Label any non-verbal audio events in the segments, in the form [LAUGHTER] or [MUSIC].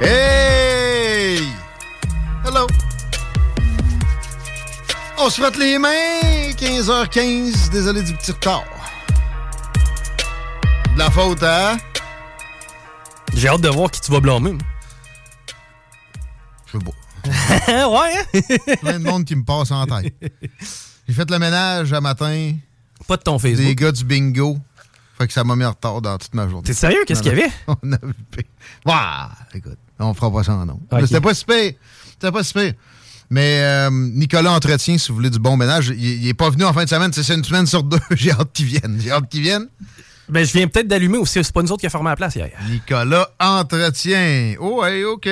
Hey! Hello! On se frotte les mains, 15h15, désolé du petit retard. De la faute à... J'ai hâte de voir qui tu vas blâmer. Je sais pas. [LAUGHS] ouais, hein? [LAUGHS] Plein de monde qui me passe en tête. J'ai fait le ménage à matin. Pas de ton Facebook. Des gars du bingo. Fait que ça m'a mis en retard dans toute ma journée. T'es sérieux? Qu'est-ce qu'il y avait? [LAUGHS] On a vu. Waouh! Écoute, on fera pas ça en nom. C'était pas si pire. C'était pas si pire. Mais euh, Nicolas Entretien, si vous voulez du bon ménage, il, il est pas venu en fin de semaine. C'est une semaine sur deux. [LAUGHS] J'ai hâte qu'il vienne. J'ai hâte qu'il vienne. Ben, je viens peut-être d'allumer aussi. C'est pas nous autres qui a formé la place hier. Nicolas Entretien. Oh, OK.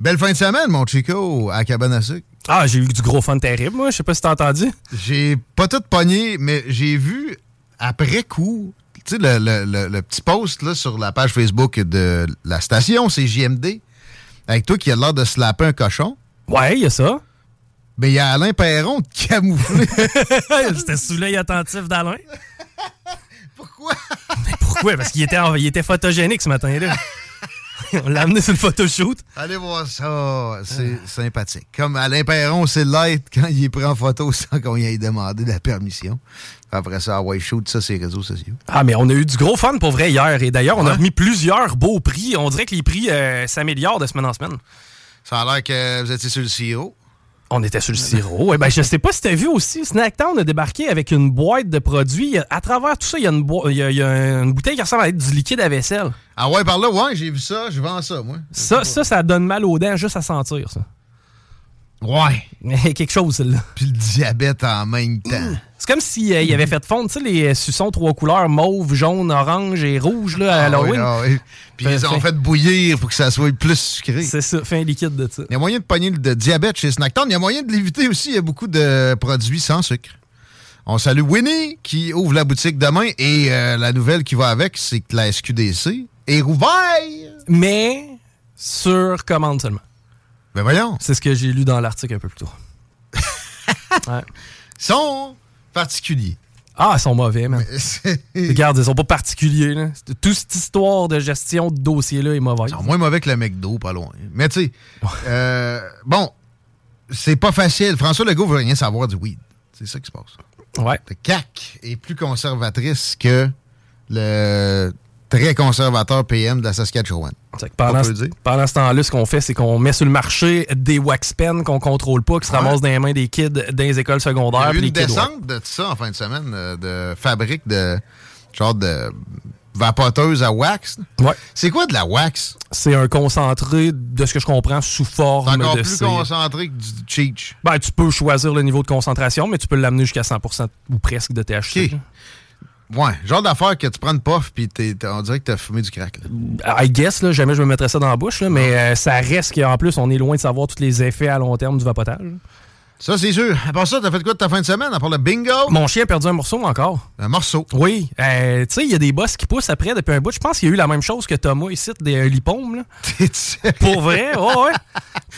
Belle fin de semaine, mon Chico, à Cabane à sucre. Ah, j'ai eu du gros fun terrible, moi. Je sais pas si t'as entendu. J'ai pas tout pogné, mais j'ai vu après coup, tu sais, le, le- le- le petit post là, sur la page Facebook de la station, c'est JMD, avec toi qui a l'air de slapper un cochon. Ouais, il y a ça. Mais il y a Alain Perron camouflé. J'étais [LAUGHS] sous l'œil attentif d'Alain. [LAUGHS] Pourquoi? Mais pourquoi? Parce qu'il était, il était photogénique ce matin-là. [LAUGHS] On l'a amené sur le photoshoot. Allez voir ça, c'est sympathique. Comme Alain Perron, c'est l'être quand il en photo sans qu'on y ait demandé la permission. Après ça, Hawaii Shoot, ça, c'est les réseaux sociaux. Ah, mais on a eu du gros fun pour vrai hier. Et d'ailleurs, on a remis plusieurs beaux prix. On dirait que les prix euh, s'améliorent de semaine en semaine. Ça a l'air que vous étiez sur le sirop. On était sur le sirop. Eh ben, je sais pas si t'as vu aussi, Snacktown a débarqué avec une boîte de produits. À travers tout ça, il y y a- il y a une bouteille qui ressemble à être du liquide à vaisselle. Ah ouais, par là, ouais, j'ai vu ça, je vends ça, moi. Ça, ça, ça donne mal aux dents juste à sentir, ça. Ouais. Quelque chose, celle-là. Puis le diabète en même temps. C'est comme s'il avait fait fondre, tu sais, les suçons trois couleurs, mauve, jaune, orange et rouge, là, à Ah Halloween. oui, ah oui. Puis ils ont fin- fait bouillir pour que ça soit plus sucré. C'est ça, fin liquide de ça. Il y a moyen de pogner le diabète chez Snacktown. Il y a moyen de l'éviter aussi. Il y a beaucoup de produits sans sucre. On salue Winnie qui ouvre la boutique demain et euh, la nouvelle qui va avec, c'est que la SQDC est rouverte. Mais sur commande seulement. Ben voyons. C'est ce que j'ai lu dans l'article un peu plus tôt. [LAUGHS] Ouais. Ils sont particuliers. Ah, ils sont mauvais, man. Regarde, ils sont pas particuliers. Là. Toute cette histoire de gestion de dossier-là est mauvaise. Ils sont moins mauvais que le McDo, pas loin. Mais tu sais, euh, bon, c'est pas facile. François Legault veut rien savoir du weed. C'est ça qui se passe. Ouais. Le CAC est plus conservatrice que le très conservateur PM de la Saskatchewan. Pendant, ce, pendant ce temps-là, ce qu'on fait, c'est qu'on met sur le marché des wax pens qu'on contrôle pas, qui se Ouais. ramassent dans les mains des kids dans les écoles Il y secondaires. a eu les une descente de ça en fin de semaine, euh, de fabrique de genre de vapoteuse à wax. Ouais. C'est quoi de la wax? C'est un concentré, de ce que je comprends, sous C'est forme encore de plus concentré que du cheech. Ben, tu peux choisir le niveau de concentration, mais tu peux l'amener jusqu'à 100% ou presque de THC. Ouais, genre d'affaire que tu prends une puff puis on dirait que t'as fumé du crack. là. I guess, là, jamais je me mettrais ça dans la bouche, là, mais euh, ça reste qu'en plus, on est loin de savoir tous les effets à long terme du vapotage. Ça, c'est sûr. À part ça, t'as fait quoi de ta fin de semaine? À part le bingo? Mon chien a perdu un morceau encore. Un morceau. Oui. Euh, tu sais, il y a des boss qui poussent après depuis un bout. Je pense qu'il y a eu la même chose que Thomas ici, des euh, lipomes. Là. [LAUGHS] Pour vrai, ouais,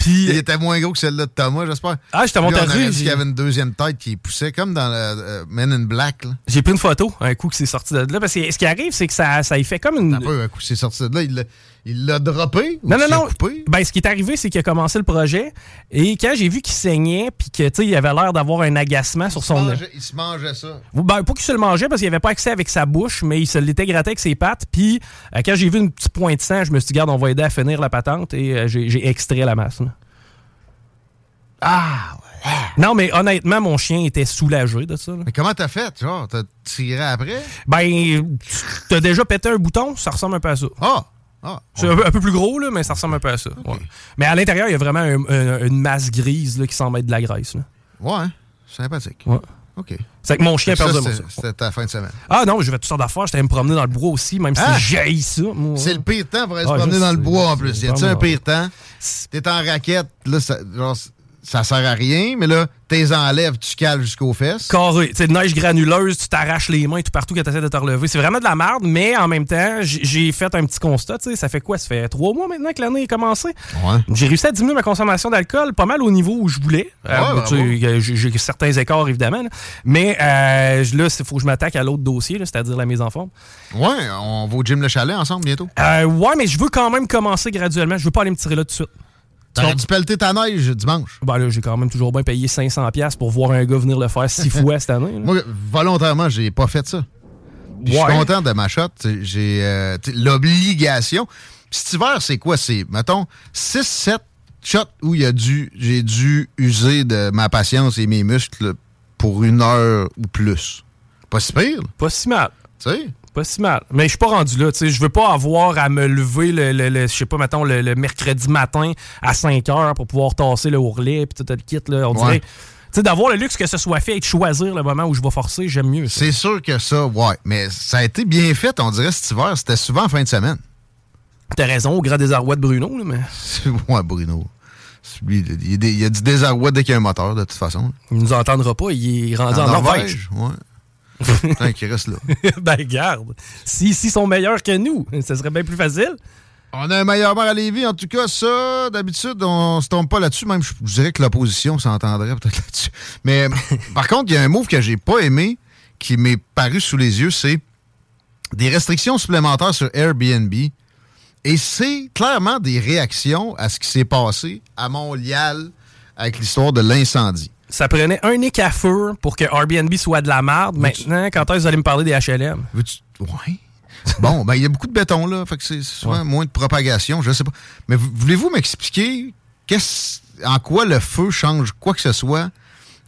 Il était moins gros que celle-là de Thomas, j'espère. ah, je rue. dit qu'il y avait une deuxième tête qui poussait comme dans le euh, Men in Black. J'ai pris une photo, un coup que c'est sorti de là. Parce que ce qui arrive, c'est que ça, ça y fait comme une. Un peu, un coup, c'est sorti de là. Il l'a- Il l'a droppé? ou Non, non, non. coupé? Ben, ce qui est arrivé, c'est qu'il a commencé le projet. Et quand j'ai vu qu'il saignait, puis que, tu sais, il avait l'air d'avoir un agacement sur Il son. mangeait- il se mangeait ça. Ben, pas qu'il se le mangeait parce qu'il avait pas accès avec sa bouche, mais il se l'était gratté avec ses pattes. Puis, euh, quand j'ai vu une petite pointe de sang, je me suis dit, garde, on va aider à finir la patente et euh, j'ai j'ai extrait la masse. là. Ah, ouais. Non, mais honnêtement, mon chien était soulagé de ça. là. Mais comment t'as fait? Genre, t'as tiré après? Ben, t'as déjà pété un bouton, ça ressemble un peu à ça. Ah! Ah! C'est un, peu- un peu plus gros, là, mais ça ressemble un peu à ça. ouais. Mais à l'intérieur, il y a vraiment un- un- une masse grise là, qui semble être de la graisse. là. Ouais, sympathique. Ouais. OK. C'est que mon chien Ça, perdu un c'était ta fin de semaine. Ah non, je vais toutes sortes d'affaires. J'étais allé me promener dans le bois aussi, même Ah! si j'ai ça. moi. C'est le pire temps pour aller se Ah, promener je dans le sais, bois en je plus. sais, Y a-tu un vraiment. pire temps? T'es en raquette, là, ça, genre, ça sert à rien, mais là, t'es enlèves, tu cales jusqu'aux fesses. Carré. Tu sais, de neige granuleuse, tu t'arraches les mains tout partout que tu essaies de te relever. C'est vraiment de la merde, mais en même temps, j'ai fait un petit constat. Ça fait quoi? Ça fait trois mois maintenant que l'année est commencée. Ouais. J'ai réussi à diminuer ma consommation d'alcool pas mal au niveau où je voulais. Euh, Ouais, bravo. j'ai certains écarts, évidemment. là. Mais euh, là, il faut que je m'attaque à l'autre dossier, c'est-à-dire la mise en forme. Ouais, on va au gym Le Chalet ensemble bientôt. Euh, ouais, mais je veux quand même commencer graduellement. Je veux pas aller me tirer là tout de suite. T'aurais dû pelleter ta neige dimanche. Ben là, j'ai quand même toujours bien payé 500$ piastres pour voir un gars venir le faire six [LAUGHS] fois cette année. là. Moi, volontairement, j'ai pas fait ça. Je suis content de ma shot. J'ai euh, l'obligation. Cet hiver, c'est quoi? C'est, mettons, 6-7 shots où il y a dû, j'ai dû user de ma patience et mes muscles pour une heure ou plus. Pas si pire, Pas si mal. tu sais? Pas si mal. Mais je suis pas rendu là. Je veux pas avoir à me lever le, le- le- je sais pas, mettons, le, le mercredi matin à 5 heures pour pouvoir tasser le ourlet puis tout le kit. Là. On Ouais. dirait. D'avoir le luxe que ce soit fait et de choisir le moment où je vais forcer, j'aime mieux. C'est sûr que ça, ouais. Mais ça a été bien fait, on dirait, cet hiver. C'était souvent en fin de semaine. T'as raison, au grand désarroi de Bruno, là, mais [LAUGHS] ouais, Bruno. Lui, il y a des- il y a du désarroi dès qu'il y a un moteur, de toute façon. il nous entendra pas. Il est rendu en, Norvège. ouais. [LAUGHS] Putain, qu'il reste là. [LAUGHS] ben, garde. S'ils si, sont meilleurs que nous, ce serait bien plus facile. On a un meilleur bar à Lévis. En tout cas, ça, d'habitude, on se tombe pas là-dessus. Même, je je dirais que l'opposition s'entendrait peut-être là-dessus. Mais [LAUGHS] par contre, il y a un move que j'ai pas aimé, qui m'est paru sous les yeux, c'est des restrictions supplémentaires sur Airbnb. Et c'est clairement des réactions à ce qui s'est passé à Montréal avec l'histoire de l'incendie. Ça prenait un nick à feu pour que Airbnb soit de la merde. Maintenant, quand est-ce que vous allez me parler des HLM? Ouais. Bon, ben il y a beaucoup de béton là, fait que c'est souvent Ouais. moins de propagation, je sais pas. Mais voulez-vous m'expliquer qu'est-ce, en quoi le feu change quoi que ce soit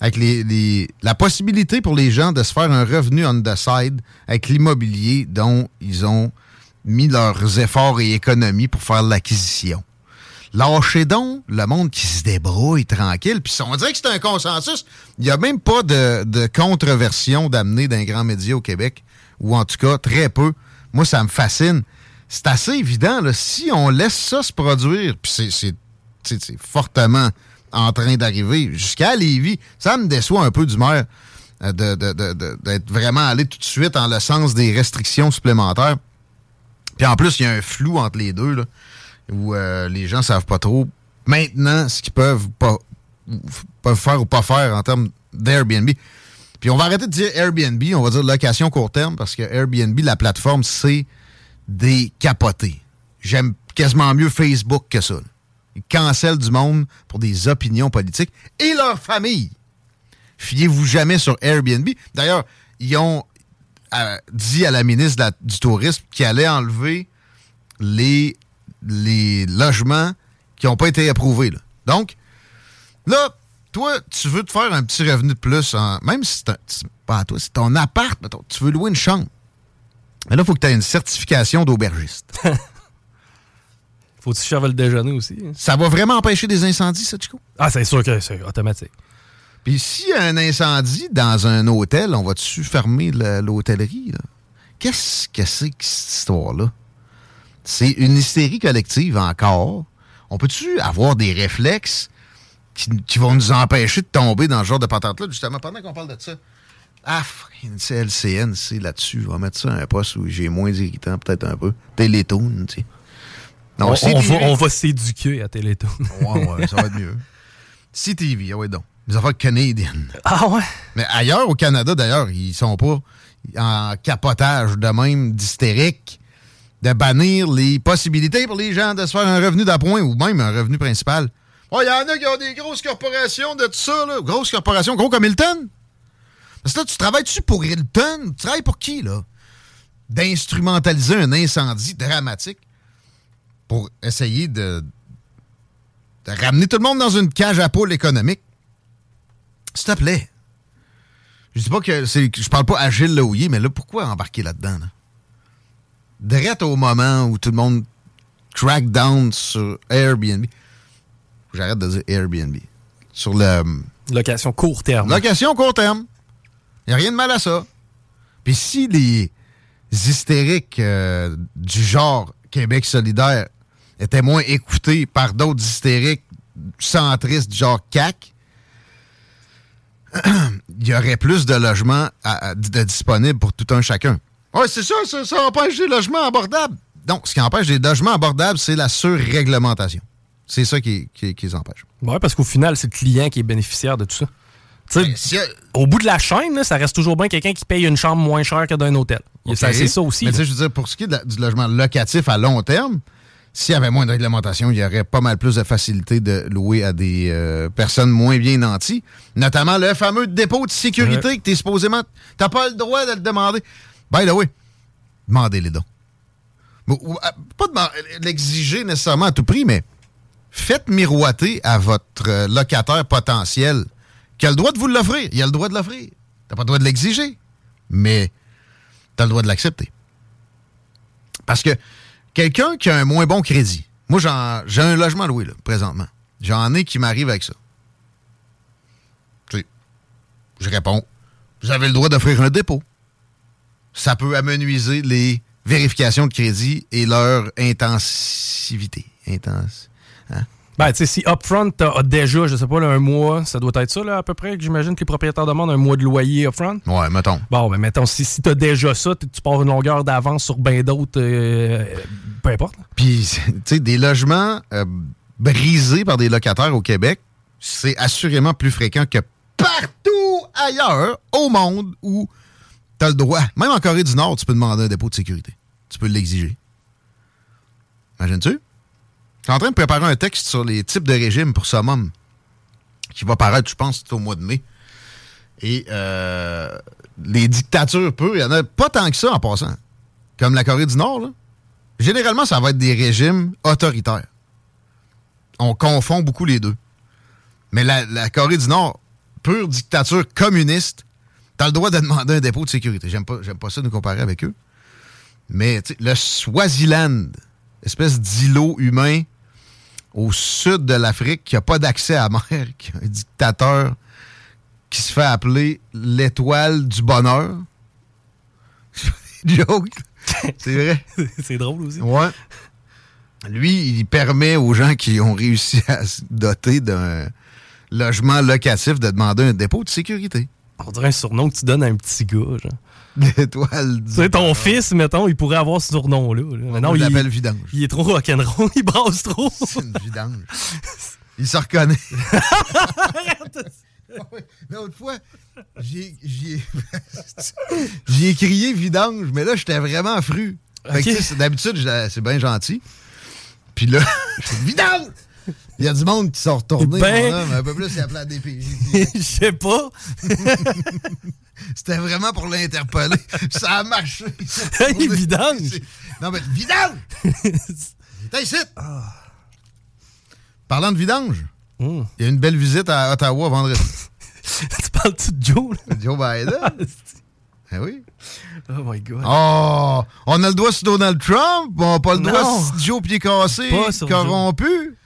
avec les, les- la possibilité pour les gens de se faire un revenu on the side avec l'immobilier dont ils ont mis leurs efforts et économies pour faire l'acquisition? Lâchez donc le monde qui se débrouille tranquille. Puis on dirait que c'est un consensus. Il n'y a même pas de, de controversion d'amener d'un grand média au Québec, ou en tout cas très peu. Moi, ça me fascine. C'est assez évident. Là, si on laisse ça se produire, puis c'est- fortement en train d'arriver jusqu'à Lévis, ça me déçoit un peu du maire euh, de- de- d'être vraiment allé tout de suite en le sens des restrictions supplémentaires. Puis en plus, il y a un flou entre les deux, là, où euh, les gens savent pas trop maintenant ce qu'ils peuvent pas peuvent faire ou pas faire en termes d'Airbnb. Puis on va arrêter de dire Airbnb, on va dire location court terme, parce que Airbnb, la plateforme, c'est des capotés. J'aime quasiment mieux Facebook que ça. Ils cancellent du monde pour des opinions politiques et leur famille. Fiez-vous jamais sur Airbnb. D'ailleurs, ils ont euh, dit à la ministre du Tourisme qu'ils allaient enlever les, les logements qui n'ont pas été approuvés. là. Donc, là, toi, tu veux te faire un petit revenu de plus, en- même si c'est pas à toi, c'est ton appart, mettons, tu veux louer une chambre. Mais là, il faut que tu aies une certification d'aubergiste. [LAUGHS] Faut-tu serve le déjeuner aussi? hein? Ça va vraiment empêcher des incendies, ça, Chico? Ah, c'est sûr que c'est automatique. Puis s'il y a un incendie dans un hôtel, on va-tu fermer le- l'hôtellerie? Qu'est-ce que c'est que cette histoire-là? C'est une hystérie collective encore. On peut-tu avoir des réflexes qui, qui vont nous empêcher de tomber dans ce genre de patente-là, justement, pendant qu'on parle de ça. Ah, c'est là-dessus. On va mettre ça à un poste où j'ai moins irritant, peut-être un peu. Télétoon, tu sais. Non, on, va, on va s'éduquer à Télétoon. Ouais, ouais, ça va être mieux. CTV, ah ouais, donc. Les affaires canadiennes. Ah ouais? Mais ailleurs, au Canada, d'ailleurs, ils sont pas en capotage de même d'hystérique de bannir les possibilités pour les gens de se faire un revenu d'appoint ou même un revenu principal. Il y en a qui ont des grosses corporations de tout ça. Grosses corporations, gros comme Hilton. Parce que là, tu travailles-tu pour Hilton? Tu travailles pour qui, là? D'instrumentaliser un incendie dramatique pour essayer de, ramener tout le monde dans une cage à poules économique. S'il te plaît. Je dis pas que. Je parle pas à Gilles mais là, pourquoi embarquer là-dedans? Là? Direct au moment où tout le monde crack down sur Airbnb. J'arrête de dire Airbnb. Sur le. Location court terme. Location court terme. Il n'y a rien de mal à ça. Puis si les hystériques euh, du genre Québec solidaire étaient moins écoutés par d'autres hystériques centristes du genre CAC, [CLEARS THROAT] il y aurait plus de logements à- à- de disponibles pour tout un chacun. Oui, c'est ça, ça, ça empêche des logements abordables. Donc, ce qui empêche des logements abordables, c'est la surréglementation. C'est ça qui, qui, qui les empêche. Ouais, parce qu'au final, c'est le client qui est bénéficiaire de tout ça. Tu sais, Mais si- au bout de la chaîne, là, ça reste toujours bien quelqu'un qui paye une chambre moins chère que d'un hôtel. C'est ça aussi. Mais tu sais, je veux dire, pour ce qui est la- du logement locatif à long terme, s'il y avait moins de réglementation, il y aurait pas mal plus de facilité de louer à des euh, personnes moins bien nanties. Notamment le fameux dépôt de sécurité Ouais. que t'es supposément. T'as pas le droit de le demander. By the way, demandez-les ou, euh, pas l'exiger nécessairement à tout prix, mais faites miroiter à votre euh, locataire potentiel qui a le droit de vous l'offrir. Il a le droit de l'offrir. T'as pas le droit de l'exiger. Mais t'as le droit de l'accepter. Parce que quelqu'un qui a un moins bon crédit, moi j'ai un logement loué là, présentement. J'en ai qui m'arrive avec ça. Tu sais, je réponds, vous avez le droit d'offrir un dépôt. Ça peut amenuiser les vérifications de crédit et leur intensivité. Intense. Ben, tu sais, si Upfront t'as déjà, je sais pas, là, un mois, ça doit être ça, là, à peu près, que j'imagine que les propriétaires demandent un mois de loyer Upfront? Ouais, mettons. Bon, ben, mettons, si, si t'as déjà ça, tu pars une longueur d'avance sur bien d'autres, euh, peu importe. Puis, [LAUGHS] tu sais, des logements euh, brisés par des locataires au Québec, c'est assurément plus fréquent que partout ailleurs au monde où tu as le droit. Même en Corée du Nord, tu peux demander un dépôt de sécurité. Tu peux l'exiger. Imagines-tu? Tu es en train de préparer un texte sur les types de régimes pour summum qui va paraître, je pense, au mois de mai. Et euh, les dictatures pures, il n'y en a pas tant que ça en passant. Comme la Corée du Nord, là. Généralement, ça va être des régimes autoritaires. On confond beaucoup les deux. Mais la Corée du Nord, pure dictature communiste, t'as le droit de demander un dépôt de sécurité. J'aime pas, j'aime pas ça nous comparer avec eux. Mais le Swaziland, espèce d'îlot humain au sud de l'Afrique qui n'a pas d'accès à la mer, [LAUGHS] qui a un dictateur qui se fait appeler l'étoile du bonheur. [LAUGHS] Joke. [LAUGHS] C'est vrai. c'est drôle aussi. Ouais. Lui, il permet aux gens qui ont réussi à se doter d'un logement locatif de demander un dépôt de sécurité. On dirait un surnom que tu donnes à un petit gars, genre. L'étoile du Tu sais, ton fils, mettons, il pourrait avoir ce surnom-là. On il, l'appelle vidange. il est trop rock'n'roll, [LAUGHS] il brasse trop. C'est une vidange. Il se reconnaît. [LAUGHS] L'autre fois, j'ai [LAUGHS] j'ai crié vidange, mais là, j'étais vraiment fru. D'habitude, c'est bien gentil. Puis là, vidange! Il y a du monde qui sont retournés, Ben- mon homme, un peu plus, il appelé à DPJ. Je sais pas. [LAUGHS] C'était vraiment pour l'interpeller. Ça a marché. [LAUGHS] Vidange! Non, mais vidange! [LAUGHS] T'es ici! Parlant de vidange, il y a une belle visite à Ottawa vendredi. tu parles-tu de Joe, là? Joe Biden. Eh oui. Oh my God. Oh, on a le doigt sur Donald Trump, on n'a pas le doigt sur Joe pied cassé, corrompu.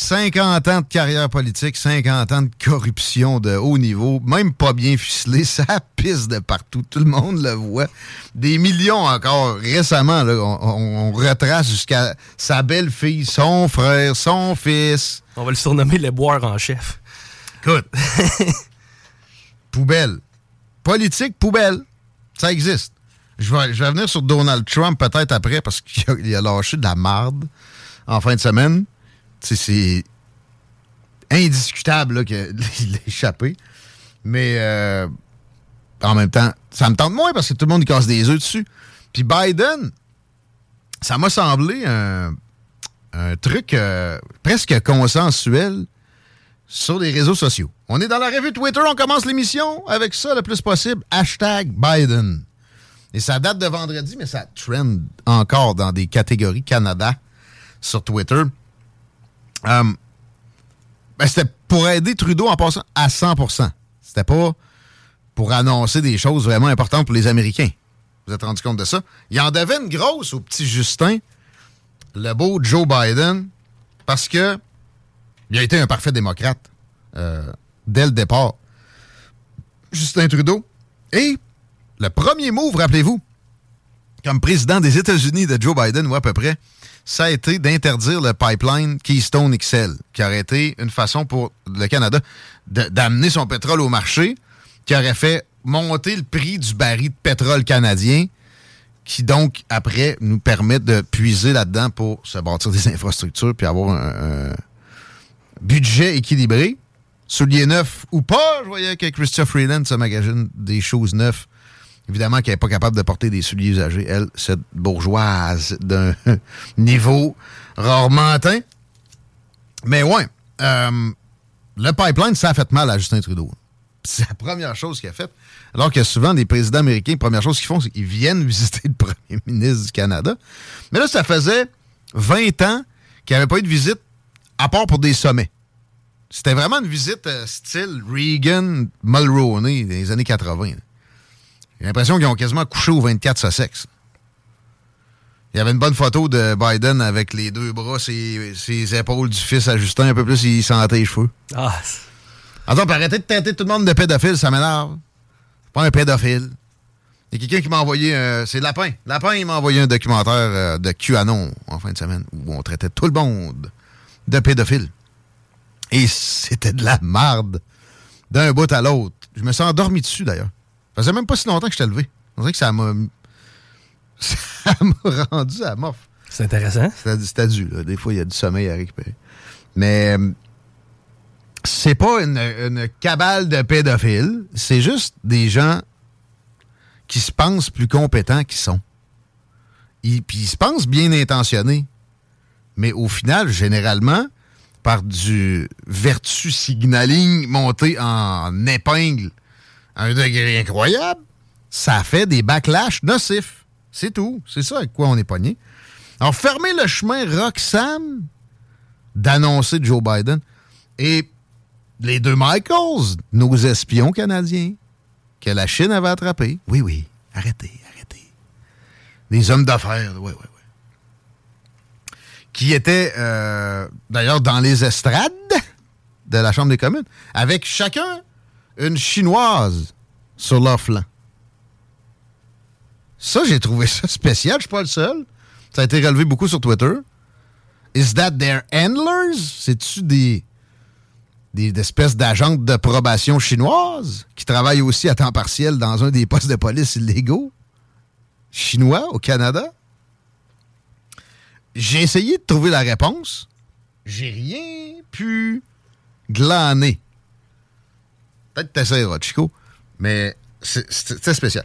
50 ans de carrière politique, 50 ans de corruption de haut niveau, même pas bien ficelé, [LAUGHS] ça pisse de partout, tout le monde le voit. Des millions encore, récemment, là, on, on retrace jusqu'à sa belle-fille, son frère, son fils. On va le surnommer le boire en chef. Écoute, [LAUGHS] poubelle. Politique, poubelle. Ça existe. Je vais, je vais venir sur Donald Trump peut-être après parce qu'il a, a lâché de la marde en fin de semaine. C'est indiscutable qu'il [LAUGHS] a échappé. Mais euh, en même temps, ça me tente moins parce que tout le monde casse des œufs dessus. Puis Biden, ça m'a semblé un, un truc euh, presque consensuel sur les réseaux sociaux. On est dans la revue Twitter, on commence l'émission avec ça le plus possible. Hashtag Biden. Et ça date de vendredi, mais ça trend encore dans des catégories Canada sur Twitter. Euh, ben, c'était pour aider Trudeau en passant à 100% C'était pas pour annoncer des choses vraiment importantes pour les Américains. Vous êtes rendu compte de ça? Il en devait une grosse au petit Justin, le beau Joe Biden, parce que il a été un parfait démocrate euh, dès le départ. Justin Trudeau. Et le premier move, rappelez-vous, comme président des États-Unis de Joe Biden, ou à peu près, ça a été d'interdire le pipeline Keystone XL, qui aurait été une façon pour le Canada d'amener son pétrole au marché, qui aurait fait monter le prix du baril de pétrole canadien, qui donc, après, nous permet de puiser là-dedans pour se bâtir des infrastructures puis avoir un, budget équilibré. Souliers neufs ou pas, je voyais que Christophe Freeland se magazine des choses neuves. Évidemment qu'elle n'est pas capable de porter des souliers usagés, elle, cette bourgeoise d'un [LAUGHS] niveau rarement atteint. Mais ouais, euh, le pipeline, ça a fait mal à Justin Trudeau. C'est la première chose qu'il a faite. Alors que souvent, des présidents américains, la première chose qu'ils font, c'est qu'ils viennent [LAUGHS] visiter le premier ministre du Canada. Mais là, ça faisait 20 ans qu'il n'y avait pas eu de visite, à part pour des sommets. C'était vraiment une visite euh, style Reagan-Mulroney des années 80. là. J'ai l'impression qu'ils ont quasiment couché au 24 Sussex. Il y avait une bonne photo de Biden avec les deux bras, ses, ses épaules du fils à Justin, un peu plus, il sentait les cheveux. Ah, Attends, pour arrêter de teinter tout le monde de pédophile, ça m'énerve. C'est pas un pédophile. Il y a quelqu'un qui m'a envoyé un. C'est Lapin. Lapin, il m'a envoyé un documentaire euh, de QAnon en fin de semaine où on traitait tout le monde de pédophile. Et c'était de la marde d'un bout à l'autre. Je me suis endormi dessus d'ailleurs. Ça faisait même pas si longtemps que je t'ai levé. On dirait que ça m'a. [LAUGHS] Ça m'a rendu à morphe. c'est intéressant. C'était dû, là. Des fois, il y a du sommeil à récupérer. Mais euh, c'est pas une, une cabale de pédophiles. C'est juste des gens qui se pensent plus compétents qu'ils sont. Ils- Puis ils se pensent bien intentionnés. Mais au final, généralement, par du vertu signaling monté en épingle un degré incroyable, ça fait des backlash nocifs. C'est tout. C'est ça avec quoi on est pogné. Alors, fermez le chemin Roxham d'annoncer Joe Biden et les deux Michaels, nos espions canadiens, que la Chine avait attrapés. Oui, oui, arrêtez, arrêtez. Des hommes d'affaires, oui, oui, oui. Qui étaient euh, d'ailleurs dans les estrades de la Chambre des communes, avec chacun une Chinoise sur leur flanc. Ça, j'ai trouvé ça spécial. Je suis pas le seul. Ça a été relevé beaucoup sur Twitter. Is that their handlers? C'est-tu des, des espèces d'agentes de probation chinoises qui travaillent aussi à temps partiel dans un des postes de police illégaux? Chinois au Canada? J'ai essayé de trouver la réponse. J'ai rien pu glaner. Peut-être t'essaieras, Chico, mais c'est- c'est c'est spécial.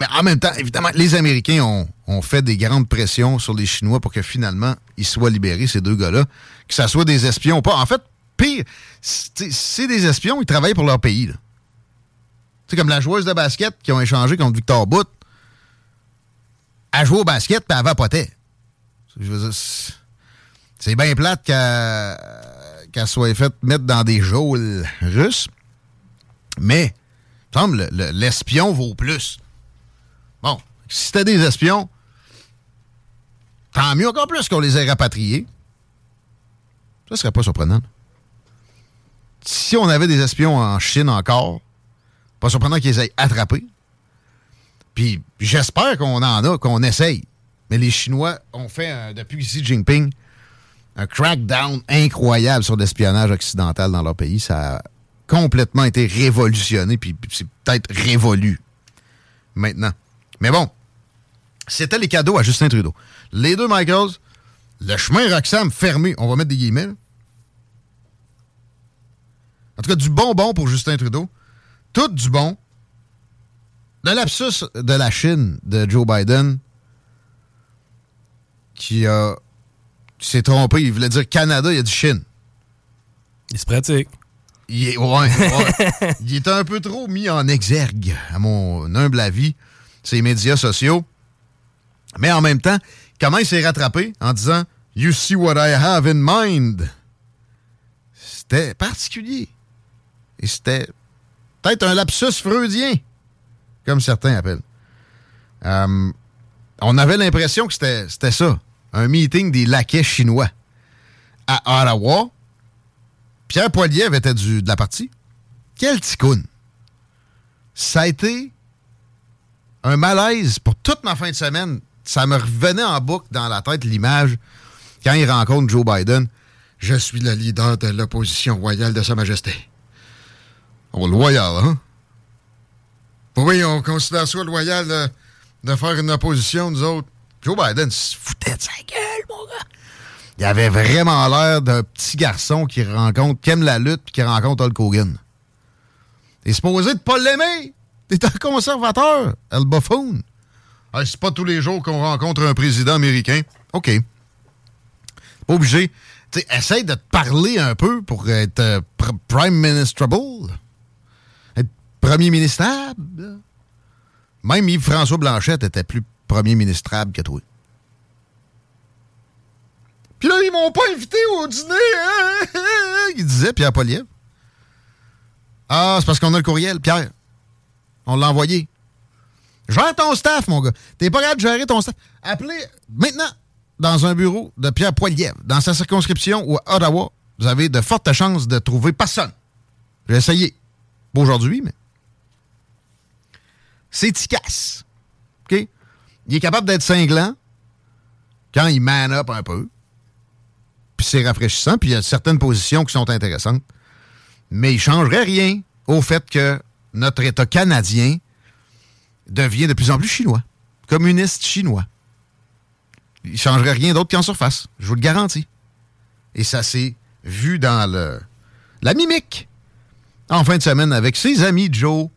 Mais en même temps, évidemment, les Américains ont, fait des grandes pressions sur les Chinois pour que finalement, ils soient libérés, ces deux gars-là. Que ça soit des espions ou pas. En fait, pire, c'est c'est des espions, ils travaillent pour leur pays. sais, comme la joueuse de basket qui ont échangé contre Victor Bout. Elle jouait au basket, puis elle vapotait. C'est- c'est bien plate qu'elle qu'elle soit faite mettre dans des geôles russes. Mais, il me semble, le- le- l'espion vaut plus. Bon, si c'était des espions, tant mieux encore plus qu'on les ait rapatriés. Ça serait pas surprenant. Si on avait des espions en Chine encore, pas surprenant qu'ils aient attrapé. Puis j'espère qu'on en a, qu'on essaye. Mais les Chinois ont fait, depuis Xi Jinping, un crackdown incroyable sur l'espionnage occidental dans leur pays. Ça complètement été révolutionné, puis c'est peut-être révolu maintenant. Mais bon, c'était les cadeaux à Justin Trudeau. Les deux Michaels, le chemin Roxham fermé, on va mettre des guillemets. En tout cas, du bonbon pour Justin Trudeau. Tout du bon. Le lapsus de la Chine de Joe Biden, qui a s'est trompé, il voulait dire Canada, il a dit Chine. Il se pratique. Il est, un peu trop mis en exergue, à mon humble avis, ces médias sociaux. Mais en même temps, comment il s'est rattrapé en disant You see what I have in mind? C'était particulier. Et c'était peut-être un lapsus freudien, comme certains appellent. Euh, on avait l'impression que c'était ça, un meeting des laquais chinois à Ottawa. Pierre Poilievre était du, de la partie. Quel ticoun! Ça a été un malaise pour toute ma fin de semaine. Ça me revenait en boucle dans la tête l'image quand il rencontre Joe Biden. Je suis le leader de l'opposition royale de Sa Majesté. Oh, loyal, hein? Oui, on considère ça loyal de, de faire une opposition, nous autres. Joe Biden se foutait de sa gueule, mon gars. Il avait vraiment l'air d'un petit garçon qui rencontre, qui aime la lutte qui rencontre Hulk Hogan. T'es supposé de pas l'aimer. T'es un conservateur, El Buffoon. c'est pas tous les jours qu'on rencontre un président américain. OK. Pas obligé. Essaye de te parler un peu pour être euh, prime ministerable. Être premier ministrable. Même Yves-François Blanchette était plus premier ministrable que toi. Puis là, ils m'ont pas invité au dîner. Hein? Il disait Pierre Poliev. Ah, c'est parce qu'on a le courriel, Pierre. On l'a envoyé. Gère ton staff, mon gars. T'es pas capable de gérer ton staff. Appelez maintenant dans un bureau de Pierre Poilievre, dans sa circonscription ou à Ottawa. Vous avez de fortes chances de trouver personne. J'ai essayé. Pas aujourd'hui, mais. C'est efficace. OK? Il est capable d'être cinglant quand il man up un peu. Puis c'est rafraîchissant, puis il y a certaines positions qui sont intéressantes. Mais il ne changerait rien au fait que notre État canadien devient de plus en plus chinois, communiste chinois. Il ne changerait rien d'autre qu'en surface, je vous le garantis. Et ça s'est vu dans le, la mimique en fin de semaine avec ses amis Joe,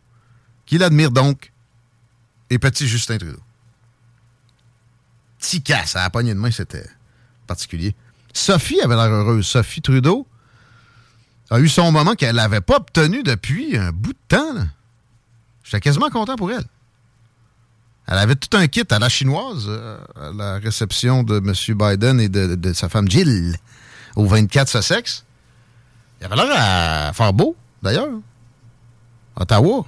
qu'il admire donc, et petit Justin Trudeau. Petit casse à la poignée de main, c'était particulier. Sophie avait l'air heureuse. Sophie Trudeau a eu son moment qu'elle n'avait pas obtenu depuis un bout de temps. J'étais quasiment content pour elle. Elle avait tout un kit à la chinoise euh, à la réception de M. Biden et de, sa femme Jill au 24 Sussex. Il avait l'air à faire beau, d'ailleurs. Ottawa.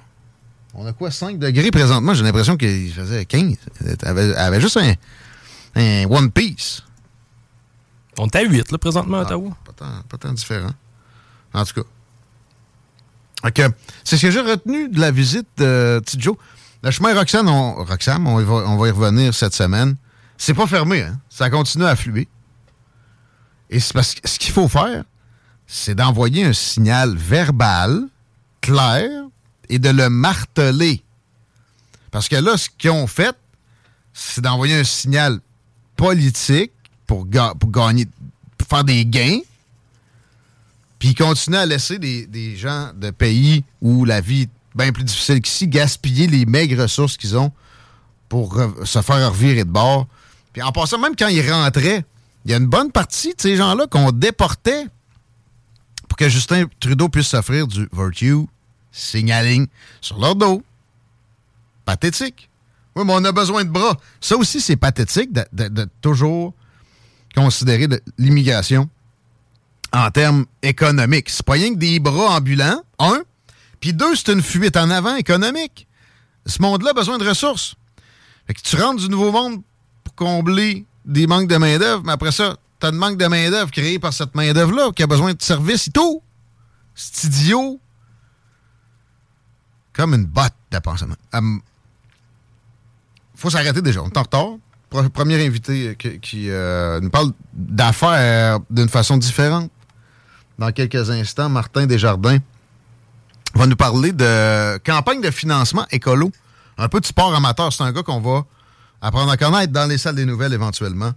On a quoi, 5 degrés présentement? J'ai l'impression qu'il faisait 15. Elle avait, juste un, One Piece. On est à 8, là, présentement, à ah, Ottawa. Pas tant, pas tant différent. En tout cas. c'est ce que j'ai retenu de la visite de Tidjo. Le chemin Roxane, on, Roxane on, va, on va y revenir cette semaine. C'est pas fermé, hein? Ça continue à fluer. Et c'est parce que ce qu'il faut faire, c'est d'envoyer un signal verbal, clair, et de le marteler. Parce que là, ce qu'ils ont fait, c'est d'envoyer un signal politique pour, gagner, faire des gains, puis ils continuent à laisser des, gens de pays où la vie est bien plus difficile qu'ici gaspiller les maigres ressources qu'ils ont pour se faire revirer de bord. Puis en passant, même quand ils rentraient, il y a une bonne partie de ces gens-là qu'on déportait pour que Justin Trudeau puisse s'offrir du virtue signaling sur leur dos. Pathétique. Oui, mais on a besoin de bras. Ça aussi, c'est pathétique de toujours considérer l'immigration en termes économiques. C'est pas rien que des bras ambulants, un. Puis deux, c'est une fuite en avant économique. Ce monde-là a besoin de ressources. Fait que tu rentres du nouveau monde pour combler des manques de main-d'œuvre, mais après ça, t'as une manque de main-d'œuvre créée par cette main-d'œuvre-là qui a besoin de service et tout. C'est idiot. Comme une botte de pensement. Hum, faut s'arrêter déjà. On est en retard. Premier invité qui, qui, euh, nous parle d'affaires d'une façon différente. Dans quelques instants, Martin Desjardins va nous parler de campagne de financement écolo. Un peu de sport amateur. C'est un gars qu'on va apprendre à connaître dans les salles des nouvelles éventuellement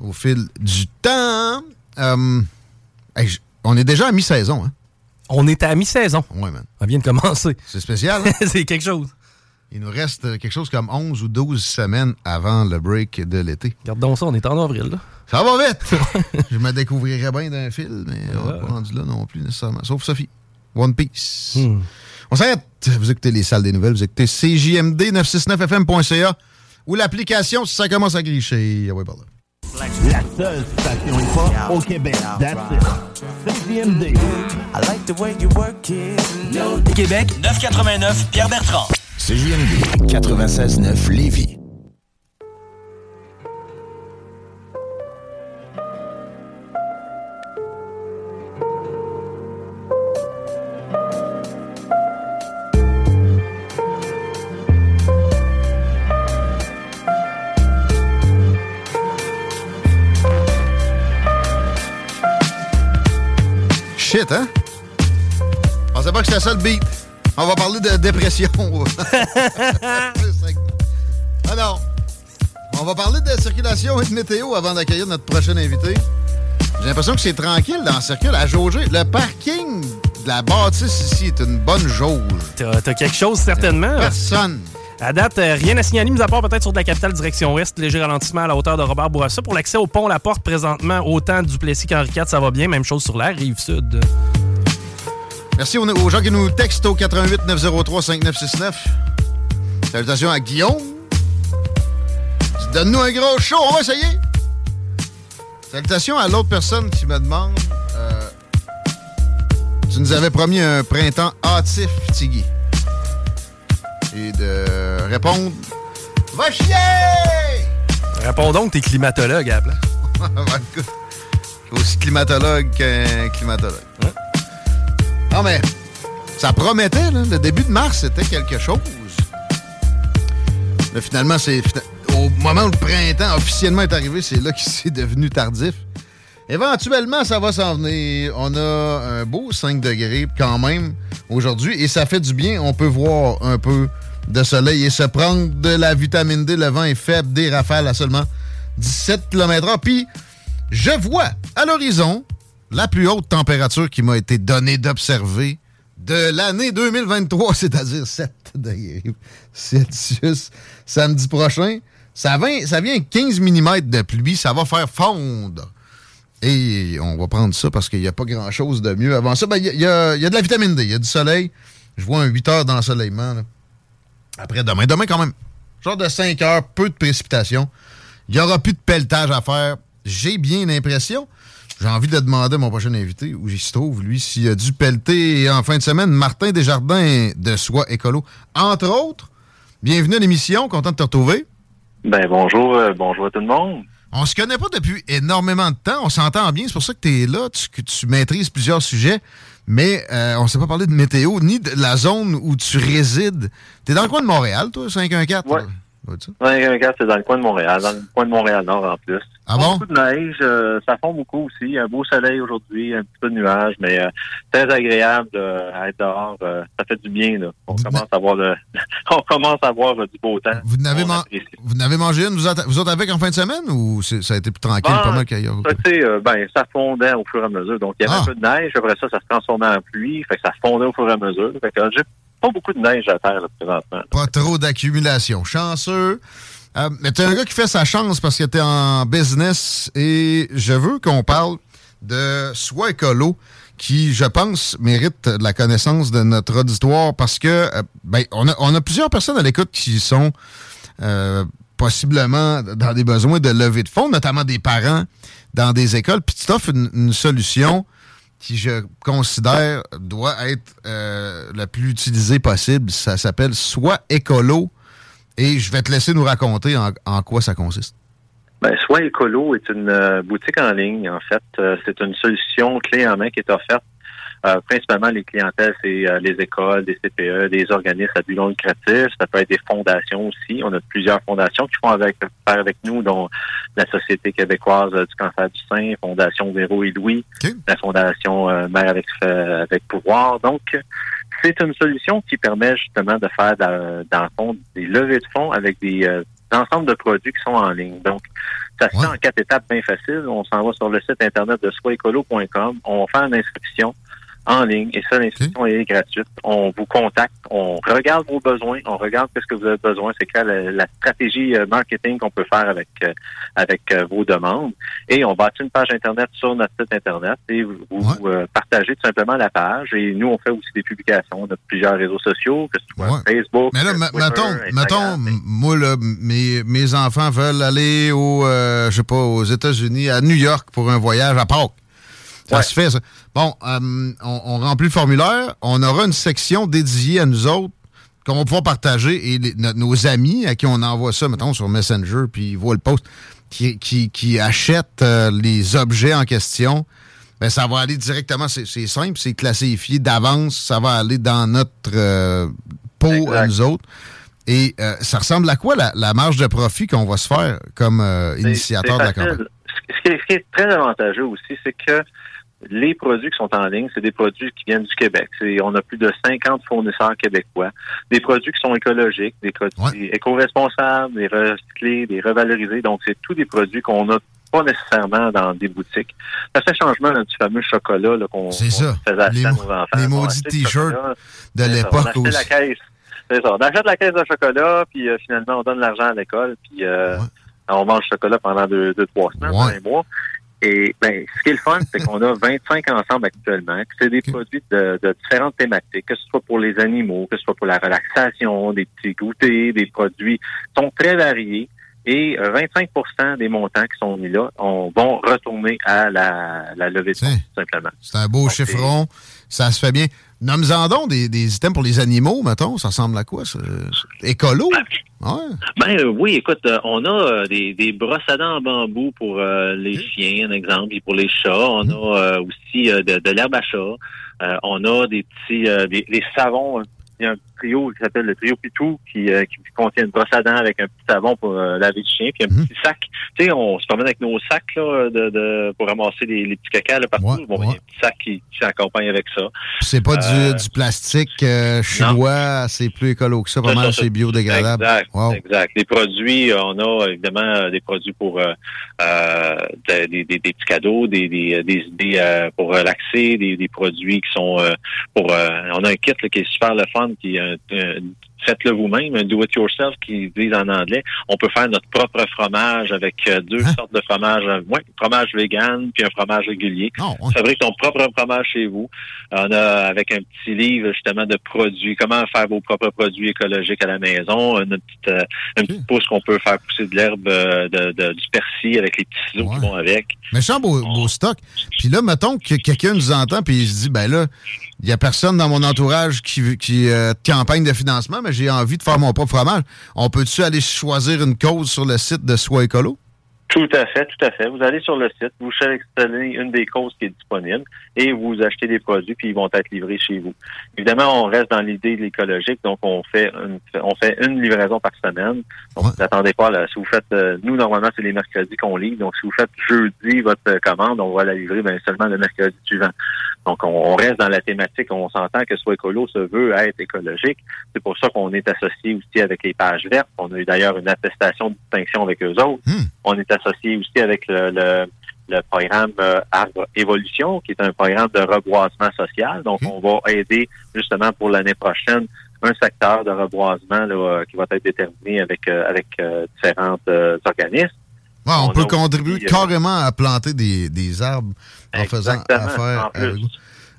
au fil du temps. Euh, hey, on est déjà à mi-saison, hein? On est à mi-saison. Ouais, man. On vient de commencer. C'est spécial, hein? [LAUGHS] c'est quelque chose. Il nous reste euh, quelque chose comme 11 ou 12 semaines avant le break de l'été. Regardons ça, on est en avril. Là. Ça va vite! [LAUGHS] Je me découvrirais bien d'un film, mais on n'est pas rendu là non plus nécessairement. Sauf Sophie. One Piece. Hmm. On s'arrête. Vous écoutez les salles des nouvelles, vous écoutez CJMD969FM.ca ou l'application si ça commence à gricher. Ah ouais, par là. La seule station hip-hop au Québec. That's it. CJMD. I like the way you work it. Québec, 989, Pierre Bertrand. CJMD, 96.9 Lévis. Shit, hein? Je pensais pas que c'était ça le beat. On va parler de dépression. [LAUGHS] ah non. On va parler de circulation et de météo avant d'accueillir notre prochain invité. J'ai l'impression que c'est tranquille dans le circuit à jauger. Le parking de la bâtisse ici est une bonne jauge. T'as t'as quelque chose, certainement. Personne. À date, euh, rien à signaler, mis à part peut-être sur de la capitale direction ouest, léger ralentissement à la hauteur de Robert Bourassa. Pour l'accès au pont La Porte, présentement, autant Duplessis qu'Henri IV, ça va bien. Même chose sur la rive sud. Merci aux, gens qui nous textent au 88 903 5969. Salutations à Guillaume. Donne-nous un gros show, on va essayer. Salutations à l'autre personne qui me demande euh, Tu nous avais promis un printemps hâtif, Tiggy. Et de répondre Va chier Réponds donc, t'es climatologue, à la place. Aussi climatologue qu'un climatologue. Non, mais ça promettait, là. Le début de mars, c'était quelque chose. Mais finalement, c'est au moment où le printemps officiellement est arrivé, c'est là que c'est [LAUGHS] devenu tardif. Éventuellement, ça va s'en venir. On a un beau 5 degrés quand même aujourd'hui et ça fait du bien. On peut voir un peu de soleil et se prendre de la vitamine D. Le vent est faible, des rafales à seulement 17 km/h. Puis, je vois à l'horizon la plus haute température qui m'a été donnée d'observer de l'année 2023, [LAUGHS] c'est-à-dire 7 degrés Celsius samedi prochain. Ça vient, ça vient 15 mm de pluie, ça va faire fondre. Et on va prendre ça parce qu'il n'y a pas grand-chose de mieux. Avant ça, ben, il y, a- il y y a de la vitamine D, il y a du soleil. Je vois un 8 heures d'ensoleillement. Après demain, demain quand même, genre de 5 heures, peu de précipitations. Il n'y aura plus de pelletage à faire. J'ai bien l'impression. J'ai envie de demander à mon prochain invité où il se trouve, lui, s'il a dû pelleter en fin de semaine. Martin Desjardins de Soi Écolo. Entre autres, bienvenue à l'émission, content de te retrouver. Ben bonjour, euh, bonjour à tout le monde. On se connaît pas depuis énormément de temps. On s'entend bien. C'est pour ça que tu es là, tu, que tu maîtrises plusieurs sujets. Mais euh, on s'est pas parlé de météo ni de la zone où tu résides. Tu es dans le coin de Montréal, toi, 514? Ouais. là? Ça? Ouais, regarde, c'est dans le coin de Montréal, dans le coin de Montréal-Nord en plus. Ah bon? Beaucoup de neige, euh, ça fond beaucoup aussi. Un beau soleil aujourd'hui, un petit peu de nuages, mais euh, très agréable euh, à être dehors. euh, ça fait du bien, là. On commence à voir le, [LAUGHS] on commence à voir du beau temps. Vous n'avez man- vous n'avez mangé une, vous autres, vous autres avec en fin de semaine ou ça a été plus tranquille, Ah, pas mal qu'ailleurs? Ça, ben, ça fondait au fur et à mesure. Donc, il y avait Ah. un peu de neige. Après ça, ça se transformait en pluie. Fait que ça fondait au fur et à mesure. Fait que j'ai pas beaucoup de neige à terre, là, présentement. Pas trop d'accumulation. Chanceux. Euh, mais t'es un gars qui fait sa chance parce que t'es en business et je veux qu'on parle de Soi Écolo qui, je pense, mérite de la connaissance de notre auditoire parce que euh, ben, on, a, plusieurs personnes à l'écoute qui sont euh, possiblement dans des besoins de levée de fonds, notamment des parents dans des écoles. Puis tu t'offres une solution qui, je considère, doit être euh, la plus utilisée possible. Ça s'appelle Soit Écolo. Et je vais te laisser nous raconter en, en quoi ça consiste. Ben, Soit Écolo est une euh, boutique en ligne, en fait. Euh, c'est une solution clé en main qui est offerte. Euh, principalement, les clientèles, c'est euh, les écoles, des CPE, des organismes à but non lucratif. Ça peut être des fondations aussi. On a plusieurs fondations qui font avec, faire avec nous, dont la Société québécoise euh, du cancer du sein, Fondation Véro et Louis, la Fondation euh, Mère avec, euh, avec pouvoir. Donc, c'est une solution qui permet justement de faire dans, dans le fond des levées de fonds avec des euh, ensembles de produits qui sont en ligne. Donc, ça se fait en quatre étapes bien faciles. On s'en va sur le site internet de soiecolo.com. On faire une inscription en ligne et ça, l'inscription est gratuite. On vous contacte, on regarde vos besoins, on regarde ce que vous avez besoin, c'est quoi la, la stratégie euh, marketing qu'on peut faire avec euh, avec euh, vos demandes. Et on bâtit une page internet sur notre site internet et vous, vous, euh, partagez tout simplement la page. Et nous on fait aussi des publications, on a plusieurs réseaux sociaux, que ce soit Facebook, Mais là, Twitter, mettons, mettons, moi, là, mes, mes enfants veulent aller au, euh, je sais pas, aux États-Unis, à New York pour un voyage à Pâques. Ça se fait, ça. Bon, euh, on, on remplit le formulaire. On aura une section dédiée à nous autres qu'on va pouvoir partager et les- nos amis à qui on envoie ça, mettons, sur Messenger, puis ils voient le post, qui, qui, qui achètent euh, les objets en question. Ben, ça va aller directement, c'est simple, c'est classifié d'avance, ça va aller dans notre euh, pot à nous autres. Et euh, ça ressemble à quoi la, la marge de profit qu'on va se faire comme euh, initiateur de la campagne? Ce qui, est, ce qui est très avantageux aussi, c'est que les produits qui sont en ligne, c'est des produits qui viennent du Québec. C'est- On a plus de 50 fournisseurs québécois. Des produits qui sont écologiques, des produits éco-responsables, des recyclés, des revalorisés. Donc, c'est tous des produits qu'on n'a pas nécessairement dans des boutiques. Ça fait changement là, du fameux chocolat qu'on faisait acheter Les à nos enfants. les maudits t-shirts de l'époque aussi. la caisse. C'est ça. On achète la caisse de chocolat, puis euh, finalement, on donne l'argent à l'école, puis euh, on mange le chocolat pendant deux, deux trois semaines, un mois. Et ben, ce qui est le fun, c'est qu'on a 25 ensembles actuellement, que c'est des produits de, de différentes thématiques, que ce soit pour les animaux, que ce soit pour la relaxation, des petits goûters, des produits sont très variés. Et euh, 25% des montants qui sont mis là on, vont retourner à la, la levée de fonds, tout simplement. C'est un beau chiffron. Ça se fait bien. Nomme-en donc des, des items pour les animaux, mettons. Ça ressemble à quoi, ça? Écolo? Ouais. Ben euh, oui, écoute, euh, on a euh, des, des brosses à dents en bambou pour euh, les chiens, un exemple, et pour les chats. On a euh, aussi euh, de, de l'herbe à chat. Euh, on a des petits euh, des, des savons. Il y a un trio qui s'appelle le trio Pitou qui, euh, qui contient une brosse à dents avec un petit savon pour euh, laver le chien, puis un petit sac. Tu sais, on se promène avec nos sacs là, de, de, pour ramasser les, les petits cacas là, partout. bon, ben, il y a un petit sac qui, qui s'accompagne avec ça. C'est pas Euh, du, du plastique chinois, c'est plus écolo que ça, pas mal, c'est biodégradable. Exact, Wow. exact. Les produits, on a évidemment des produits pour des, des- des petits cadeaux, des, des, des idées pour relaxer, des, des produits qui sont pour. euh, on a un kit là, qui est super le fun, qui est un, un- faites-le vous-même, un do-it-yourself qui disent en anglais. On peut faire notre propre fromage avec euh, deux Hein? sortes de fromages. Euh, ouais, fromage vegan puis un fromage régulier. Fabrique ton propre fromage chez vous. On a avec un petit livre justement de produits, comment faire vos propres produits écologiques à la maison. Une petite, euh, une petite pousse qu'on peut faire pousser de l'herbe, euh, de, de- du persil avec les petits ciseaux qui vont avec. Méchant beau, beau stock. Puis là, mettons que quelqu'un nous entend puis il se dit, ben là, il y a personne dans mon entourage qui, qui euh, campagne de financement, mais j'ai envie de faire mon propre fromage. On peut-tu aller choisir une cause sur le site de Soi Écolo? Tout à fait, tout à fait. Vous allez sur le site, vous sélectionnez une des causes qui est disponible et vous achetez des produits puis ils vont être livrés chez vous. Évidemment, on reste dans l'idée de l'écologique, donc on fait une, on fait une livraison par semaine. Donc, vous n'attendez pas là. Si vous faites, euh, nous normalement c'est les mercredis qu'on livre, donc si vous faites jeudi votre commande, on va la livrer ben, seulement le mercredi suivant. Donc on, on reste dans la thématique, on s'entend que soit écolo se veut être écologique. C'est pour ça qu'on est associé aussi avec les pages vertes. On a eu d'ailleurs une attestation de distinction avec eux autres. On est associé aussi avec le, le, le programme euh, Arbre Évolution, qui est un programme de reboisement social. Donc, on va aider justement pour l'année prochaine un secteur de reboisement là, euh, qui va être déterminé avec euh, avec euh, différents organismes. Ouais, on, On peut contribuer aussi, carrément à planter des, des arbres en faisant affaire.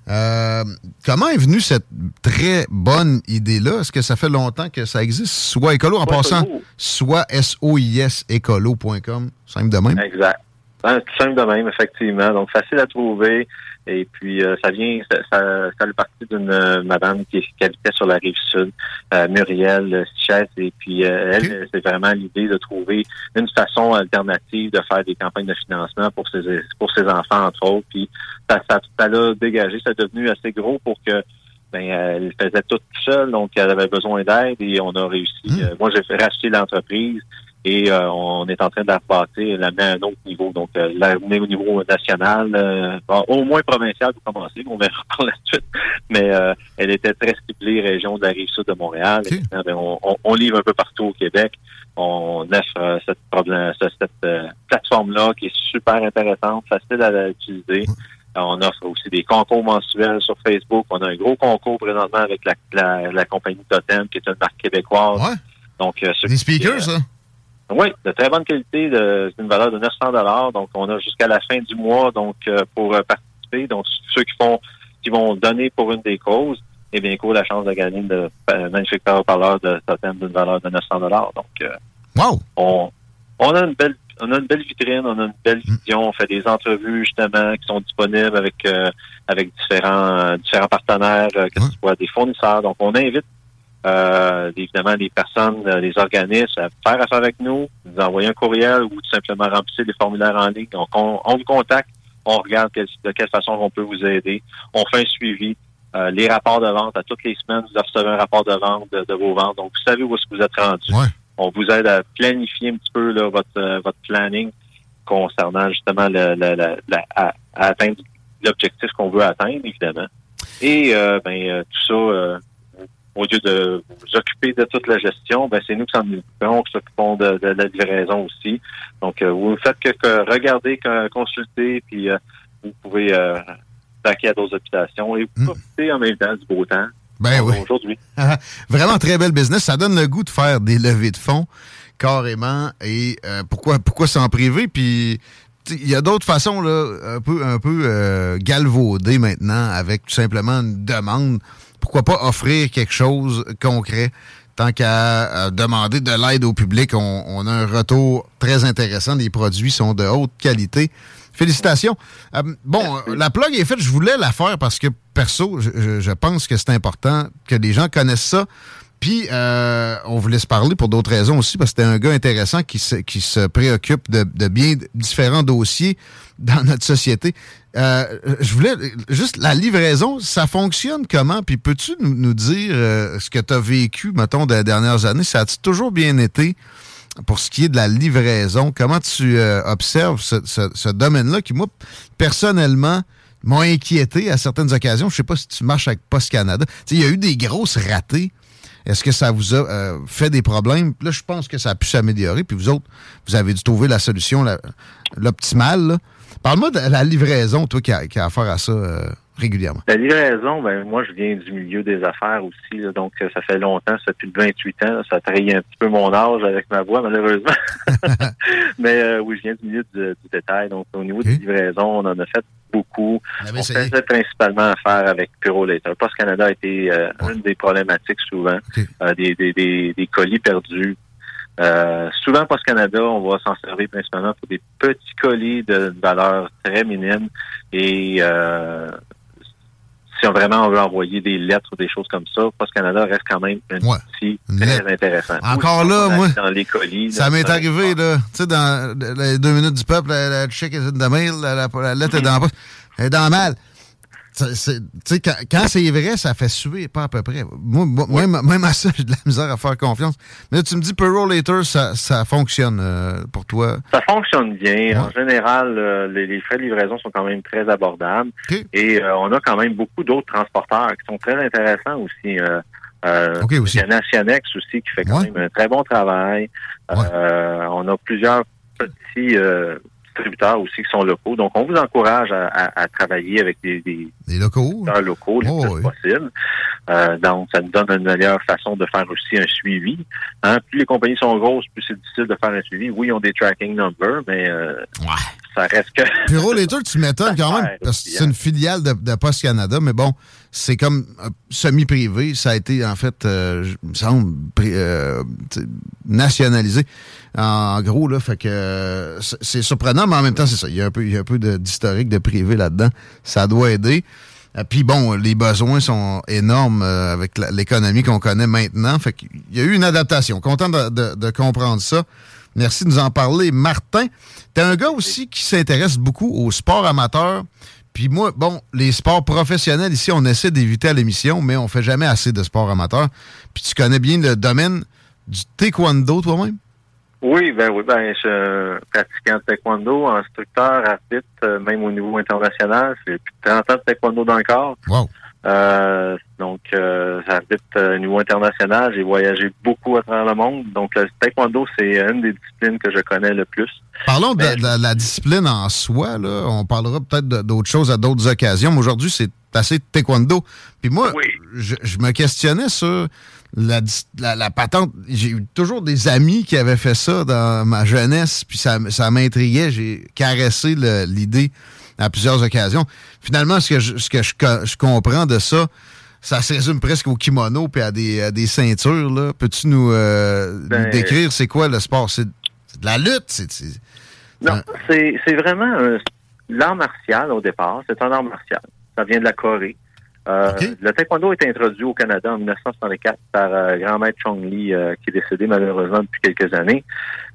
Euh, comment est venue cette très bonne idée-là? Est-ce que ça fait longtemps que ça existe? Soit écolo en Soit passant, écolo. soit S-O-I-S écolo.com. Simple de même. Exact. Hein, tout simple de même, effectivement. Donc, facile à trouver. Et puis, euh, ça vient, ça, ça, ça fait partie d'une euh, madame qui, qui habitait sur la rive sud, euh, Muriel Sichès. Et puis, euh, elle, c'est vraiment l'idée de trouver une façon alternative de faire des campagnes de financement pour ses, pour ses enfants, entre autres. Puis, ça, ça, ça l'a dégagé, c'est devenu assez gros pour que ben, elle faisait tout seule, donc elle avait besoin d'aide et on a réussi. Euh, moi, j'ai fait racheter l'entreprise et euh, on est en train de la rebâtir, l'amener à un autre niveau. Donc, euh, l'amener au niveau national, euh, bon, au moins provincial pour commencer, on verra [LAUGHS] par la suite. Mais euh, elle était très ciblée région de la rive sud de Montréal. Et, ben, on, on, on livre un peu partout au Québec. On offre euh, cette, cette, euh, plateforme-là qui est super intéressante, facile à, à utiliser. On offre aussi des concours mensuels sur Facebook. On a un gros concours présentement avec la, la, la compagnie Totem, qui est une marque québécoise. Donc, euh, ceux Des qui, speakers, euh, ça? Oui, de très bonne qualité, c'est une valeur de 900 dollars. Donc, on a jusqu'à la fin du mois donc euh, pour euh, participer. Donc, ceux qui font, qui vont donner pour une des causes, eh bien, courent la chance de gagner de euh, magnifique parleur de totem d'une valeur de 900 dollars. Donc, euh, on, on a une belle, on a une belle vitrine, on a une belle vision. On fait des entrevues justement qui sont disponibles avec euh, avec différents différents partenaires, que ce soit des fournisseurs. Donc, on invite euh, évidemment des personnes, euh, des organismes à faire affaire avec nous, nous envoyer un courriel ou tout simplement remplir des formulaires en ligne. Donc, on, on vous contacte, on regarde de quelle façon on peut vous aider. On fait un suivi. Euh, les rapports de vente, à toutes les semaines, vous recevez un rapport de vente de, de vos ventes. Donc, vous savez où est-ce que vous êtes rendu. On vous aide à planifier un petit peu là, votre, euh, votre planning concernant justement le, la- à, à atteindre l'objectif qu'on veut atteindre, évidemment. Et euh, ben, euh, tout ça, euh, au lieu de vous occuper de toute la gestion, ben, c'est nous qui s'en occupons, qui s'occupons de, de la livraison aussi. Donc, euh, vous ne faites que, que regarder, que consulter, puis euh, vous pouvez euh, à d'autres habitations et profiter en même temps du beau temps. Ben oui. Aujourd'hui. [LAUGHS] Vraiment très bel business. Ça donne le goût de faire des levées de fonds carrément. Et euh, pourquoi pourquoi s'en priver? Puis il y a d'autres façons là, un peu un peu euh, galvaudées maintenant avec tout simplement une demande. Pourquoi pas offrir quelque chose de concret? Tant qu'à euh, demander de l'aide au public, on, on a un retour très intéressant. Les produits sont de haute qualité. Félicitations. Euh, bon, la plug est faite. Je voulais la faire parce que, perso, je, je- je pense que c'est important que les gens connaissent ça. Puis, euh, on voulait se parler pour d'autres raisons aussi, parce que c'était un gars intéressant qui se, qui se préoccupe de, de bien différents dossiers dans notre société. Euh, je voulais juste la livraison, ça fonctionne comment? Puis peux-tu nous, nous dire euh, ce que tu as vécu, mettons, des dernières années? Ça a-tu toujours bien été pour ce qui est de la livraison? Comment tu euh, observes ce, ce- domaine-là qui, moi, personnellement, m'a inquiété à certaines occasions. Je sais pas si tu marches avec Post Canada. Il y a eu des grosses ratées. Est-ce que ça vous a euh, fait des problèmes? Là, je pense que ça a pu s'améliorer. Puis vous autres, vous avez dû trouver la solution, l'optimale. Parle-moi de la livraison, toi, qui a, qui a affaire à ça euh, régulièrement. La livraison, ben moi je viens du milieu des affaires aussi, là, donc euh, ça fait longtemps, ça fait plus de 28 ans, là, ça trahit un petit peu mon âge avec ma voix malheureusement. [LAUGHS] Mais euh, oui, je viens du milieu du, du détail, donc au niveau de la livraison, on en a fait beaucoup. On On faisait principalement affaire avec Puro Later. Post Canada a été euh, une des problématiques souvent, euh, des, des, des, des colis perdus. Euh, souvent, Post Canada, on va s'en servir principalement pour des petits colis de valeur très minime et euh, si on vraiment on veut envoyer des lettres ou des choses comme ça, Post Canada reste quand même un outil très intéressant. Encore là, moi, dans les colis. Ça m'est arrivé, là. Tu sais, dans les deux minutes du peuple, la, la check est de mail, la, la- la lettre est dans la poche. Elle est dans le mal. Sais, quand, quand c'est vrai, ça fait suer, pas à peu près. Moi, moi, même, même à ça, [LAUGHS] j'ai de la misère à faire confiance. Mais là, tu me dis, Pearl Later, ça, ça fonctionne euh, pour toi? Ça fonctionne bien. En général, euh, les, les frais de livraison sont quand même très abordables. Et euh, on a quand même beaucoup d'autres transporteurs qui sont très intéressants aussi. Euh. Il y a Nationex aussi qui fait quand même un très bon travail. On a plusieurs petits distributeurs aussi qui sont locaux. Donc, on vous encourage à, à- à travailler avec des, des Des locaux. locaux le plus possible. Euh, donc, ça nous donne une meilleure façon de faire aussi un suivi. Hein, plus les compagnies sont grosses, plus c'est difficile de faire un suivi. Oui, ils ont des tracking numbers, mais euh, ça reste que... Pearl Later, tu m'étonnes [LAUGHS] quand même, parce que c'est une filiale de, de Post Canada, mais bon, c'est comme euh, semi-privé. Ça a été, en fait, euh, me semble, euh, nationalisé. En gros, là, fait que euh, c'est- surprenant, mais en même temps, c'est ça. Il y a un peu, il y a un peu d'historique de, privé là-dedans. Ça doit aider. Euh, Puis bon, les besoins sont énormes avec l'économie qu'on connaît maintenant. Fait qu'il y a eu une adaptation. Content de, de- de comprendre ça. Merci de nous en parler. Martin, t'es un gars aussi qui s'intéresse beaucoup au sport amateur. Puis moi, bon, les sports professionnels ici, on essaie d'éviter à l'émission, mais on fait jamais assez de sport amateur. Puis tu connais bien le domaine du taekwondo toi-même? Oui, ben oui, ben je pratiquant de taekwondo, instructeur, arbitre, euh, même au niveau international. J'ai plus de 30 ans de taekwondo dans le corps. Wow. Euh, donc, euh, j'arbitre euh, au niveau international. J'ai voyagé beaucoup à travers le monde. Donc, le taekwondo, c'est une des disciplines que je connais le plus. Parlons de, de la, discipline en soi. Là. On parlera peut-être d'autres choses à d'autres occasions. Mais aujourd'hui, c'est assez taekwondo. Puis moi, je, je me questionnais sur la, dis- la, la patente. J'ai eu toujours des amis qui avaient fait ça dans ma jeunesse. Puis ça, ça m'intriguait. J'ai caressé l'idée à plusieurs occasions. Finalement, ce que je, ce que je, je comprends de ça, ça se résume presque au kimono puis à des, à des ceintures. là. Peux-tu nous, euh, nous Ben, décrire c'est quoi le sport? C'est de la lutte? C'est, c'est- Non, c'est c'est vraiment un- l'art martial au départ. C'est un art martial. Ça vient de la Corée. Euh, Le taekwondo est introduit au Canada en 1964 par euh, grand maître Chong Li, euh, qui est décédé malheureusement depuis quelques années.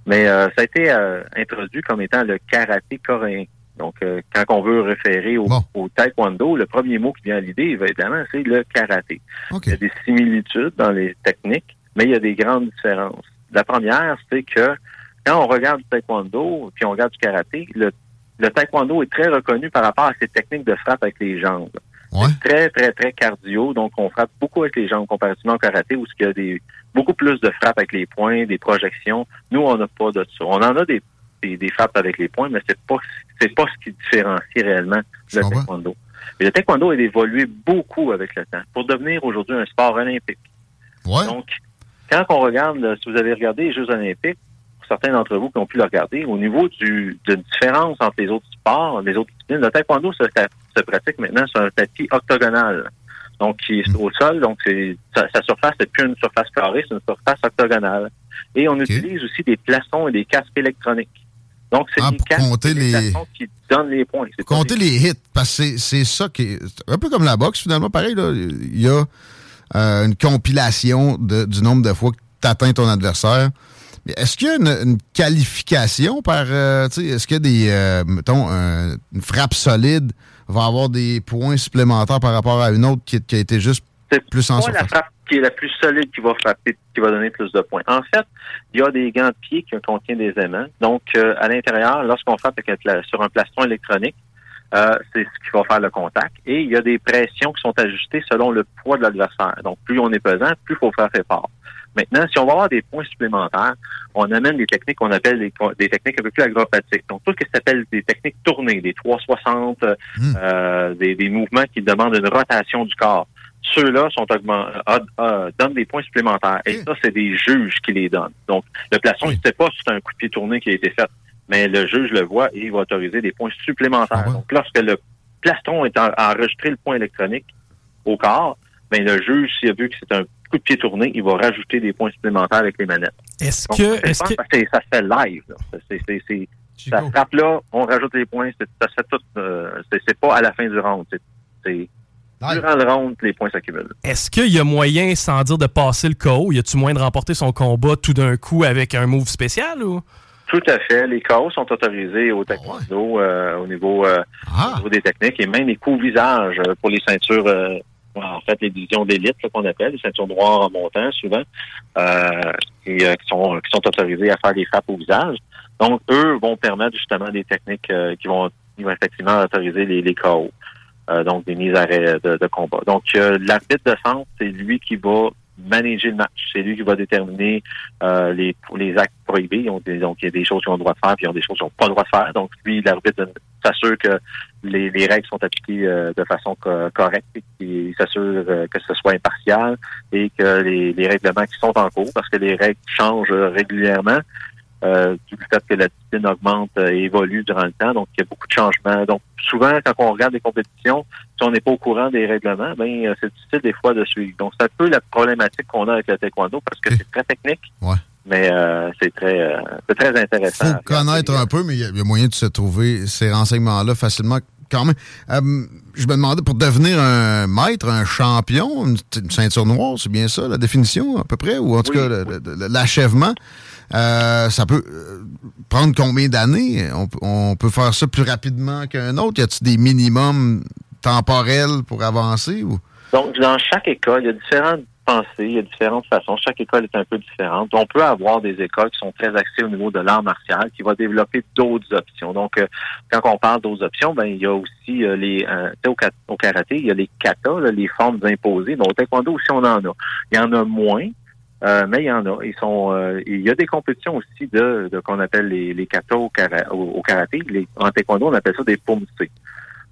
Mais euh, ça a été euh, introduit comme étant le karaté coréen. Donc, euh, quand on veut référer au, au taekwondo, le premier mot qui vient à l'idée, évidemment, c'est le karaté. Il y a des similitudes dans les techniques, mais il y a des grandes différences. La première, c'est que quand on regarde du taekwondo, puis on regarde du karaté, le, le taekwondo est très reconnu par rapport à ses techniques de frappe avec les jambes. C'est très, très, très cardio, donc on frappe beaucoup avec les jambes comparativement au karaté où il y a des, beaucoup plus de frappes avec les poings, des projections. Nous, on n'a pas de ça. On en a des, des, des frappes avec les poings, mais c'est pas c'est pas ce qui différencie réellement le taekwondo. Le taekwondo a évolué beaucoup avec le temps pour devenir aujourd'hui un sport olympique. Donc, quand on regarde, si vous avez regardé les Jeux olympiques, pour certains d'entre vous qui ont pu le regarder, au niveau du, de différence entre les autres sports, les autres disciplines, le taekwondo se, se pratique maintenant sur un tapis octogonal. Donc, qui est au sol, donc c'est sa, sa surface n'est plus une surface carrée, c'est une surface octogonale. Et on utilise aussi des plastons et des casques électroniques. Donc, c'est casques compter les- plastons qui donnent les points. C'est pas Compter les hits, parce que c'est- ça qui est. Un peu comme la boxe, finalement, pareil, là. Il y a euh, une compilation de- du nombre de fois que tu atteins ton adversaire. Mais Est-ce qu'il y a une, une qualification par. euh, Est-ce qu'il y a des. euh, mettons, un- une frappe solide va avoir des points supplémentaires par rapport à une autre qui, qui a été juste plus en pas la frappe qui est la plus solide qui va frapper, qui va donner plus de points. En fait, il y a des gants de pied qui contiennent des aimants. Donc, euh, à l'intérieur, lorsqu'on frappe avec sur un plastron électronique, euh, c'est ce qui va faire le contact. Et il y a des pressions qui sont ajustées selon le poids de l'adversaire. Donc, plus on est pesant, plus il faut frapper fort. Maintenant, si on va avoir des points supplémentaires, on amène des techniques qu'on appelle des, des techniques un peu plus acrobatiques. Donc, tout ce qui s'appelle des techniques tournées, des 360, euh, euh, des, des mouvements qui demandent une rotation du corps. Ceux-là sont donnent des points supplémentaires. Et ça, c'est des juges qui les donnent. Donc, le plastron, il ne sait pas si c'est un coup de pied tourné qui a été fait, mais le juge le voit et il va autoriser des points supplémentaires. Donc, lorsque le plastron est en- a enregistré le point électronique au corps, ben le juge, s'il a vu que c'est un coup de pied tourné, il va rajouter des points supplémentaires avec les manettes. Est-ce que- est-ce que- ça se fait live. là. Ça frappe là, on rajoute les points, c'est- ça se fait tout. euh, c'est c'est pas à la fin du round. c'est- Durant le round les points s'accumulent. Est-ce qu'il y a moyen, sans dire de passer le KO, y a-tu moyen de remporter son combat tout d'un coup avec un move spécial ou? Tout à fait. Les KO sont autorisés au taekwondo euh, au, niveau, euh, au niveau des techniques et même les coups visage euh, pour les ceintures, euh, en fait, les divisions d'élite qu'on appelle, les ceintures noires en montant souvent, euh, et, euh, qui, sont, qui sont autorisés à faire des frappes au visage. Donc, eux vont permettre justement des techniques euh, qui, vont, qui vont effectivement autoriser les, les KO. Euh, donc des mises à arrêt de, de combat. Donc, euh, l'arbitre de centre, c'est lui qui va manager le match. C'est lui qui va déterminer euh, les, les actes prohibés. Ils ont donc, il y a des choses qu'ils ont le droit de faire, puis il y a des choses qu'ils n'ont pas le droit de faire. Donc, lui, l'arbitre s'assure que les, les règles sont appliquées euh, de façon co- correcte et qu'il s'assure euh, que ce soit impartial et que les, les règlements qui sont en cours, parce que les règles changent euh, régulièrement, euh, du fait que la discipline augmente euh, et évolue durant le temps. Donc, il y a beaucoup de changements. Donc, souvent, quand on regarde des compétitions, si on n'est pas au courant des règlements, ben euh, c'est difficile des fois de suivre. Donc, c'est un peu la problématique qu'on a avec le taekwondo parce que c'est très technique. Ouais. Mais euh, c'est très, euh, c'est très intéressant. faut connaître un peu, mais il y, y a moyen de se trouver ces renseignements-là facilement quand même. Je me demandais, pour devenir un maître, un champion, une, une ceinture noire, c'est bien ça, la définition à peu près, ou en tout Oui, cas l'achèvement, euh, ça peut euh, prendre combien d'années? On, peut- on peut faire ça plus rapidement qu'un autre? Y a-t-il des minimums temporels pour avancer? Ou? Donc, dans chaque école, il y a différentes pensées, il y a différentes façons. Chaque école est un peu différente. On peut avoir des écoles qui sont très axées au niveau de l'art martial, qui vont développer d'autres options. Donc, euh, quand on parle d'autres options, ben il y a aussi euh, les euh, au, au karaté, il y a les katas, là, les formes imposées. Mais au taekwondo aussi, on en a. Il y en a moins. euh, mais il y en a. Ils sont, euh, il y a des compétitions aussi de, de qu'on appelle les, les katas au, kara- au, au karaté. En taekwondo, on appelle ça des pommes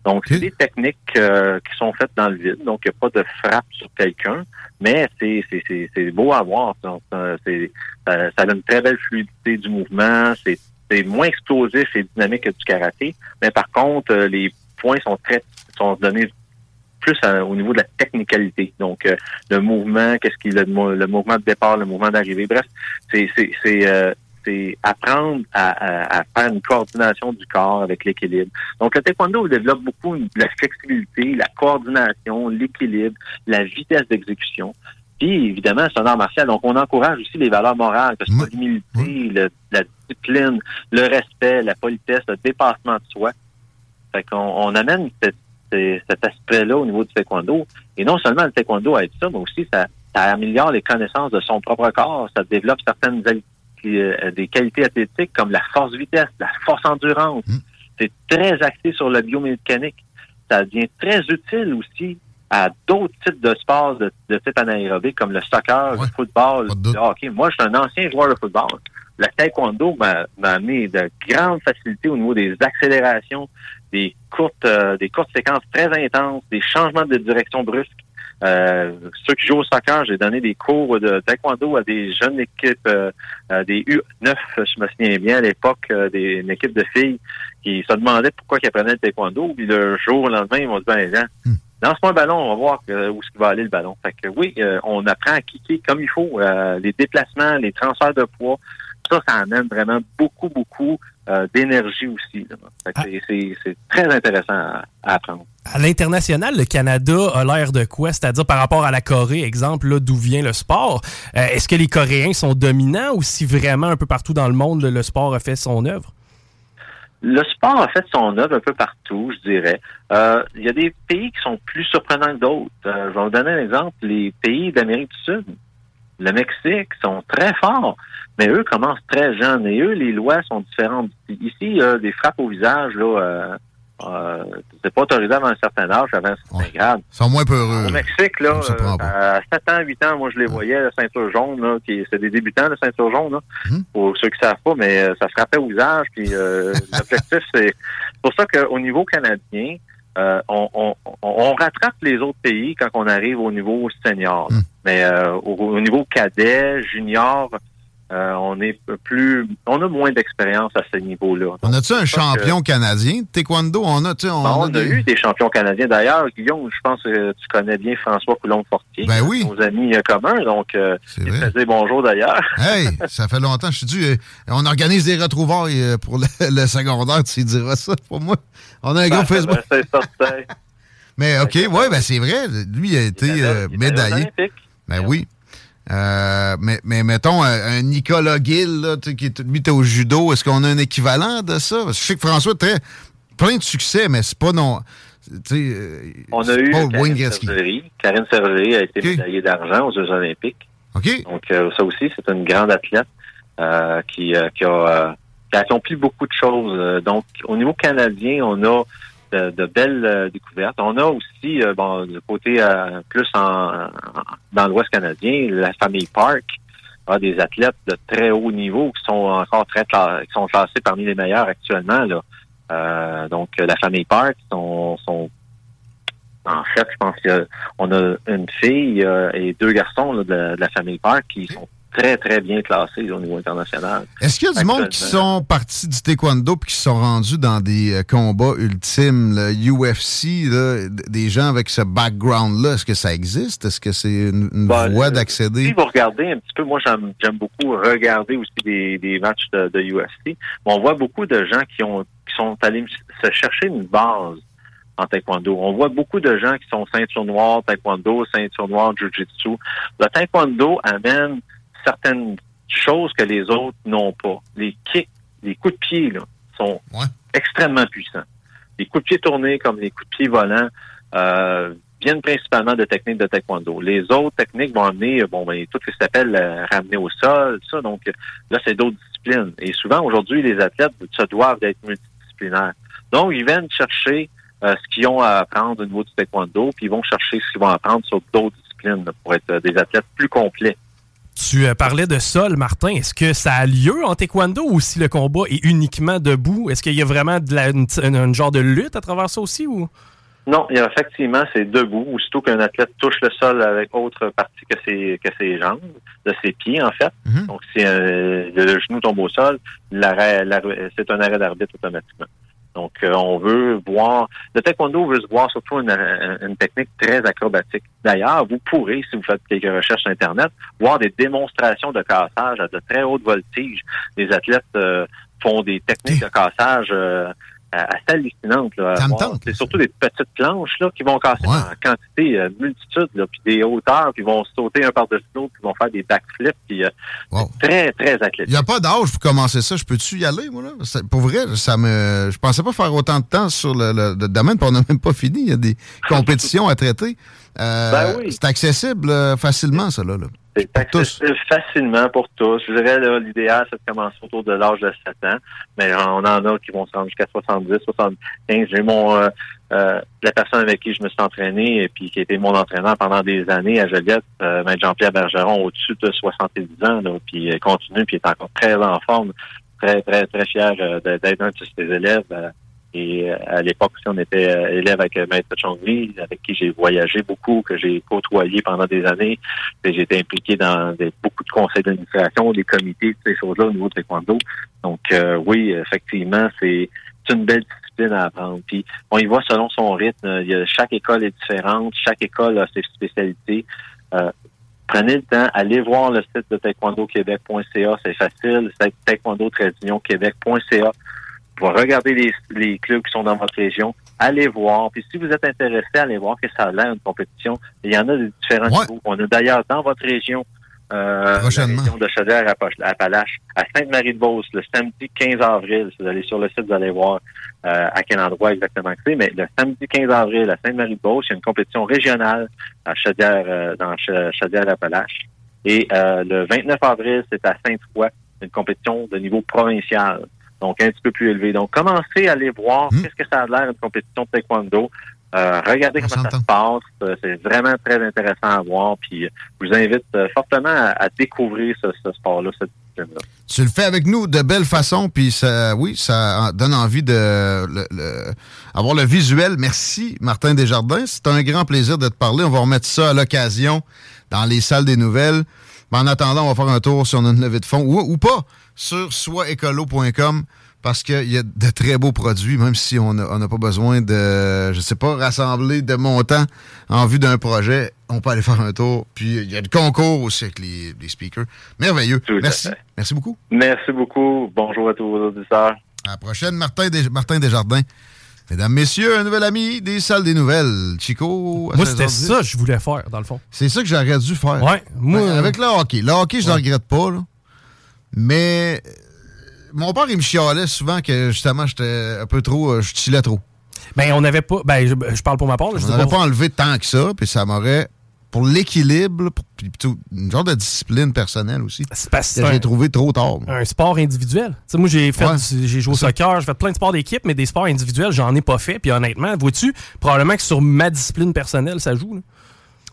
donc, c'est des techniques euh, qui sont faites dans le vide. Donc, il n'y a pas de frappe sur quelqu'un, mais c'est c'est- c'est- c'est beau à voir. Donc, euh, c'est- ça, ça a une très belle fluidité du mouvement. C'est c'est moins explosif et dynamique que du karaté. Mais par contre, euh, les points sont très sont donnés plus à- au niveau de la technicalité. Donc, euh, le mouvement, qu'est-ce qu'il mo- le mouvement de départ, le mouvement d'arrivée. Bref, c'est c'est c'est euh, c'est apprendre à, à- à faire une coordination du corps avec l'équilibre. Donc, le taekwondo développe beaucoup la flexibilité, la coordination, l'équilibre, la vitesse d'exécution. Puis, évidemment, c'est un art martial. Donc, on encourage aussi les valeurs morales, que ce soit l'humilité, la discipline, le respect, la politesse, le dépassement de soi. Fait qu'on on amène cette- cet aspect-là au niveau du taekwondo. Et non seulement le taekwondo aide ça, mais aussi ça, ça améliore les connaissances de son propre corps. Ça développe certaines euh, des qualités athlétiques comme la force vitesse, la force endurance. C'est très axé sur le biomécanique. Ça devient très utile aussi à d'autres types de sports de, de type anaérobie comme le soccer, le football, le hockey. Moi, je suis un ancien joueur de football. Le taekwondo m'a m'a amené de grandes facilités au niveau des accélérations, des courtes, euh, des courtes séquences très intenses, des changements de direction brusques. Euh, ceux qui jouent au soccer, j'ai donné des cours de taekwondo à des jeunes équipes, euh, euh, des U9, je me souviens bien à l'époque, euh, des, une équipe de filles qui se demandaient pourquoi ils apprenaient le taekwondo. Puis le jour au lendemain, ils m'ont dit, ben, Jean, lance-moi un ballon, on va voir que- où qu'il va aller le ballon. Fait que oui, euh, on apprend à kicker comme il faut. Euh, les déplacements, les transferts de poids, ça, ça amène vraiment beaucoup, beaucoup euh, d'énergie aussi. que c'est- très intéressant à, à apprendre. À l'international, le Canada a l'air de quoi? C'est-à-dire par rapport à la Corée, exemple, là, d'où vient le sport. Euh, Est-ce que les Coréens sont dominants ou si vraiment un peu partout dans le monde, le, le sport a fait son œuvre? Le sport a fait son œuvre un peu partout, je dirais. Euh, Il y a des pays qui sont plus surprenants que d'autres. Je vais vous donner un exemple. Les pays d'Amérique du Sud, le Mexique, sont très forts, mais eux commencent très jeunes et eux, les lois sont différentes. Ici, il y a des frappes au visage, là, euh, euh, c'est pas autorisé avant un certain âge, avant un certain grade. Ils sont moins peureux. Au Mexique, là, euh, à 7 ans, 8 ans, moi, je les voyais, la ceinture jaune, là, qui, c'est des débutants, la ceinture jaune, là, pour ceux qui savent pas, mais euh, ça se frappait au visage, puis euh, [LAUGHS] l'objectif, c'est c'est pour ça qu'au niveau canadien, euh, on, on, on- on rattrape les autres pays quand on arrive au niveau senior. là. Mais euh, au, au niveau cadet, junior, euh, on est plus, on a moins d'expérience à ce niveau-là. On a-tu un que- champion canadien de taekwondo? On a, on, on a des- eu des champions canadiens. D'ailleurs, Guillaume, je pense que tu connais bien François Coulombe-Fortier. Ben oui. Nos amis euh, communs. Donc, euh, il te bonjour d'ailleurs. [LAUGHS] Hey, ça fait longtemps. Je suis dû. euh, on organise des retrouvailles pour le, [LAUGHS] le secondaire. Tu diras ça pour moi. On a un groupe Ben, Facebook. [LAUGHS] ben, c'est certain. Mais OK, ouais, ben c'est vrai. Lui, il a été médaillé. Ben oui. Euh, mais, mais mettons, un, un Nicolas Gill, là, qui est, lui, au judo. Est-ce qu'on a un équivalent de ça? Parce que je sais que François a très, plein de succès, mais c'est pas non. Euh, On a eu pas Karine. Sergerie. Karine Sergerie a été médaillée d'argent aux Jeux Olympiques. OK. Donc, euh, ça aussi, c'est une grande athlète euh, qui, euh, qui, a, euh, qui a accompli beaucoup de choses. Euh, donc, au niveau canadien, on a de, de belles euh, découvertes. On a aussi, euh, bon, du côté euh, plus en, en- dans l'Ouest canadien, la famille Park a des athlètes de très haut niveau qui sont encore très qui sont classés parmi les meilleurs actuellement. Là. Euh, donc, la famille Park sont, sont en fait, je pense qu'on a une fille euh, et deux garçons là, de, de la famille Park qui sont très, très bien classés au niveau international. Est-ce qu'il y a du monde qui sont partis du taekwondo puis qui sont rendus dans des euh, combats ultimes, le UFC, là, des gens avec ce background-là? Est-ce que ça existe? Est-ce que c'est une, une Ben, voie euh, d'accéder? Si vous regardez un petit peu, moi j'aime j'aime beaucoup regarder aussi des, des matchs de, de UFC. On voit beaucoup de gens qui ont qui sont allés se chercher une base en taekwondo. On voit beaucoup de gens qui sont ceinture noire taekwondo, ceinture noire jiu-jitsu. Le taekwondo amène certaines choses que les autres n'ont pas. Les kicks, les coups de pied là, sont extrêmement puissants. Les coups de pied tournés comme les coups de pied volants euh, viennent principalement de techniques de taekwondo. Les autres techniques vont amener, bon, ben, tout ce qui s'appelle euh, ramener au sol, ça. Donc là, c'est d'autres disciplines. Et souvent, aujourd'hui, les athlètes se doivent d'être multidisciplinaires. Donc, ils viennent chercher euh, ce qu'ils ont à apprendre au niveau du taekwondo, puis ils vont chercher ce qu'ils vont apprendre sur d'autres disciplines là, pour être euh, des athlètes plus complets. Tu euh, parlais de sol, Martin. Est-ce que ça a lieu en taekwondo ou si le combat est uniquement debout? Est-ce qu'il y a vraiment de la, une, une- une genre de lutte à travers ça aussi? ou? Non, il y a effectivement, c'est debout. Aussitôt qu'un athlète touche le sol avec autre partie que ses, que ses jambes, de ses pieds, en fait. Donc, si euh, le genou tombe au sol, l'arrêt, l'arrêt- c'est un arrêt d'arbitre automatiquement. Donc, euh, on veut voir... Le taekwondo veut se voir surtout une, une technique très acrobatique. D'ailleurs, vous pourrez, si vous faites quelques recherches sur Internet, voir des démonstrations de cassage à de très haute voltige. Les athlètes euh, font des techniques de cassage euh, assez hallucinantes. là, à Ça me voir. tente. C'est surtout des petites planches là, qui vont casser en quantité, euh, multitude, là, puis des hauteurs, puis vont sauter un par-dessus l'autre, puis vont faire des backflips, puis euh, très, très Il athlétique. n'y a pas d'âge pour commencer ça. Je peux-tu y aller, moi, là? Pour vrai, ça me. Je pensais pas faire autant de temps sur le, le- le domaine, puis on n'a même pas fini. Il y a des compétitions à traiter. Euh, [LAUGHS] Ben oui. C'est accessible euh, facilement, ça, là. là. C'est accessible facilement pour tous. Je dirais, là, l'idéal, c'est de commencer autour de l'âge de 7 ans. Mais on en a qui vont se rendre jusqu'à 70, 75. J'ai mon, euh, euh, la personne avec qui je me suis entraîné et puis qui a été mon entraîneur pendant des années à Joliette, euh, Maître Jean-Pierre Bergeron, au-dessus de 70 ans, là, puis continue, puis est encore très en forme. Très, très, très fier euh, d'être un de ses élèves. Et euh, à l'époque aussi, on était euh, élève avec euh, Maître Chongli, avec qui j'ai voyagé beaucoup, que j'ai côtoyé pendant des années. Été impliqué dans beaucoup de conseils d'administration, des comités, toutes ces choses-là au niveau de taekwondo. Donc euh, oui, effectivement, c'est une belle discipline à apprendre. Puis on y va selon son rythme. Il y a, chaque école est différente, chaque école a ses spécialités. Euh, prenez le temps, allez voir le site de taekwondoquebec.ca, c'est facile, c'est taekwondo-québec.ca pour regarder les, les clubs qui sont dans votre région, allez voir. Puis si vous êtes intéressé, allez voir que ça a l'air une compétition. Il y en a de différents niveaux. On a d'ailleurs dans votre région, euh, la région de Chaudière-Appalaches, à Sainte-Marie-de-Beauce, le samedi 15 avril. Si vous allez sur le site, vous allez voir euh, à quel endroit exactement que c'est. Mais le samedi 15 avril, à Sainte-Marie-de-Beauce, il y a une compétition régionale à Chaudière, euh, dans Ch- Chaudière-Appalaches. Et euh, le 29 avril, c'est à Sainte-Foy, une compétition de niveau provincial donc un petit peu plus élevé. Donc, commencez à aller voir qu'est-ce que ça a l'air une compétition de taekwondo. Euh, regardez comment ça se passe. Euh, C'est vraiment très intéressant à voir. Puis, euh, je vous invite fortement à, à découvrir ce, ce sport-là, cette discipline-là. Tu le fais avec nous de belle façon, puis ça, oui, ça donne envie de le- le- avoir le visuel. Merci, Martin Desjardins. C'est un grand plaisir de te parler. On va remettre ça à l'occasion dans les salles des nouvelles. Mais en attendant, on va faire un tour sur notre levée de fonds ou, ou pas sur soitécolo.com parce qu'il y a de très beaux produits, même si on n'a pas besoin de, je sais pas, rassembler de montants en vue d'un projet. On peut aller faire un tour. Puis il y a le concours aussi avec les, les speakers. Merveilleux. à Merci. Merci beaucoup. Merci beaucoup. Bonjour à tous vos auditeurs. À la prochaine, Martin, Des- Martin Desjardins. Mesdames, Messieurs, un nouvel ami des salles des nouvelles. Chico. Moi, c'était 16h10. ça que je voulais faire, dans le fond. C'est ça que j'aurais dû faire. Ouais, moi- Ben, avec le hockey. Le hockey, je ne Ouais. regrette pas, là. Mais euh, mon père, il me chialait souvent que justement, j'étais un peu trop. euh, je chillais trop. Ben, on n'avait pas. Ben, je, je parle pour ma part. là, je On n'avait pas- pas enlevé tant que ça, puis ça m'aurait. Pour l'équilibre, pour- plutôt une genre de discipline personnelle aussi. c'est j'ai trouvé trop tard. un sport individuel. Moi, j'ai fait, Ouais. du- j'ai joué au soccer, j'ai fait plein de sports d'équipe, mais des sports individuels, j'en ai pas fait. Puis honnêtement, vois-tu, probablement que sur ma discipline personnelle, ça joue. là.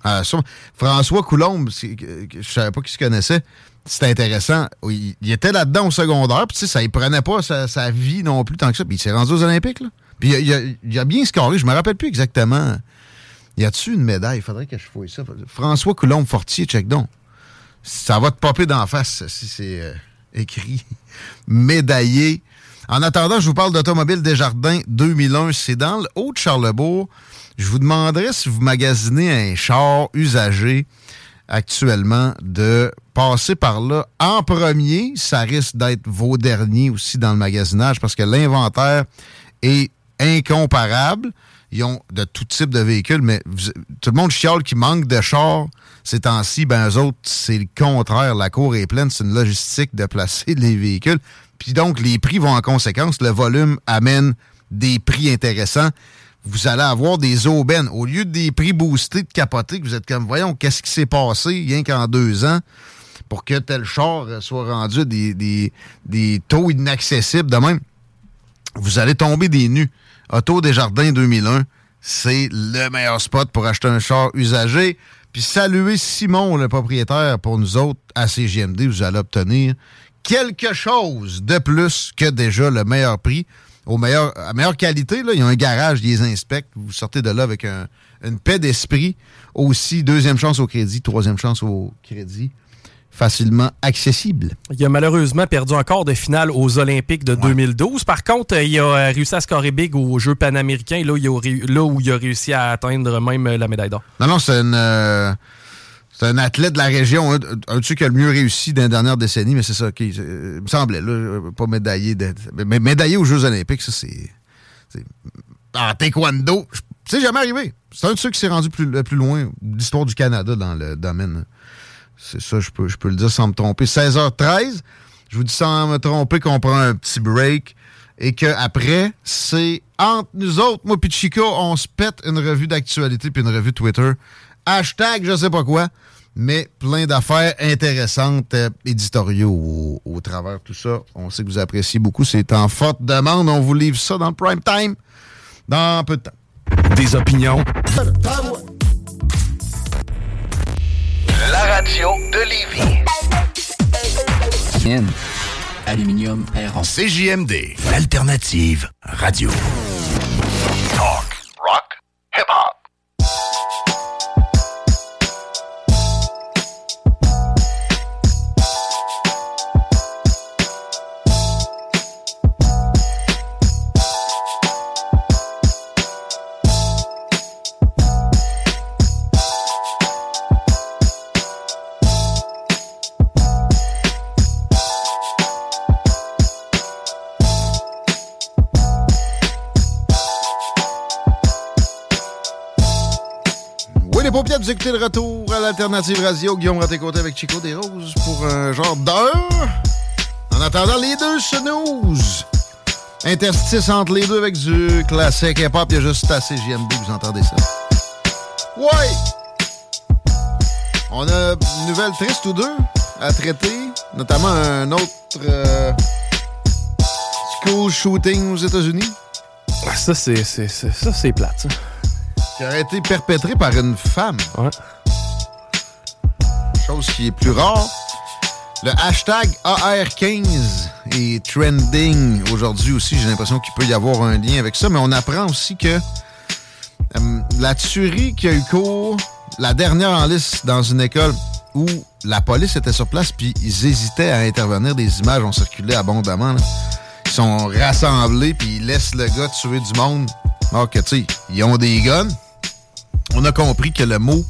Ah, ça, François Coulombe, que je savais pas qu'il se connaissait. C'était intéressant. Il, il était là-dedans au secondaire, puis ça ne prenait pas sa, sa vie non plus tant que ça. Puis il s'est rendu aux Olympiques, là. Puis il a, il a- il a bien scoré, je me rappelle plus exactement. Y a-tu une médaille? Il faudrait que je fouille ça. François Coulombe Fortier, check donc. Ça va te popper d'en face si c'est euh, écrit [LAUGHS] médaillé. En attendant, je vous parle d'Automobile Desjardins 2001. C'est dans le Haut-de-Charlebourg. Je vous demanderais si vous magasinez un char usagé actuellement de passer par là en premier. Ça risque d'être vos derniers aussi dans le magasinage parce que l'inventaire est incomparable. Ils ont de tout type de véhicules, mais tout le monde chiale qui manque de chars ces temps-ci. Ben, eux autres, c'est le contraire. La cour est pleine. C'est une logistique de placer [LAUGHS] les véhicules. Puis donc, les prix vont en conséquence. Le volume amène des prix intéressants. Vous allez avoir des aubaines. Au lieu des prix boostés de capoter, vous êtes comme, voyons, qu'est-ce qui s'est passé rien qu'en deux ans pour que tel char soit rendu des, des, des taux inaccessibles de même? Vous allez tomber des nus. Auto Desjardins 2001, c'est le meilleur spot pour acheter un char usagé. Puis saluer Simon, le propriétaire, pour nous autres, à CGMD, vous allez obtenir quelque chose de plus que déjà le meilleur prix. Au meilleur, à meilleure qualité, là, il y a un garage, ils les inspectent. Vous sortez de là avec un- une paix d'esprit. Aussi, deuxième chance au crédit, troisième chance au crédit. Facilement accessible. Il a malheureusement perdu encore de finale aux Olympiques de 2012. Par contre, euh, il a euh, réussi à scorer big aux Jeux panaméricains, là, où il a, ré- là où il a réussi à atteindre même euh, la médaille d'or. Non, non, c'est une, euh, c'est un athlète de la région, un, un de ceux qui a le mieux réussi dans les dernières décennies, mais c'est ça, euh, Il me semblait, là, pas médaillé. de- mais médaillé aux Jeux Olympiques, ça, c'est. En taekwondo, c'est jamais arrivé. C'est un de ceux qui s'est rendu plus, le plus loin de l'histoire du Canada dans le domaine. C'est ça, je peux, je peux le dire sans me tromper. 16h13, je vous dis sans me tromper qu'on prend un petit break et qu'après, c'est entre nous autres, moi puis Chico, on se pète une revue d'actualité puis une revue Twitter. Hashtag je sais pas quoi, mais plein d'affaires intéressantes, euh, éditoriaux au, au travers de tout ça. On sait que vous appréciez beaucoup. C'est en forte demande. On vous livre ça dans le prime time dans peu de temps. Des opinions, La radio de Lévis. Aluminium R11. CJMD, l'alternative radio. Retour à l'Alternative Radio. Guillaume Raté-Côté avec Chico des Roses pour un genre d'heure. En attendant, les deux snooze. Interstice entre les deux avec du classique hip-hop. Il y a juste assez JMD, vous entendez ça. Ouais! On a une nouvelle triste ou deux à traiter, notamment un autre euh, school shooting aux États-Unis Ah, ça, c'est plate. ça. Qui aurait été perpétré par une femme. Ouais. Chose qui est plus rare. Le hashtag AR15 est trending aujourd'hui aussi. J'ai l'impression qu'il peut y avoir un lien avec ça, mais on apprend aussi que euh, la tuerie qui a eu cours, la dernière en liste dans une école où la police était sur place, puis ils hésitaient à intervenir. Des images ont circulé abondamment. là. Ils sont rassemblés, puis ils laissent le gars tuer du monde. Alors que, tu sais, ils ont des guns. On a compris que le mot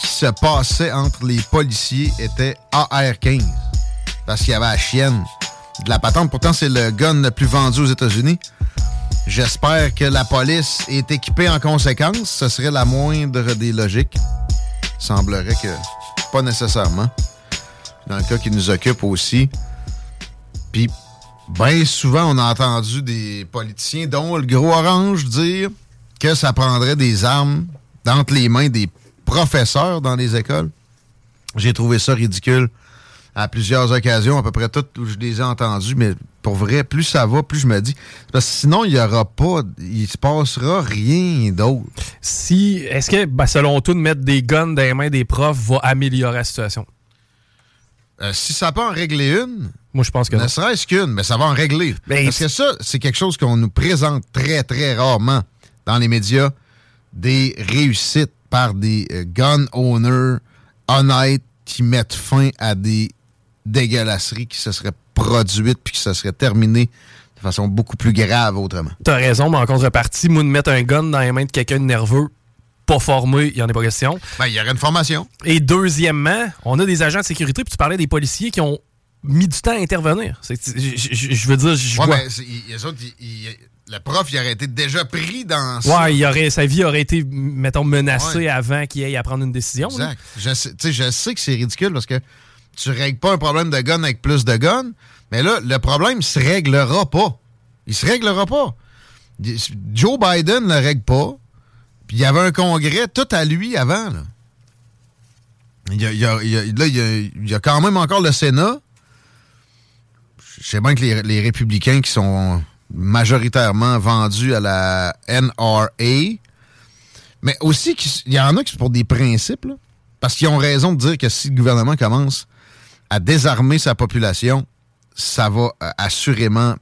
qui se passait entre les policiers était AR-15. Parce qu'il y avait la chienne de la patente. Pourtant, c'est le gun le plus vendu aux États-Unis. J'espère que la police est équipée en conséquence. Ce serait la moindre des logiques. Semblerait que pas nécessairement. Dans le cas qui nous occupe aussi. Puis, bien souvent, on a entendu des politiciens, dont le gros orange, dire que ça prendrait des armes entre les mains des professeurs dans les écoles. J'ai trouvé ça ridicule à plusieurs occasions, à peu près toutes où je les ai entendus, mais pour vrai, plus ça va, plus je me dis. Parce que sinon, il y aura pas, il se passera rien d'autre. Si, est-ce que, ben, selon toi, de mettre des guns dans les mains des profs va améliorer la situation? Euh, si ça peut en régler une, Moi, je pense que ne serait-ce qu'une, mais ça va en régler. Ben, Parce que ça, c'est quelque chose qu'on nous présente très, très rarement dans les médias. Des réussites par des euh, gun owners honnêtes qui mettent fin à des dégueulasseries qui se seraient produites puis qui se seraient terminées de façon beaucoup plus grave autrement. T'as raison, mais en contrepartie, moi, de mettre un gun dans les mains de quelqu'un de nerveux, pas formé, il n'y en a pas question. Ben, il y aurait une formation. Et deuxièmement, on a des agents de sécurité, puis tu parlais des policiers qui ont mis du temps à intervenir. Je veux dire, je Ouais, vois- ben, le prof, il aurait été déjà pris dans ça. Ouais, il aurait, sa vie aurait été, mettons, menacée Ouais. avant qu'il aille à prendre une décision. Exact. Je sais, tu sais, je sais que c'est ridicule parce que tu règles pas un problème de gun avec plus de gun, mais là, le problème se réglera pas. Il se réglera pas. Joe Biden ne le règle pas. Puis il y avait un congrès tout à lui avant. Là, il y a, il y a- il y a- là, il y a- il y a quand même encore le Sénat. Je sais bien que les, les républicains qui sont majoritairement vendus à la NRA, mais aussi qu'il y en a qui c'est pour des principes, parce qu'ils ont raison de dire que si le gouvernement commence à désarmer sa population, ça va euh, assurément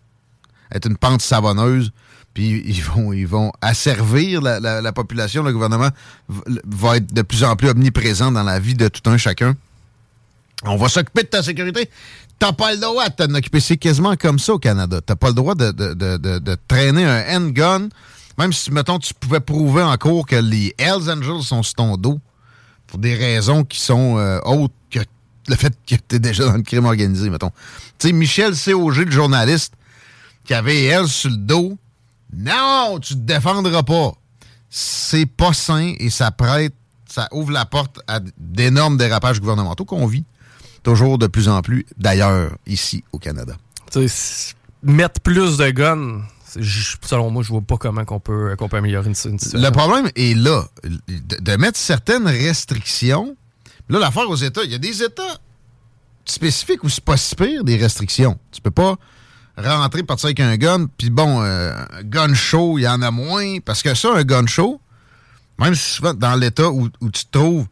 être une pente savonneuse, puis ils vont, asservir la, la- la population. Le gouvernement va être de plus en plus omniprésent dans la vie de tout un chacun. On va s'occuper de ta sécurité. T'as pas le droit de t'en occuper. C'est quasiment comme ça au Canada. T'as pas le droit de, de- de- de- traîner un handgun, même si, mettons, tu pouvais prouver en cours que les Hells Angels sont sur ton dos pour des raisons qui sont euh, autres que le fait que t'es déjà dans le crime organisé, mettons. Tu sais, Michel C.O.G., le journaliste, qui avait Hells sur le dos, non, tu te défendras pas. C'est pas sain et ça prête, ça ouvre la porte à d'énormes dérapages gouvernementaux qu'on vit toujours de plus en plus, d'ailleurs, ici au Canada. Tu sais, s- mettre plus de guns, selon moi, je vois pas comment qu'on peut, peut améliorer une, une situation. Le problème est là, de, de mettre certaines restrictions. Là, l'affaire aux États, il y a des États spécifiques où c'est pas si pire des restrictions. Tu peux pas rentrer, partir avec un gun, puis bon, euh, un gun show, il y en a moins. Parce que ça, un gun show, même si souvent dans l'État où, où tu te trouves,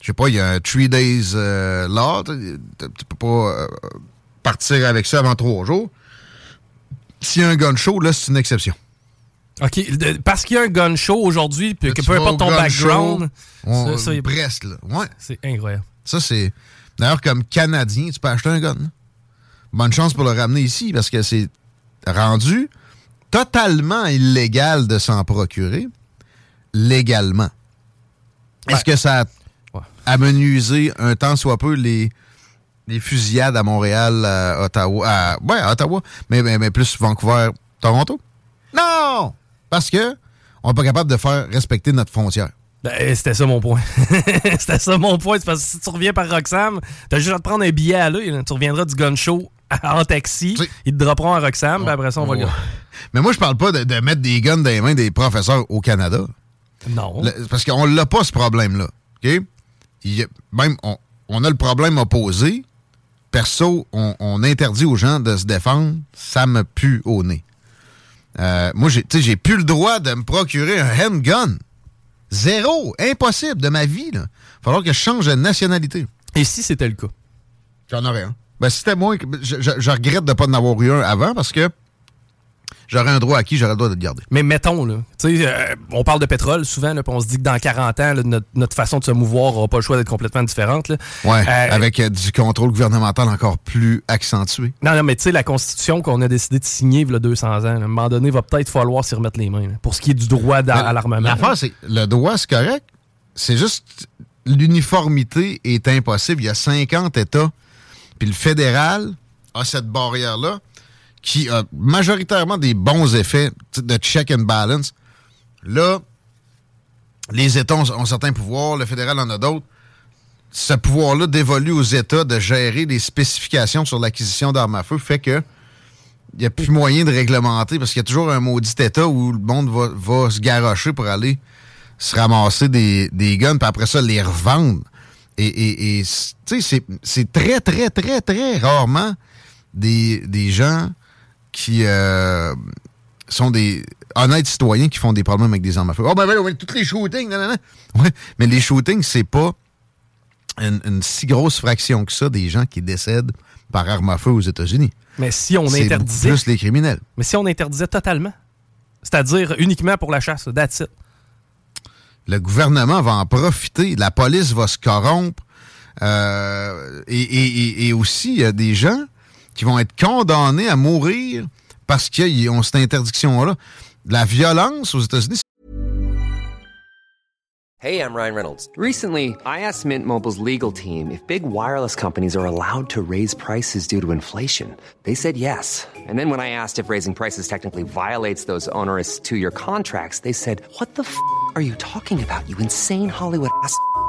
je sais pas, il y a un three days euh, law, tu peux pas euh, partir avec ça avant trois jours. S'il y a un gun show, là, c'est une exception. OK, parce qu'il y a un gun show aujourd'hui, puis que peu importe ton background, show, on- ça, ça, il- Brest, là. Ouais. c'est incroyable. Ça, c'est. D'ailleurs, comme Canadien, tu peux acheter un gun. hein. Bonne chance pour le ramener ici parce que c'est rendu totalement illégal de s'en procurer légalement. Est-ce que ça a amenuisé un temps soit peu les, les fusillades à Montréal, à Ottawa, à, ouais, à Ottawa, mais, mais, mais plus Vancouver, Toronto? Non! Parce que on n'est pas capable de faire respecter notre frontière. Ben, c'était ça mon point. [LAUGHS] c'était ça mon point. C'est parce que si tu reviens par Roxham, t'as juste à te prendre un billet à l'œil. là. Tu reviendras du gun show en taxi. Ils te dropperont à Roxham, puis après ça, on va le Mais moi, je parle pas de, de mettre des guns dans les mains des professeurs au Canada. Non. Le- parce qu'on l'a pas, ce problème-là. OK? Il y a- même, on, on a le problème opposé. Perso, on, on interdit aux gens de se défendre. Ça me pue au nez. Euh, moi, j'ai tu sais, j'ai plus le droit de me procurer un handgun. Zéro. Impossible de ma vie. Il va falloir que je change de nationalité. Et si c'était le cas? J'en aurais un. Ben, si c'était moi, je, je- je regrette de ne pas en avoir eu un avant parce que j'aurais un droit à qui j'aurais le droit de le garder. Mais mettons, là, euh, on parle de pétrole souvent, là, puis on se dit que dans 40 ans, là, notre, notre façon de se mouvoir n'aura pas le choix d'être complètement différente. Ouais, Euh, avec euh, du contrôle gouvernemental encore plus accentué. Non, non, mais tu sais, la Constitution qu'on a décidé de signer il y a 200 ans, à un moment donné, va peut-être falloir s'y remettre les mains. là, pour ce qui est du droit à l'armement. L'affaire, c'est le droit, c'est correct. C'est juste l'uniformité est impossible. Il y a 50 États, puis le fédéral a cette barrière-là qui a majoritairement des bons effets de check and balance. Là, les États ont, certains pouvoirs, le fédéral en a d'autres. Ce pouvoir-là dévolue aux États de gérer les spécifications sur l'acquisition d'armes à feu fait que il n'y a plus moyen de réglementer parce qu'il y a toujours un maudit État où le monde va, va se garrocher pour aller se ramasser des, des guns, puis après ça, les revendre. Et, tu sais, c'est- c'est très, très, très, très rarement des, des gens qui euh, sont des honnêtes citoyens qui font des problèmes avec des armes à feu. Oh, ben, ben, tous les shootings, non, non, non. Ouais, mais les shootings, c'est pas une, une si grosse fraction que ça des gens qui décèdent par arme à feu aux États-Unis. Mais si on interdisait. plus les criminels. Mais si on interdisait totalement, c'est-à-dire uniquement pour la chasse, that's it. Le gouvernement va en profiter. La police va se corrompre. Euh, et, et- et- et aussi, il y a des gens qui vont être condamnés à mourir parce qu'ils ont cette interdiction-là. La violence aux États-Unis, Hey, I'm Ryan Reynolds. Recently, I asked Mint Mobile's legal team if big wireless companies are allowed to raise prices due to inflation. They said yes. And then when I asked if raising prices technically violates those onerous two year contracts, they said, What the f are you talking about, you insane Hollywood ass?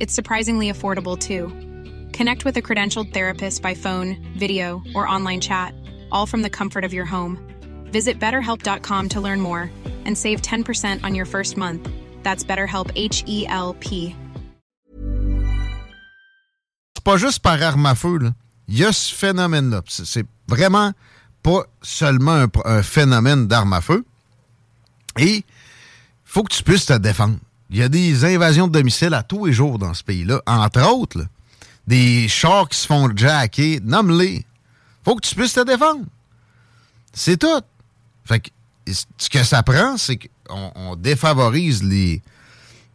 It's surprisingly affordable too. Connect with a credentialed therapist by phone, video, or online chat, all from the comfort of your home. Visit betterhelp.com to learn more and save 10% on your first month. That's BetterHelp H E L P. c'est pas juste par arme à feu. là. Il y a ce phénomène-là. C'est- vraiment pas seulement un, un phénomène d'arme à feu. Et faut que tu puisses te défendre. Il y a des invasions de domicile à tous les jours dans ce pays-là. Entre autres, des chars qui se font jacker. Nomme-les. faut que tu puisses te défendre. C'est tout. Fait que ce que ça prend, c'est qu'on on défavorise les,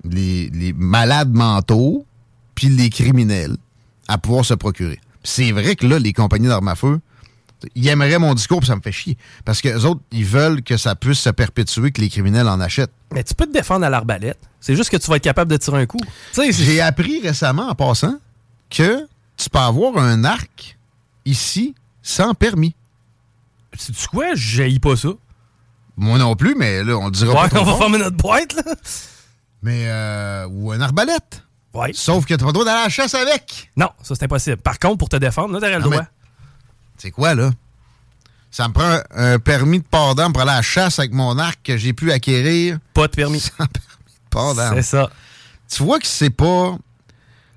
les, les malades mentaux puis les criminels à pouvoir se procurer. C'est vrai que là, les compagnies d'armes à feu, ils aimeraient mon discours, puis ça me fait chier. Parce que les autres, ils veulent que ça puisse se perpétuer, que les criminels en achètent. Mais tu peux te défendre à l'arbalète. C'est juste que tu vas être capable de tirer un coup. J'ai appris récemment, en passant, que tu peux avoir un arc ici sans permis. Sais-tu quoi? J'haïs pas ça. Moi non plus, mais là, on le dira Ouais, pas on va former notre boîte, là. Mais, euh, ou un arbalète. Ouais. Sauf que tu pas le droit d'aller à la chasse avec. Non, ça c'est impossible. Par contre, pour te défendre, là, t'aurais le droit. C'est quoi, là? Ça me prend un, permis de port d'arme pour aller à la chasse avec mon arc que j'ai pu acquérir. Pas de permis. [LAUGHS] Sans permis de port. C'est ça. Tu vois que c'est pas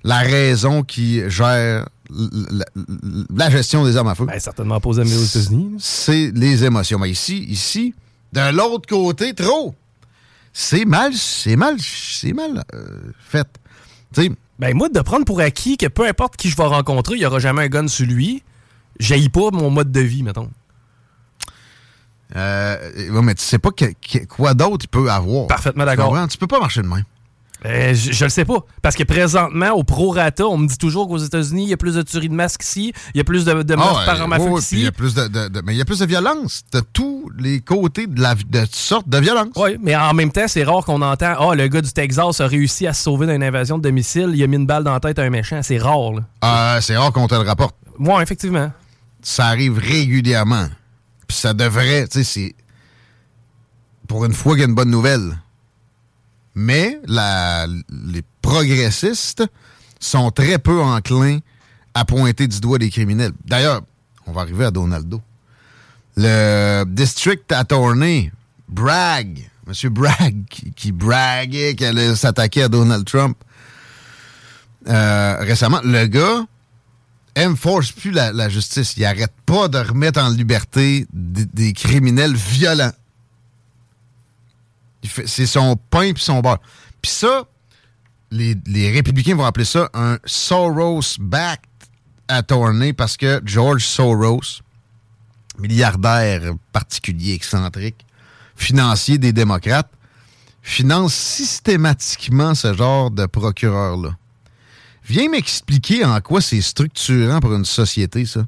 la raison qui gère la gestion des armes à feu. Ben, certainement pas aux États-Unis. C'est les émotions. Mais ici, ici, de l'autre côté, trop. C'est mal, c'est mal, c'est mal euh, fait. Ben, moi, de prendre pour acquis que peu importe qui je vais rencontrer, il n'y aura jamais un gun sur lui, j'haïs pas mon mode de vie, mettons. euh, ouais, mais tu sais pas que- que- quoi d'autre il peut avoir. Parfaitement d'accord. Tu peux pas marcher de même. Euh, je, je le sais pas. Parce que présentement, au prorata, on me dit toujours qu'aux États-Unis, il y a plus de tueries de masques ici, il y a plus de, de meurtres Ah, par ouais, arme à feu ouais, ouais, qu'ici. puis il y a plus de, de- de- mais il y a plus de violence de tous les côtés de la de toutes sortes de violence. Oui, mais en même temps, c'est rare qu'on entend Ah, le gars du Texas a réussi à se sauver d'une invasion de domicile, il a mis une balle dans la tête à un méchant. C'est rare, là. Euh, c'est rare qu'on te le rapporte. Moi, effectivement. Ça arrive régulièrement. Puis ça devrait, tu sais, c'est pour une fois qu'il y a une bonne nouvelle. Mais les progressistes sont très peu enclins à pointer du doigt des criminels. D'ailleurs, on va arriver à Donaldo. Le district attorney, Bragg, M. Bragg, qui, qui braguait qu'elle allait s'attaquer à Donald Trump euh, récemment, le gars enforce plus la, justice. Il arrête pas de remettre en liberté des, criminels violents. C'est son pain puis son beurre. Puis ça, les, les républicains vont appeler ça un Soros-backed attorney parce que George Soros, milliardaire particulier, excentrique, financier des démocrates, finance systématiquement ce genre de procureur-là. Viens m'expliquer en quoi c'est structurant pour une société, ça.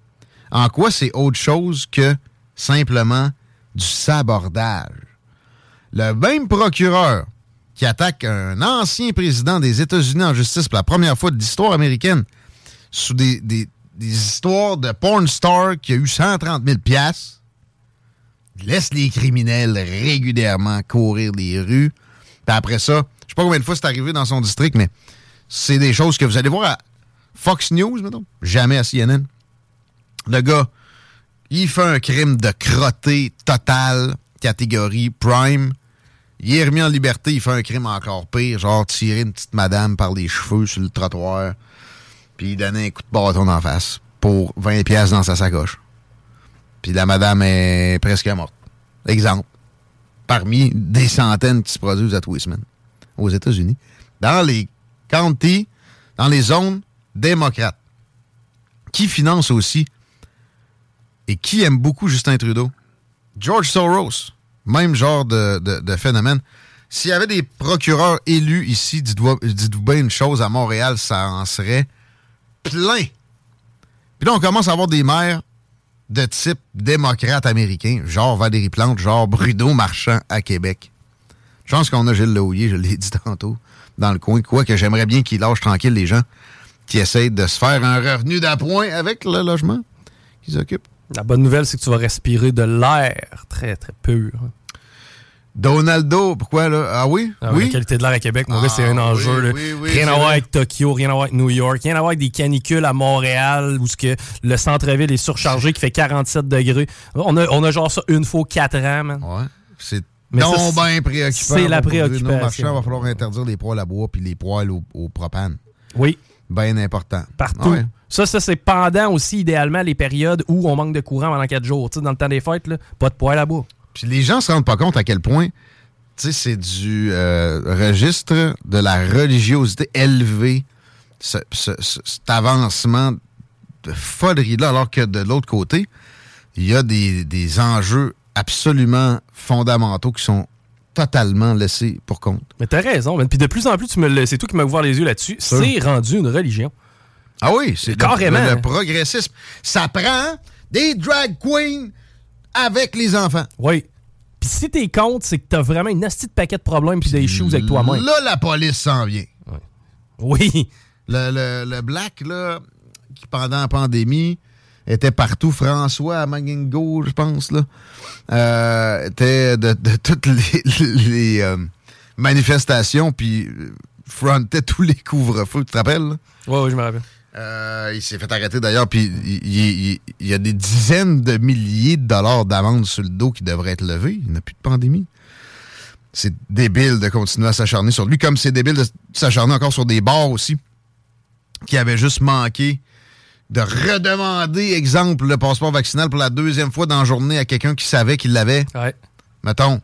En quoi c'est autre chose que simplement du sabordage. Le même procureur qui attaque un ancien président des États-Unis en justice pour la première fois de l'histoire américaine sous des, des- histoires de porn star qui a eu 130 000 piastres, laisse les criminels régulièrement courir les rues. Puis après ça, je sais pas combien de fois c'est arrivé dans son district, mais c'est des choses que vous allez voir à Fox News, mettons. Jamais à CNN. Le gars, il fait un crime de crotté total, catégorie prime. Il est remis en liberté, il fait un crime encore pire, genre tirer une petite madame par les cheveux sur le trottoir. puis donnait un coup de bâton en face pour 20 pièces dans sa sacoche. Puis la madame est presque morte. Exemple. Parmi des centaines qui se produisent à tous les semaines aux États-Unis. Dans les counties, dans les zones démocrates. Qui finance aussi et qui aime beaucoup Justin Trudeau? George Soros. Même genre de, phénomène. S'il y avait des procureurs élus ici, dites-vous bien une chose, à Montréal, ça en serait plein. Puis là, on commence à avoir des maires de type démocrate américain, genre Valérie Plante, genre Bruno Marchand à Québec. Je pense qu'on a Gilles Leouillet, je l'ai dit tantôt, dans le coin. Quoi que j'aimerais bien qu'il lâche tranquille les gens qui essayent de se faire un revenu d'appoint avec le logement qu'ils occupent. La bonne nouvelle, c'est que tu vas respirer de l'air très, très pur. Donaldo, pourquoi là? Ah oui? Ah, oui? La qualité de l'air à Québec, mon c'est un Ah, enjeu. oui, oui, rien à voir avec Tokyo, rien à voir avec New York, rien à voir avec des canicules à Montréal où ce que le centre-ville est surchargé qui fait 47 degrés. On a, on a genre ça une fois quatre ans, man. Ouais. C'est Mais ça, bien préoccupant. c'est la pour Bruno préoccupation. Marchand, va falloir interdire les poêles à bois puis les poêles au, au propane. Oui. Bien important. Partout. Ouais. Ça, ça c'est pendant aussi, idéalement, les périodes où on manque de courant pendant quatre jours. Tu sais, dans le temps des fêtes, là, pas de poêle à bois. Puis les gens se rendent pas compte à quel point, c'est du euh, registre de la religiosité élevée, ce- ce- ce- cet avancement de folerie-là, alors que de l'autre côté, il y a des, des enjeux absolument fondamentaux qui sont totalement laissés pour compte. Mais t'as raison, man. Puis de plus en plus, tu me le- c'est toi qui m'as ouvert les yeux là-dessus. C'est rendu une religion. Ah oui, c'est le- Carrément. Le, le progressisme. Ça prend des drag queens avec les enfants. Oui. Puis si t'es contre, c'est que t'as vraiment une astuce de paquet de problèmes puis des shoes avec toi-même. Là, la police s'en vient. Oui. Le, le- le black, là, qui pendant la pandémie était partout, François Magingo, je pense, là, euh, était de, de toutes les, les, euh, manifestations, puis euh, frontait tous les couvre-feux, tu te rappelles? Oui, oui, je me rappelle. Euh, il s'est fait arrêter d'ailleurs, puis il y a des dizaines de milliers de dollars d'amende sur le dos qui devraient être levés. Il n'y a plus de pandémie. C'est débile de continuer à s'acharner sur lui, comme c'est débile de s'acharner encore sur des bars aussi, qui avaient juste manqué de redemander, exemple, le passeport vaccinal pour la deuxième fois dans la journée à quelqu'un qui savait qu'il l'avait. Ouais. Mettons.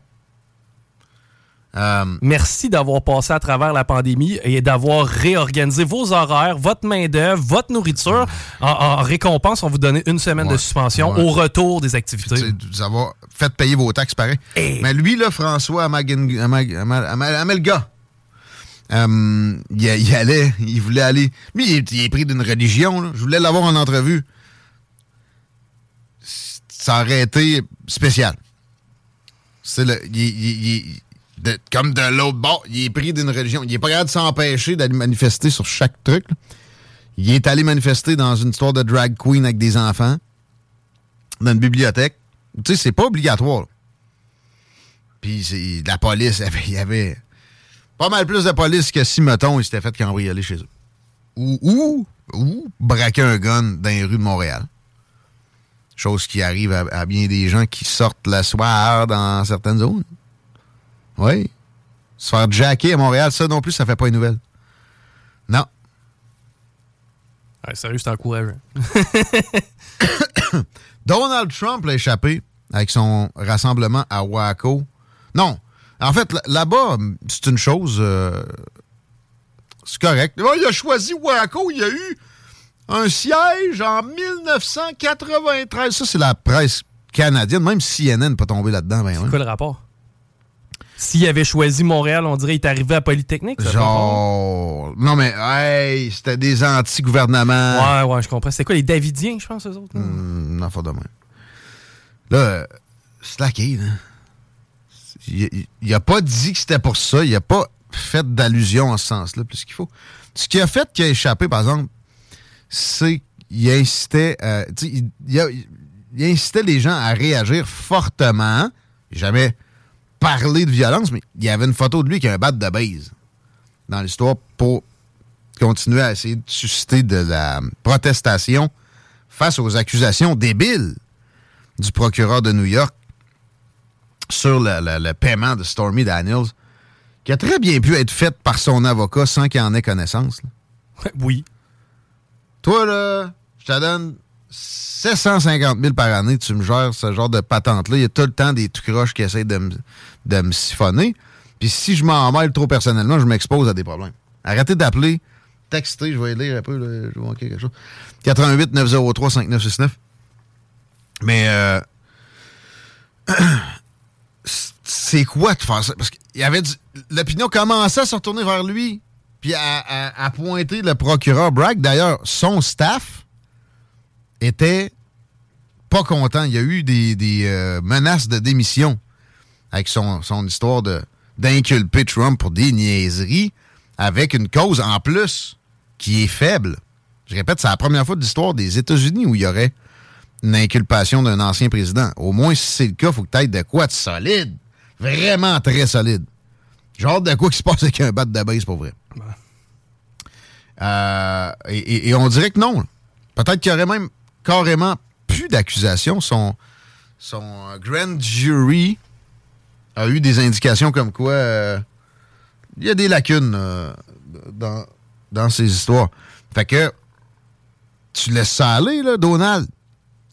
Euh, Merci d'avoir passé à travers la pandémie et d'avoir réorganisé vos horaires, votre main-d'œuvre, votre nourriture. En, en récompense, on vous donnait une semaine de suspension Ouais. au retour des activités. vous avoir fait payer vos taxes pareil. Mais lui, là, François Amag- euh, il, allait, il voulait aller. Lui, il est, pris d'une religion. là. Je voulais l'avoir en entrevue. Ça aurait été spécial. C'est le. il- de- comme de l'autre bord, il est pris d'une religion. Il est pas capable de s'empêcher d'aller manifester sur chaque truc. là. Il est allé manifester dans une histoire de drag queen avec des enfants dans une bibliothèque. Tu sais, c'est pas obligatoire. là. Puis la police, [LAUGHS] il y avait pas mal plus de police que si, mettons, il s'était fait cambrioler chez eux. Ou, ou, ou braquer un gun dans les rues de Montréal. Chose qui arrive à, à bien des gens qui sortent le soir dans certaines zones. Oui. Se faire jacker à Montréal, ça non plus, ça fait pas une nouvelle. Non. Ouais, sérieux, c'est encourageant. [COUGHS] Donald Trump l'a échappé avec son rassemblement à Waco. Non. En fait, là- là-bas, c'est une chose. euh, c'est correct. Il a choisi Waco. Il y a eu un siège en 1993. Ça, c'est la presse canadienne. Même CNN n'est pas tombé là-dedans. Ben, C'est quoi le rapport? S'il avait choisi Montréal, on dirait qu'il est arrivé à Polytechnique. ça, Genre. Non, mais, hey, c'était des anti-gouvernements. Ouais, ouais, je comprends. C'était quoi, les Davidiens, je pense, eux autres? Hmm, non, pas de même. Là, euh, Slacky, là. Il, il a pas dit que c'était pour ça. Il a pas fait d'allusion en ce sens-là, plus qu'il faut. Ce qui a fait qu'il a échappé, par exemple, c'est qu'il incitait, euh, il incitait les gens à réagir fortement. Jamais parlé de violence, mais il y avait une photo de lui qui a un bat de base dans l'histoire pour continuer à essayer de susciter de la protestation face aux accusations débiles du procureur de New York sur le, le- le paiement de Stormy Daniels, qui a très bien pu être fait par son avocat sans qu'il en ait connaissance. là. [LAUGHS] Oui. Toi, là, je te donne 750 000 par année, tu me gères ce genre de patente-là. Il y a tout le temps des trucs qui essayent de me, de me siphonner. Puis si je m'en mêle trop personnellement, je m'expose à des problèmes. Arrêtez d'appeler, texter, je vais lire un peu, là, je vais manquer quelque chose. 88 903 5969. Mais euh, [CLEARS THROAT] c'est quoi de faire ça? Parce qu'il y avait l'opinion commençait à se retourner vers lui, puis à, pointer le procureur Bragg. D'ailleurs, son staff était pas content. Il y a eu des, euh, menaces de démission avec son, son histoire d'inculper Trump pour des niaiseries avec une cause en plus qui est faible. Je répète, c'est la première fois de l'histoire des États-Unis où il y aurait une inculpation d'un ancien président. Au moins, si c'est le cas, il faut que tu aies de quoi de solide. Vraiment très solide. Genre de quoi qui se passe avec un bat de base, pour vrai. Euh, et, on dirait que non. Peut-être qu'il y aurait même carrément plus d'accusations. Son, son grand jury a eu des indications comme quoi euh, il y a des lacunes euh, dans, dans ces histoires. Fait que tu laisses ça aller, là, Donald.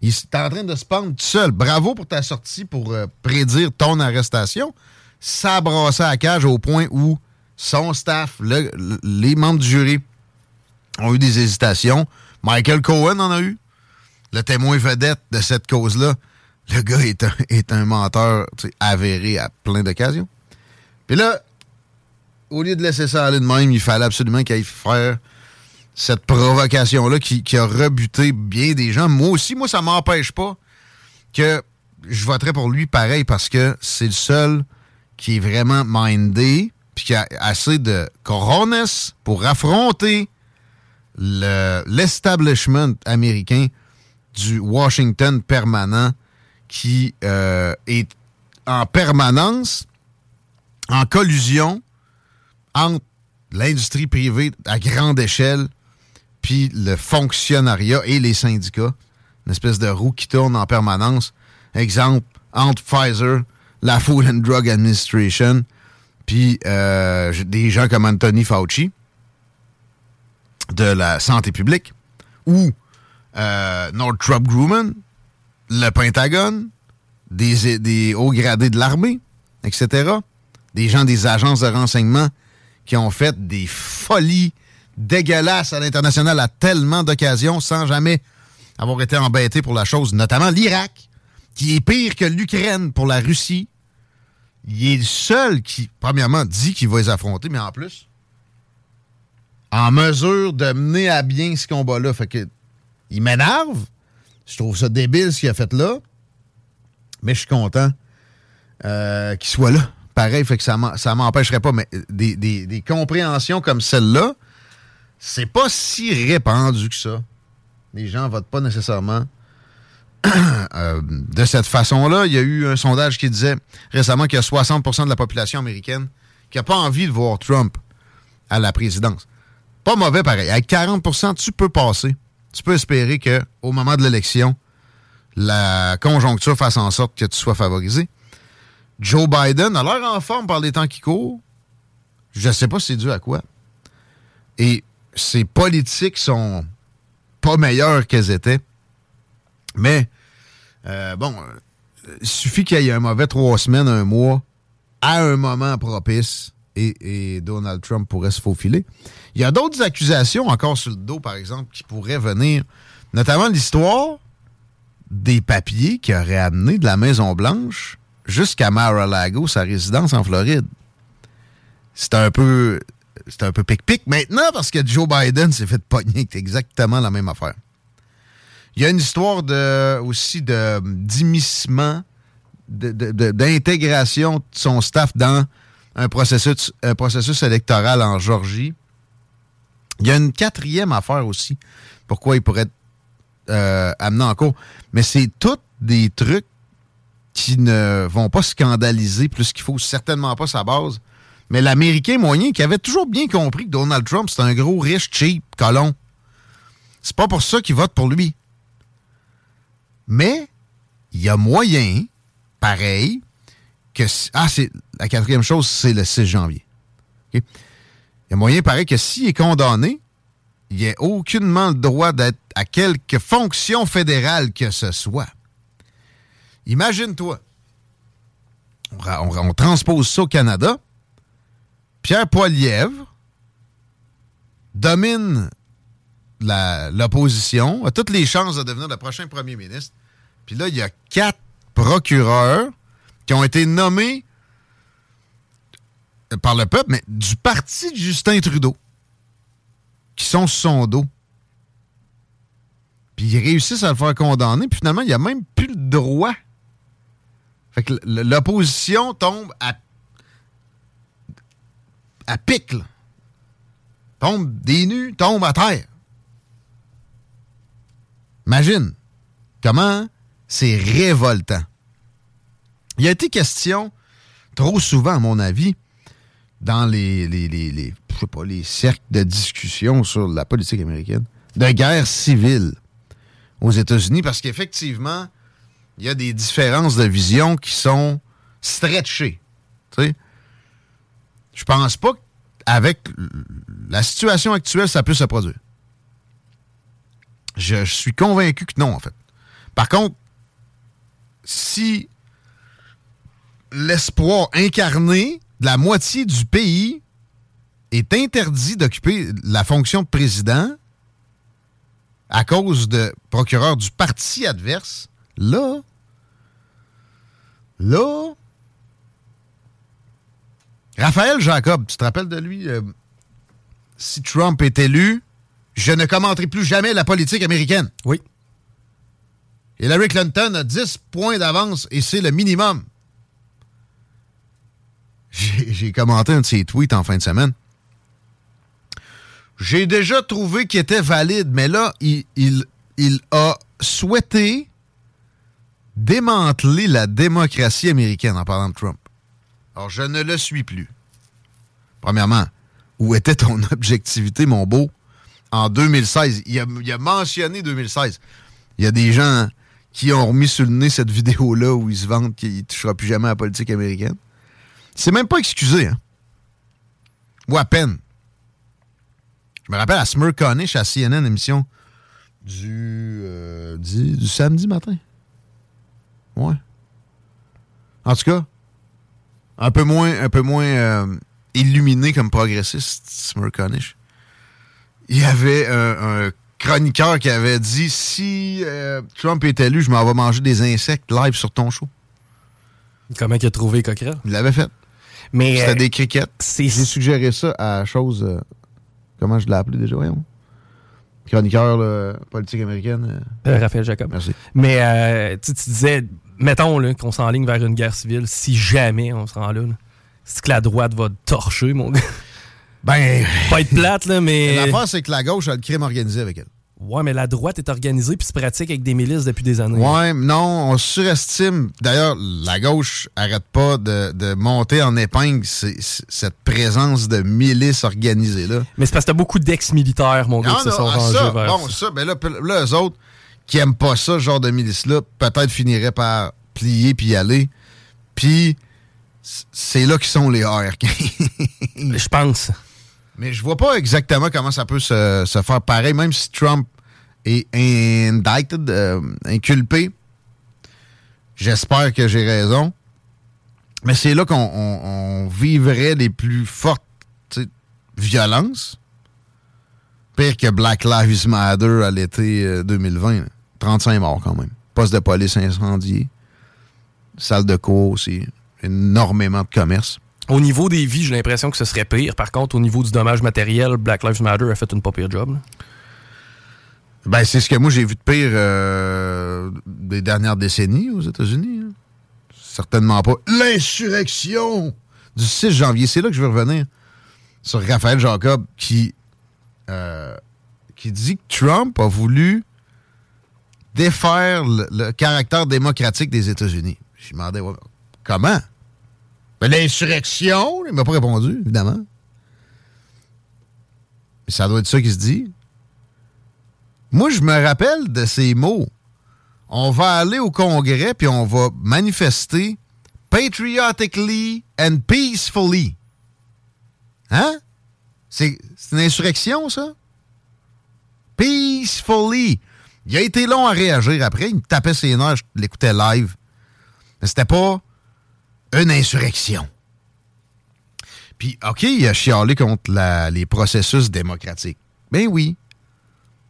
Il est en train de se pendre tout seul. Bravo pour ta sortie pour euh, prédire ton arrestation. Ça à cage au point où son staff, les membres du jury ont eu des hésitations. Michael Cohen en a eu. Le témoin vedette de cette cause-là. Le gars est un, [LAUGHS] est un menteur avéré à plein d'occasions. Puis là, au lieu de laisser ça aller de même, il fallait absolument qu'il aille faire cette provocation-là qui, a rebuté bien des gens. Moi aussi, moi, ça m'empêche pas que je voterai pour lui pareil parce que c'est le seul qui est vraiment mindé puis qui a assez de corones pour affronter l'establishment américain du Washington permanent qui euh, est en permanence en collusion entre l'industrie privée à grande échelle puis le fonctionnariat et les syndicats. Une espèce de roue qui tourne en permanence. Exemple, entre Pfizer, la Food and Drug Administration, puis euh, des gens comme Anthony Fauci de la santé publique, ou euh, Northrop le Pentagone, des hauts gradés de l'armée, etc. Des gens des agences de renseignement qui ont fait des folies dégueulasses à l'international à tellement d'occasions sans jamais avoir été embêtés pour la chose, notamment l'Irak, qui est pire que l'Ukraine pour la Russie. Il est le seul qui, premièrement, dit qu'il va les affronter, mais en plus, en mesure de mener à bien ce combat-là. Fait que, il m'énerve. Je trouve ça débile ce qu'il a fait là. Mais je suis content euh, qu'il soit là pareil, fait que ça m'empêcherait pas. Mais des, compréhensions comme celle-là, c'est pas si répandu que ça. Les gens votent pas nécessairement [CLEARS THROAT] euh, de cette façon-là. Il y a eu un sondage qui disait récemment qu'il y a 60% de la population américaine qui n'a pas envie de voir Trump à la présidence. Pas mauvais pareil. Avec 40% tu peux passer. Tu peux espérer qu'au moment de l'élection, la conjoncture fasse en sorte que tu sois favorisé. Joe Biden a l'air en forme par les temps qui courent. Je ne sais pas si c'est dû à quoi. Et ses politiques sont pas meilleures qu'elles étaient. Mais, euh, bon, il suffit qu'il y ait un mauvais trois semaines, un mois, à un moment propice, et, Donald Trump pourrait se faufiler. Il y a d'autres accusations encore sur le dos, par exemple, qui pourraient venir, notamment l'histoire des papiers qui auraient amené de la Maison-Blanche jusqu'à Mar-a-Lago, sa résidence en Floride. C'est un peu c'est un peu pic-pic maintenant parce que Joe Biden s'est fait pogner exactement la même affaire. Il y a une histoire de, aussi de d'immiscement, d'intégration de, de, son staff dans un processus, un processus électoral en Georgie. Il y a une quatrième affaire aussi, pourquoi il pourrait être euh, amené en cours. Mais c'est tous des trucs qui ne vont pas scandaliser plus qu'il faut, certainement pas sa base. Mais l'Américain moyen qui avait toujours bien compris que Donald Trump, c'est un gros riche, cheap, colon. C'est pas pour ça qu'il vote pour lui. Mais il y a moyen, pareil, que. Ah, c'est la quatrième chose, c'est le 6 janvier. Il y a moyen, pareil, que s'il est condamné, il a aucunement le droit d'être à quelque fonction fédérale que ce soit. Imagine-toi, on transpose ça au Canada, Pierre Poilièvre domine l'opposition, a toutes les chances de devenir le prochain premier ministre. Puis là, il y a quatre procureurs qui ont été nommés par le peuple, mais du parti de Justin Trudeau, qui sont sur son dos. Puis ils réussissent à le faire condamner, puis finalement, il n'y a même plus le droit. Fait que l'opposition tombe à, à pic, là. Tombe des nus, tombe à terre. Imagine comment c'est révoltant. Il y a été question, trop souvent, à mon avis, dans les, les, les, cercles de discussion sur la politique américaine, de guerre civile aux États-Unis, parce qu'effectivement, il y a des différences de vision qui sont stretchées. Je pense pas qu'avec la situation actuelle, ça peut se produire. Je, je suis convaincu que non, en fait. Par contre, si l'espoir incarné de la moitié du pays est interdit d'occuper la fonction de président à cause de procureur du parti adverse, là, là, Raphaël Jacob, tu te rappelles de lui? euh, si Trump est élu, je ne commenterai plus jamais la politique américaine. Oui. Hillary Clinton a 10 points d'avance et c'est le minimum. J'ai commenté un de ses tweets en fin de semaine. J'ai déjà trouvé qu'il était valide, mais là, il, il- il a souhaité démanteler la démocratie américaine en parlant de Trump. Alors, je ne le suis plus. Premièrement, où était ton [LAUGHS] objectivité, mon beau, en 2016? Il a, a mentionné 2016. Il y a des gens qui ont remis sur le nez cette vidéo-là où il se vante qu'il ne touchera plus jamais à la politique américaine. C'est même pas excusé, hein? Ou à peine. Je me rappelle à Smirconish à CNN, émission euh, du samedi matin. Ouais. En tout cas, un peu moins, un peu moins euh, illuminé comme progressiste. Il y avait un, un chroniqueur qui avait dit si euh, Trump est élu, je m'en vais manger des insectes live sur ton show. Comment il a trouvé Coquerel? Il l'avait fait. Mais, C'était euh, des crickets. J'ai suggéré ça à chose. euh, comment je l'ai appelé déjà, voyons? Chroniqueur là, politique américaine. Raphaël Jacob. Merci. Mais euh, tu tu disais, mettons là, qu'on s'enligne vers une guerre civile, si jamais on se rend là, là, c'est que la droite va torcher, mon gars. [LAUGHS] Ben. Pas être plate, là, mais. [LAUGHS] L'affaire, c'est que la gauche a le crime organisé avec elle. Ouais, mais la droite est organisée puis se pratique avec des milices depuis des années. Ouais, non, on surestime. D'ailleurs, la gauche arrête pas de, de monter en épingle cette présence de milices organisées-là. Mais c'est parce que t'as beaucoup d'ex-militaires, mon gars, Ah, qui se sont ah, rangés ça, vers Bon, ça, ben là, là, eux autres qui aiment pas ça, ce genre de milice-là, peut-être finiraient par plier puis y aller. Puis, c'est là qu'ils sont les ARK. [LAUGHS] Je pense. Mais je vois pas exactement comment ça peut se, se faire pareil, même si Trump est indicted, euh, inculpé. J'espère que j'ai raison. Mais c'est là qu'on on- on vivrait les plus fortes violences. Pire que Black Lives Matter à l'été euh, 2020. là. 35 morts quand même. Poste de police incendié. Salle de cours aussi. Énormément de commerce. Au niveau des vies, j'ai l'impression que ce serait pire. Par contre, au niveau du dommage matériel, Black Lives Matter a fait une pas pire job. là. Ben, c'est ce que moi j'ai vu de pire euh, des dernières décennies aux États-Unis. hein. Certainement pas. L'insurrection du 6 janvier. C'est là que je veux revenir sur Raphaël Jacob qui, euh, qui dit que Trump a voulu défaire le, caractère démocratique des États-Unis. Je demandais comment? Ben, l'insurrection, il m'a pas répondu, évidemment. Mais ça doit être ça qui se dit. Moi, je me rappelle de ces mots. On va aller au Congrès puis on va manifester patriotically and peacefully. Hein? C'est une insurrection, ça? Peacefully. Il a été long à réagir après. Il me tapait ses nerfs, je l'écoutais live. Mais c'était pas une insurrection. Puis, OK, il a chialé contre les processus démocratiques. Ben oui.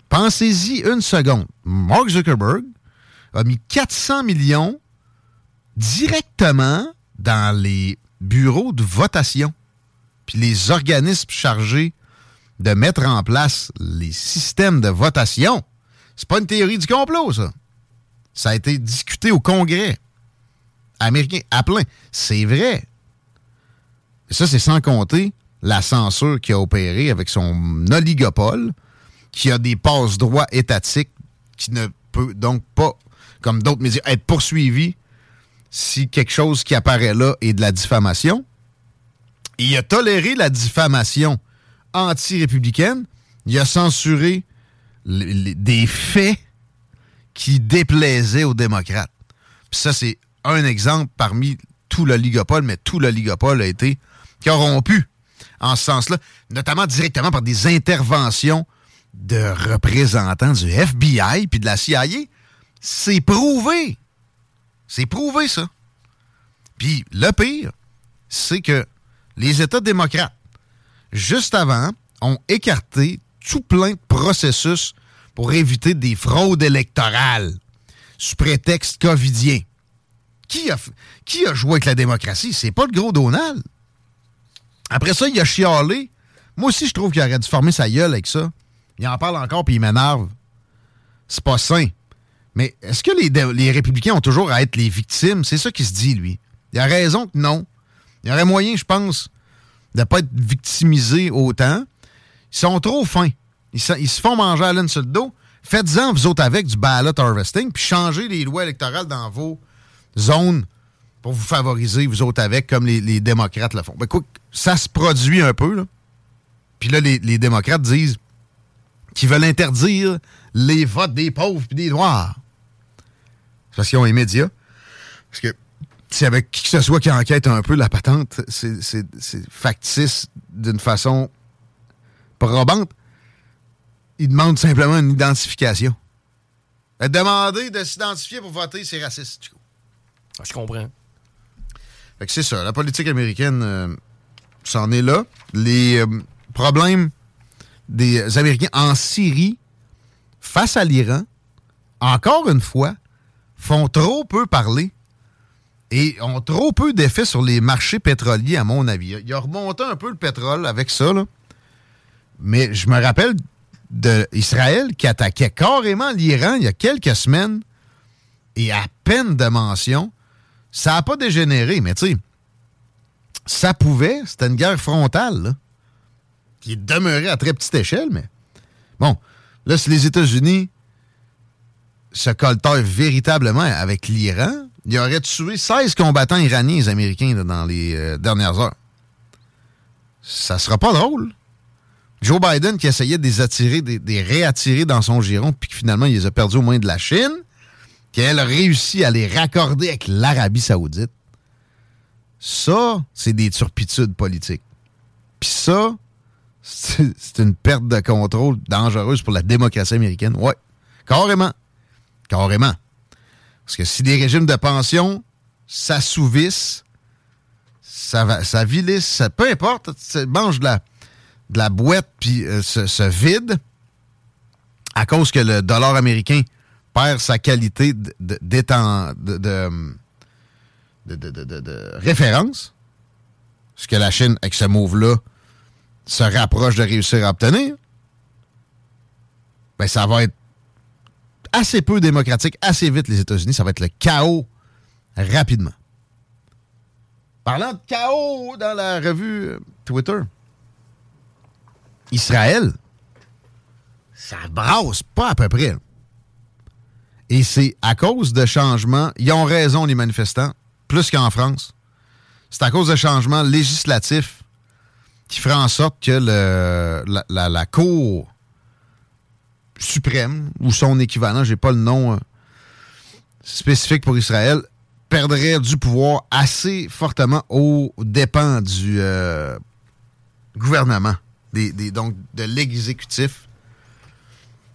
Pensez-y une seconde. Mark Zuckerberg a mis 400 millions directement dans les bureaux de votation. Puis les organismes chargés de mettre en place les systèmes de votation. C'est pas une théorie du complot, ça. Ça a été discuté au Congrès américain à plein. C'est vrai. Et ça, c'est sans compter la censure qui a opéré avec son oligopole, qui a des passe-droits étatiques, qui ne peut donc pas, comme d'autres médias, être poursuivi si quelque chose qui apparaît là est de la diffamation. Il a toléré la diffamation anti-républicaine. Il a censuré des faits qui déplaisaient aux démocrates. Puis ça, c'est un exemple parmi tout l'oligopole, mais tout l'oligopole a été corrompu en ce sens-là, notamment directement par des interventions de représentants du FBI puis de la CIA. C'est prouvé. C'est prouvé, ça. Puis le pire, c'est que les États démocrates, juste avant, ont écarté tout plein de processus pour éviter des fraudes électorales sous prétexte covidien. Qui a, qui a joué avec la démocratie? C'est pas le gros Donald. Après ça, il a chialé. Moi aussi, je trouve qu'il aurait dû former sa gueule avec ça. Il en parle encore puis il m'énerve. C'est pas sain. Mais est-ce que les, les, républicains ont toujours à être les victimes? C'est ça qui se dit, lui. Il a raison que non. Il y aurait moyen, je pense, de ne pas être victimisé autant. Ils sont trop fins. Ils se, font manger à l'une sur le dos. Faites-en, vous autres, avec du ballot harvesting, puis changez les lois électorales dans vos zones pour vous favoriser, vous autres, avec, comme les, démocrates le font. Ben, écoute, ça se produit un peu, là. Puis là, les, démocrates disent qu'ils veulent interdire les votes des pauvres et des noirs. C'est parce qu'ils ont les médias. Parce que si avec qui que ce soit qui enquête un peu la patente, c'est factice d'une façon probante. Ils demandent simplement une identification. Demander de s'identifier pour voter, c'est raciste, ah, je comprends. Fait que c'est ça. La politique américaine, euh, c'en est là. Les euh, problèmes des Américains en Syrie face à l'Iran, encore une fois, font trop peu parler et ont trop peu d'effet sur les marchés pétroliers, à mon avis. Il a remonté un peu le pétrole avec ça, là. Mais je me rappelle d'Israël qui attaquait carrément l'Iran il y a quelques semaines et à peine de mention. Ça n'a pas dégénéré, mais tu sais, ça pouvait, c'était une guerre frontale, là, qui demeurée à très petite échelle, mais bon, là, si les États-Unis se coltèrent véritablement avec l'Iran, il aurait tué 16 combattants iraniens et américains dans les euh, dernières heures. Ça sera pas drôle. Joe Biden qui essayait de les attirer, de les réattirer dans son giron, puis que finalement, il les a perdus au moins de la Chine, qu'elle a réussi à les raccorder avec l'Arabie Saoudite. Ça, c'est des turpitudes politiques. Puis ça, c'est une perte de contrôle dangereuse pour la démocratie américaine. Ouais, carrément. Carrément. Parce que si des régimes de pension s'assouvissent, ça, ça vilisse, peu importe, mange de la, de la boîte puis euh, se, vide à cause que le dollar américain perd sa qualité de, de, de, référence, ce que la Chine, avec ce move-là, se rapproche de réussir à obtenir, ben ça va être assez peu démocratique, assez vite les États-Unis, ça va être le chaos rapidement. Parlant de chaos dans la revue euh, Twitter, Israël, ça brasse pas à peu près. Et c'est à cause de changements, ils ont raison les manifestants, plus qu'en France. C'est à cause de changements législatifs qui feraient en sorte que le, la, Cour suprême, ou son équivalent, j'ai pas le nom euh, spécifique pour Israël, perdrait du pouvoir assez fortement aux dépens du euh, gouvernement donc de l'exécutif.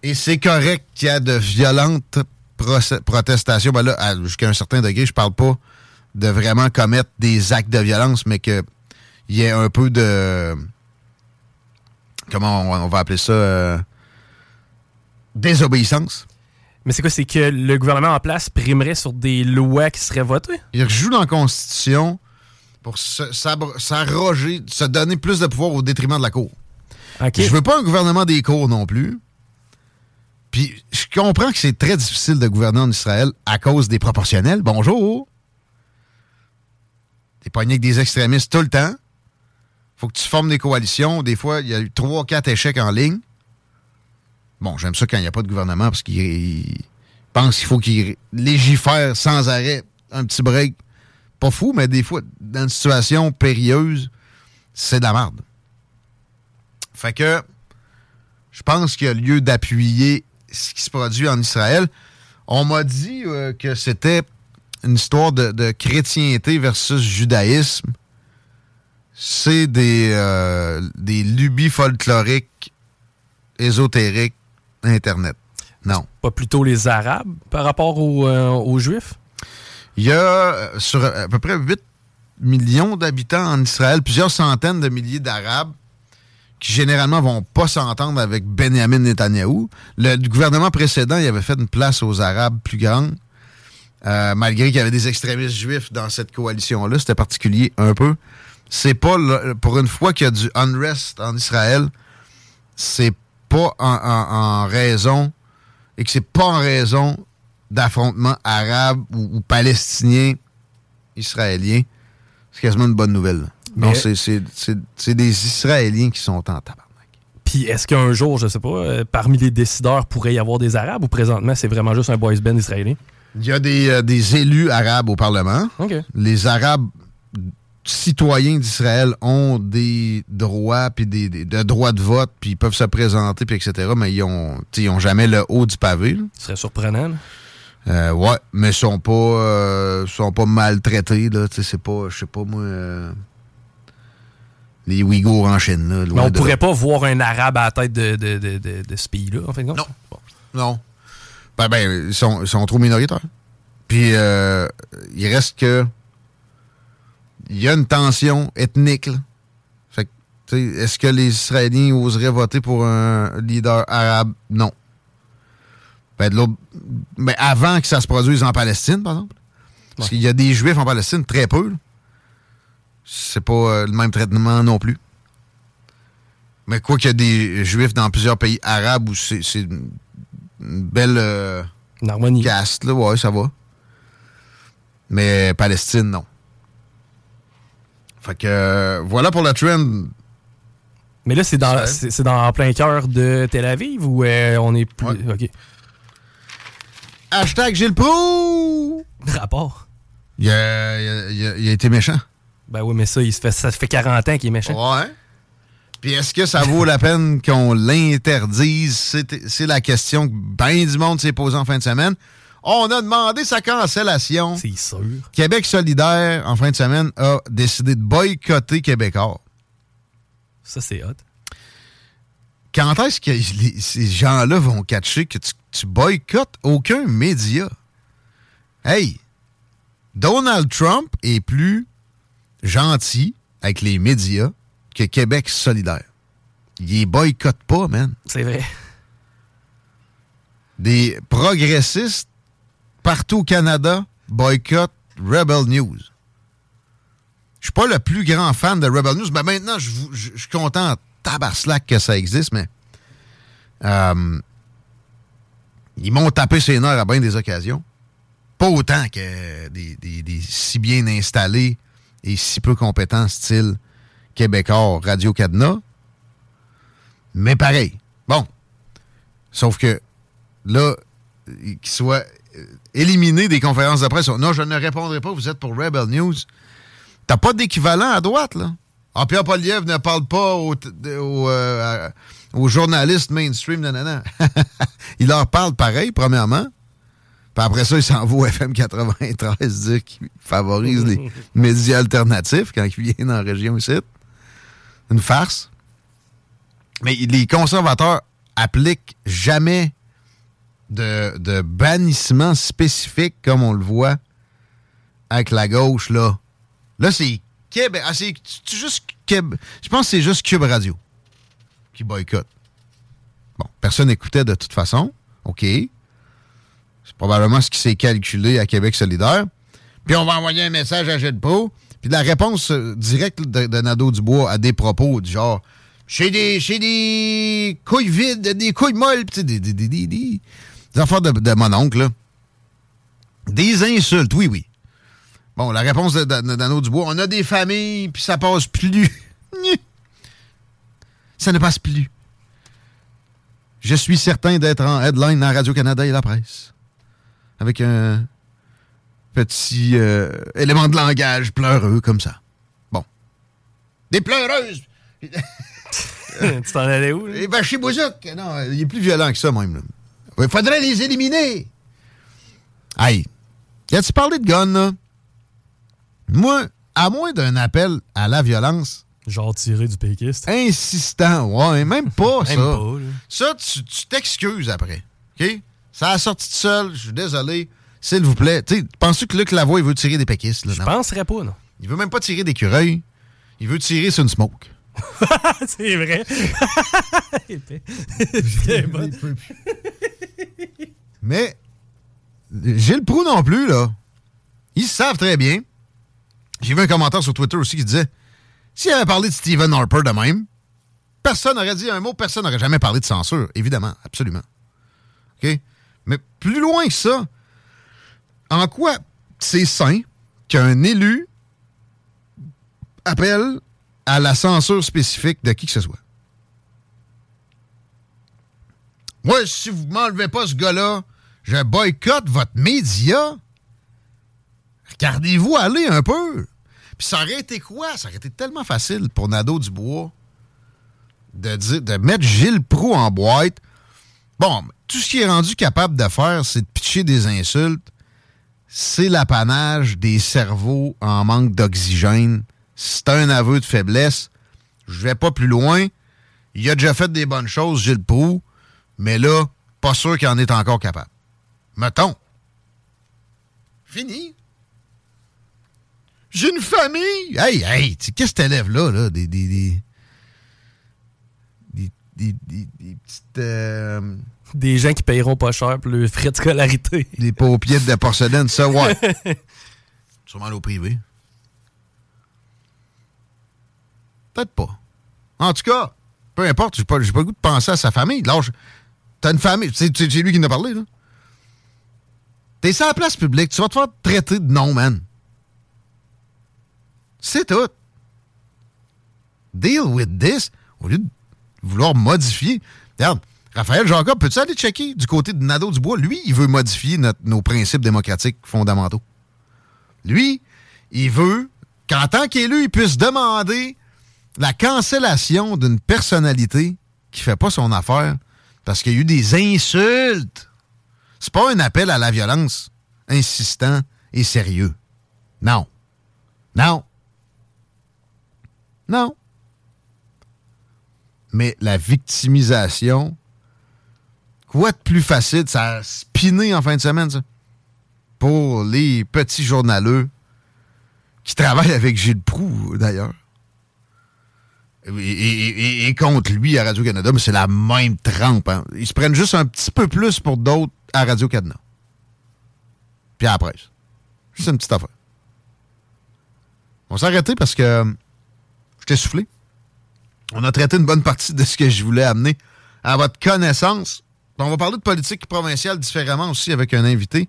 Et c'est correct qu'il y a de violentes protestations. Ben là, jusqu'à un certain degré, je parle pas de vraiment commettre des actes de violence, mais qu'il y ait un peu de... Comment on, va appeler ça? Euh, désobéissance. Mais c'est quoi? C'est que le gouvernement en place primerait sur des lois qui seraient votées? Il joue dans la Constitution pour s'arroger, se donner plus de pouvoir au détriment de la Cour. Je veux pas un gouvernement des cours non plus. Puis je comprends que c'est très difficile de gouverner en Israël à cause des proportionnels. Bonjour. T'es pogné avec des extrémistes tout le temps. Faut que tu formes des coalitions. Des fois, il y a eu trois, quatre échecs en ligne. Bon, j'aime ça quand il n'y a pas de gouvernement parce qu'il pense qu'il faut qu'il légifère sans arrêt. Un petit break. Pas fou, mais des fois, dans une situation périlleuse, c'est de la merde. Fait que je pense qu'il y a lieu d'appuyer ce qui se produit en Israël. On m'a dit euh, que c'était une histoire de, chrétienté versus judaïsme. C'est des, euh, des lubies folkloriques, ésotériques, Internet. Non. Pas plutôt les Arabes par rapport aux, euh, Juifs? Il y a sur à peu près 8 millions d'habitants en Israël, plusieurs centaines de milliers d'Arabes qui généralement vont pas s'entendre avec Benjamin Netanyahou. Le, gouvernement précédent, il avait fait une place aux Arabes plus grande, euh, malgré qu'il y avait des extrémistes juifs dans cette coalition-là. C'était particulier un peu. C'est pas, pour une fois qu'il y a du unrest en Israël, c'est pas en, raison, et que c'est pas en raison d'affrontements arabes ou, palestiniens israéliens. C'est quasiment une bonne nouvelle. Non, c'est des Israéliens qui sont en tabarnak. Puis est-ce qu'un jour, je sais pas, euh, parmi les décideurs, pourrait y avoir des Arabes ou présentement, c'est vraiment juste un boys band israélien? Il y a des, euh, élus arabes au Parlement. Les Arabes citoyens d'Israël ont des droits puis des, droits de vote puis ils peuvent se présenter puis etc mais ils ont ont jamais le haut du pavé. Ce serait surprenant. Euh, ouais, mais ils sont pas sont pas maltraités là, c'est pas je sais pas moi les Ouïghours en Chine. Là, Mais on pourrait pas voir un Arabe à la tête de, de, de, de ce pays-là, en fait. Non. Non. Ben, ben, ils sont, sont trop minoritaires. Puis, euh, il reste que. Il y a une tension ethnique. Là. Fait que, est-ce que les Israéliens oseraient voter pour un leader arabe? Non. Ben, de mais avant que ça se produise en Palestine, par exemple. Parce qu'il y a des Juifs en Palestine, très peu. Là c'est pas euh, le même traitement non plus. Mais quoi qu'il y a des juifs dans plusieurs pays arabes où c'est une, belle euh, harmonie. caste, là, ouais, ça va. Mais Palestine, non. Fait que euh, voilà pour la trend. Mais là, c'est dans, c'est dans plein cœur de Tel Aviv ou on est plus. OK. Hashtag Gilles! Rapport. il a été méchant. Ben oui, mais ça, il se fait, ça fait 40 ans qu'il est méchant. Ouais. Puis est-ce que ça vaut la peine qu'on l'interdise? C'est la question que bien du monde s'est posée en fin de semaine. On a demandé sa cancellation. C'est sûr. Québec solidaire, en fin de semaine, a décidé de boycotter Québécois. Ça, c'est hot. Quand est-ce que ces gens-là vont catcher que tu, tu boycottes aucun média? Hey, Donald Trump est plus gentil avec les médias que Québec solidaire. Il boycottent pas, man. C'est vrai. Des progressistes partout au Canada boycottent Rebel News. Je suis pas le plus grand fan de Rebel News, mais maintenant, je, suis content, tabarslack, que ça existe, mais euh, ils m'ont tapé ses nerfs à bien des occasions. Pas autant que des, des si bien installés et si peu compétent style québécois Radio Cadena. Mais pareil. Bon. Sauf que là, qu'il soit euh, éliminé des conférences de presse. Non, je ne répondrai pas, vous êtes pour Rebel News. T'as pas d'équivalent à droite, là. Ah, Pierre Poliev ne parle pas aux, euh, aux journalistes mainstream. [LAUGHS] Il leur parle pareil, premièrement après ça, il s'en va au FM 93 dire qu'il favorise les [LAUGHS] médias alternatifs quand il vient dans la région ici. Une farce. Mais les conservateurs applique jamais de, de bannissement spécifique comme on le voit avec la gauche, là. Là, c'est Québec. Ah, c'est juste Québec. Je pense que c'est juste Cube Radio qui boycotte. Bon, personne n'écoutait de toute façon. OK. C'est probablement ce qui s'est calculé à Québec solidaire. Puis on va envoyer un message à Gilles Pro. Puis la réponse euh, directe de, de Nadeau Dubois à des propos du genre chez des, des couilles vides, des couilles molles, des, des, des, affaires de, mon oncle. Des insultes, oui, oui. Bon, la réponse de, de, de Dubois, on a des familles, puis ça passe plus. [LAUGHS] ça ne passe plus. Je suis certain d'être en headline dans Radio-Canada et la presse. Avec un petit euh, élément de langage pleureux comme ça. Bon. Des pleureuses! [LAUGHS] tu t'en allais où? Là? Eh ben, chez Bouzouk. Non, il est plus violent que ça, même. Il faudrait les éliminer. Aïe. As-tu parlé de gun, là? Moi, à moins d'un appel à la violence. Genre tiré du péquiste. Insistant, ouais, même pas [LAUGHS] ça. Même pas, ça, tu t'excuses après. OK? Ça a sorti de seul, je suis désolé. S'il vous plaît. Tu penses-tu que Luc Lavoie, il veut tirer des péquistes? Je penserais pas, non. Il veut même pas tirer d'écureuils. Il veut tirer sur une smoke. [LAUGHS] c'est vrai. [LAUGHS] [LAUGHS] Mais Gilles Proux non plus, là. Ils savent très bien. J'ai vu un commentaire sur Twitter aussi qui disait s'il avait parlé de Stephen Harper de même, personne n'aurait dit un mot, personne n'aurait jamais parlé de censure. Évidemment, absolument. OK? Mais plus loin que ça, en quoi c'est sain qu'un élu appelle à la censure spécifique de qui que ce soit? Moi, si vous m'enlevez pas ce gars-là, je boycotte votre média. Regardez-vous aller un peu. Puis ça aurait été quoi? Ça aurait été tellement facile pour Nadeau Dubois de, dire, de mettre Gilles Proux en boîte. Bon, tout ce qu'il est rendu capable de faire, c'est de pitcher des insultes. C'est l'apanage des cerveaux en manque d'oxygène. C'est un aveu de faiblesse. Je vais pas plus loin. Il a déjà fait des bonnes choses, Gilles Proux, mais là, pas sûr qu'il en est encore capable. Mettons. Fini. J'ai une famille. Hey, hey, qu'est-ce que t'élèves là, là? Des, des, des, des, des, des petites. Euh, des gens qui payeront pas cher pour le frais de scolarité. Des paupiètes de porcelaine, ça, ouais. [LAUGHS] Sûrement au privé. Peut-être pas. En tout cas, peu importe, j'ai pas, pas le goût de penser à sa famille. Là, t'as une famille, c'est lui qui en a parlé, là. T'es sur la place publique, tu vas te faire traiter de non, man. C'est tout. Deal with this au lieu de vouloir modifier. Regarde, Raphaël Jacob, peux-tu aller checker du côté de Nadeau Dubois? Lui, il veut modifier nos principes démocratiques fondamentaux. Lui, il veut qu'en tant qu'élu, il puisse demander la cancellation d'une personnalité qui fait pas son affaire parce qu'il y a eu des insultes. C'est pas un appel à la violence insistant et sérieux. Non. Non. Non. Mais la victimisation, quoi de plus facile? Ça a spiné en fin de semaine, ça? Pour les petits journaleux qui travaillent avec Gilles Proux, d'ailleurs. Et, contre lui à Radio-Canada, mais c'est la même trempe. Hein. Ils se prennent juste un petit peu plus pour d'autres à Radio-Canada. Puis après. Juste une petite affaire. On s'est arrêté parce que je t'ai soufflé. On a traité une bonne partie de ce que je voulais amener à votre connaissance. On va parler de politique provinciale différemment aussi avec un invité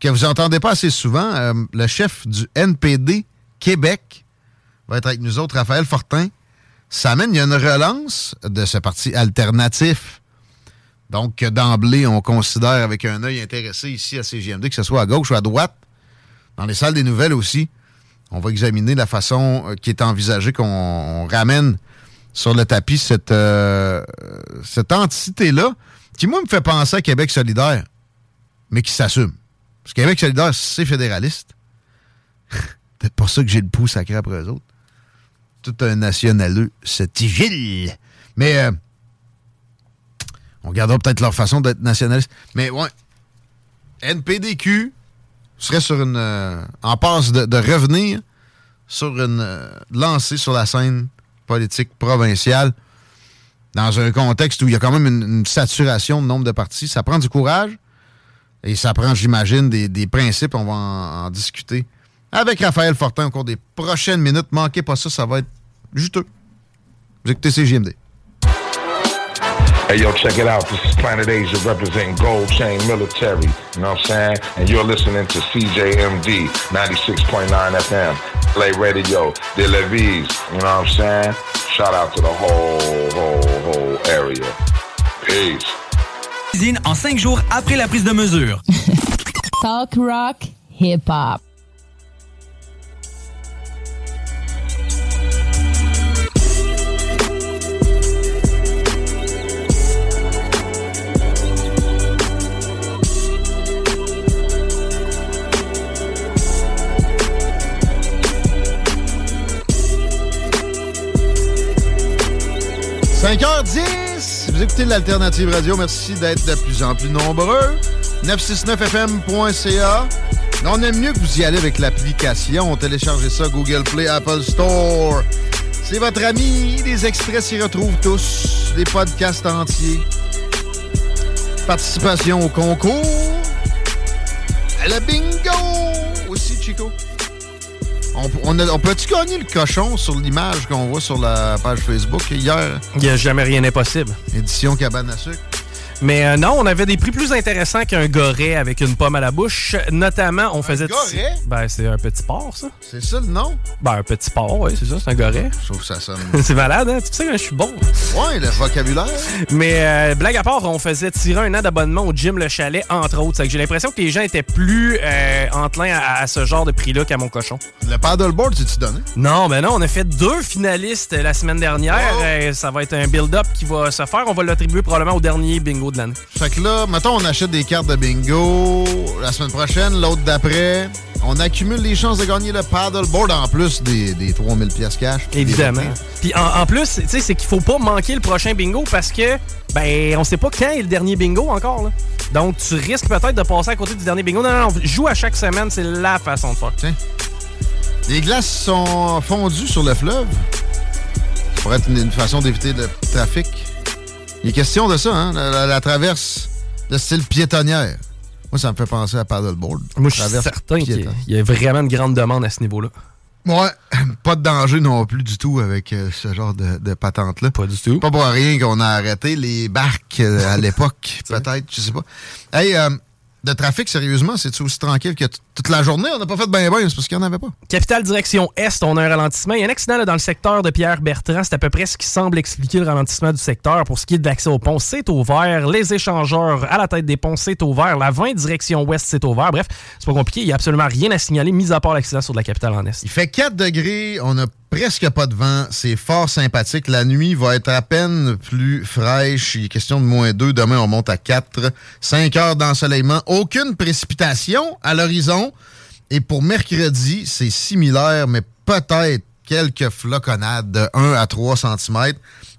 que vous n'entendez pas assez souvent. Euh, le chef du NPD Québec va être avec nous autres, Raphaël Fortin. Ça amène, il y a une relance de ce parti alternatif. Donc, d'emblée, on considère avec un œil intéressé ici à CGMD, que ce soit à gauche ou à droite, dans les salles des nouvelles aussi. On va examiner la façon euh, qui est envisagée qu'on ramène sur le tapis cette, euh, cette entité-là, qui, moi, me fait penser à Québec solidaire, mais qui s'assume. Parce que Québec solidaire, c'est fédéraliste. [LAUGHS] Peut-être pour ça que j'ai le pouce sacré après eux autres. Tout un nationaleux, ce tigil. Mais euh, On gardera peut-être leur façon d'être nationaliste. Mais ouais, NPDQ serait sur une. euh, en passe de, revenir sur une euh, sur la scène politique provinciale dans un contexte où il y a quand même une, saturation de nombre de partis. Ça prend du courage et ça prend, j'imagine, des, des principes. On va en, discuter avec Raphaël Fortin au cours des prochaines minutes. Manquez pas ça, ça va être juteux. Vous écoutez CGMD. Hey, yo, check it out. This is Planet Asia representing Gold Chain Military. You know what I'm saying? And you're listening to CJMD 96.9 FM. Play Radio, De Levis. You know what I'm saying? Shout out to the whole, whole area. Peace. Cuisine en cinq jours après la prise de mesure. [LAUGHS] Talk rock, hip hop. – 5h10, vous écoutez l'Alternative Radio. Merci d'être de plus en plus nombreux. 969fm.ca. On aime mieux que vous y allez avec l'application. Téléchargez ça Google Play, Apple Store. C'est votre ami. Les extraits s'y retrouvent tous. Des podcasts entiers. Participation au concours. À la bingo aussi, Chico. On, on, a- on peut-tu gagner le cochon sur l'image qu'on voit sur la page Facebook? Hier? Il n'y a jamais rien d'impossible. Édition cabane à sucre. Mais euh, non, on avait des prix plus intéressants qu'un goret avec une pomme à la bouche. Notamment, on faisait... goret? Ben, c'est un petit porc, ça. C'est ça le nom? Ben, un petit porc, oui, c'est ça, c'est un goret. Je trouve que ça sonne. [LAUGHS] c'est malade, hein? Tu sais que je suis bon. Ouais, le vocabulaire. Mais euh, blague à part, on faisait tirer un an d'abonnement au gym Le Chalet, entre autres. J'ai l'impression que les gens étaient plus euh, enclins à, à ce genre de prix-là qu'à mon cochon. Le paddleboard, tu-tu donné? Non, ben non, on a fait deux finalistes la semaine dernière. Euh, ça va être un build-up qui va se faire. On va l'attribuer probablement au dernier bingo de l'année. Fait que là, mettons, on achète des cartes de bingo la semaine prochaine, l'autre d'après. On accumule les chances de gagner le paddleboard en plus des, des 3000 pièces cash. Évidemment. Puis en, en plus, tu sais, c'est qu'il faut pas manquer le prochain bingo parce que, ben, on sait pas quand est le dernier bingo encore, là. Donc, tu risques peut-être de passer à côté du dernier bingo. Non, non, non, joue à chaque semaine, c'est la façon de faire. Tiens. Les glaces sont fondues sur le fleuve. Ça pourrait être une, une façon d'éviter le trafic. Il est question de ça, hein? La, la- la traverse de style piétonnière. Moi, ça me fait penser à paddleboard. Moi, je suis certain qu'il y y a vraiment une grande demande à ce niveau-là. Ouais, [CLEARS THROAT] pas de danger non plus du tout avec euh, ce genre de, de patente-là. Pas du tout. Pas pour rien qu'on a arrêté les barques euh, à l'époque, [LAUGHS] peut-être, je sais pas. Hey, euh, de trafic, sérieusement, c'est aussi tranquille que toute la journée? On n'a pas fait de ben ben, c'est parce qu'il n'y en avait pas. Capitale direction Est, on a un ralentissement. Il y a un accident là, dans le secteur de Pierre-Bertrand. C'est à peu près ce qui semble expliquer le ralentissement du secteur. Pour ce qui est de l'accès au pont, c'est ouvert. Les échangeurs à la tête des ponts, c'est ouvert. La 20 direction Ouest, c'est ouvert. Bref, c'est pas compliqué. Il n'y a absolument rien à signaler, mis à part l'accident sur de la capitale en Est. Il fait 4 degrés, on a presque pas de vent, c'est fort sympathique. La nuit va être à peine plus fraîche. Il est question de moins 2. Demain, on monte à 4. 5 heures d'ensoleillement. Aucune précipitation à l'horizon. Et pour mercredi, c'est similaire, mais peut-être quelques floconnades de 1 à 3 cm.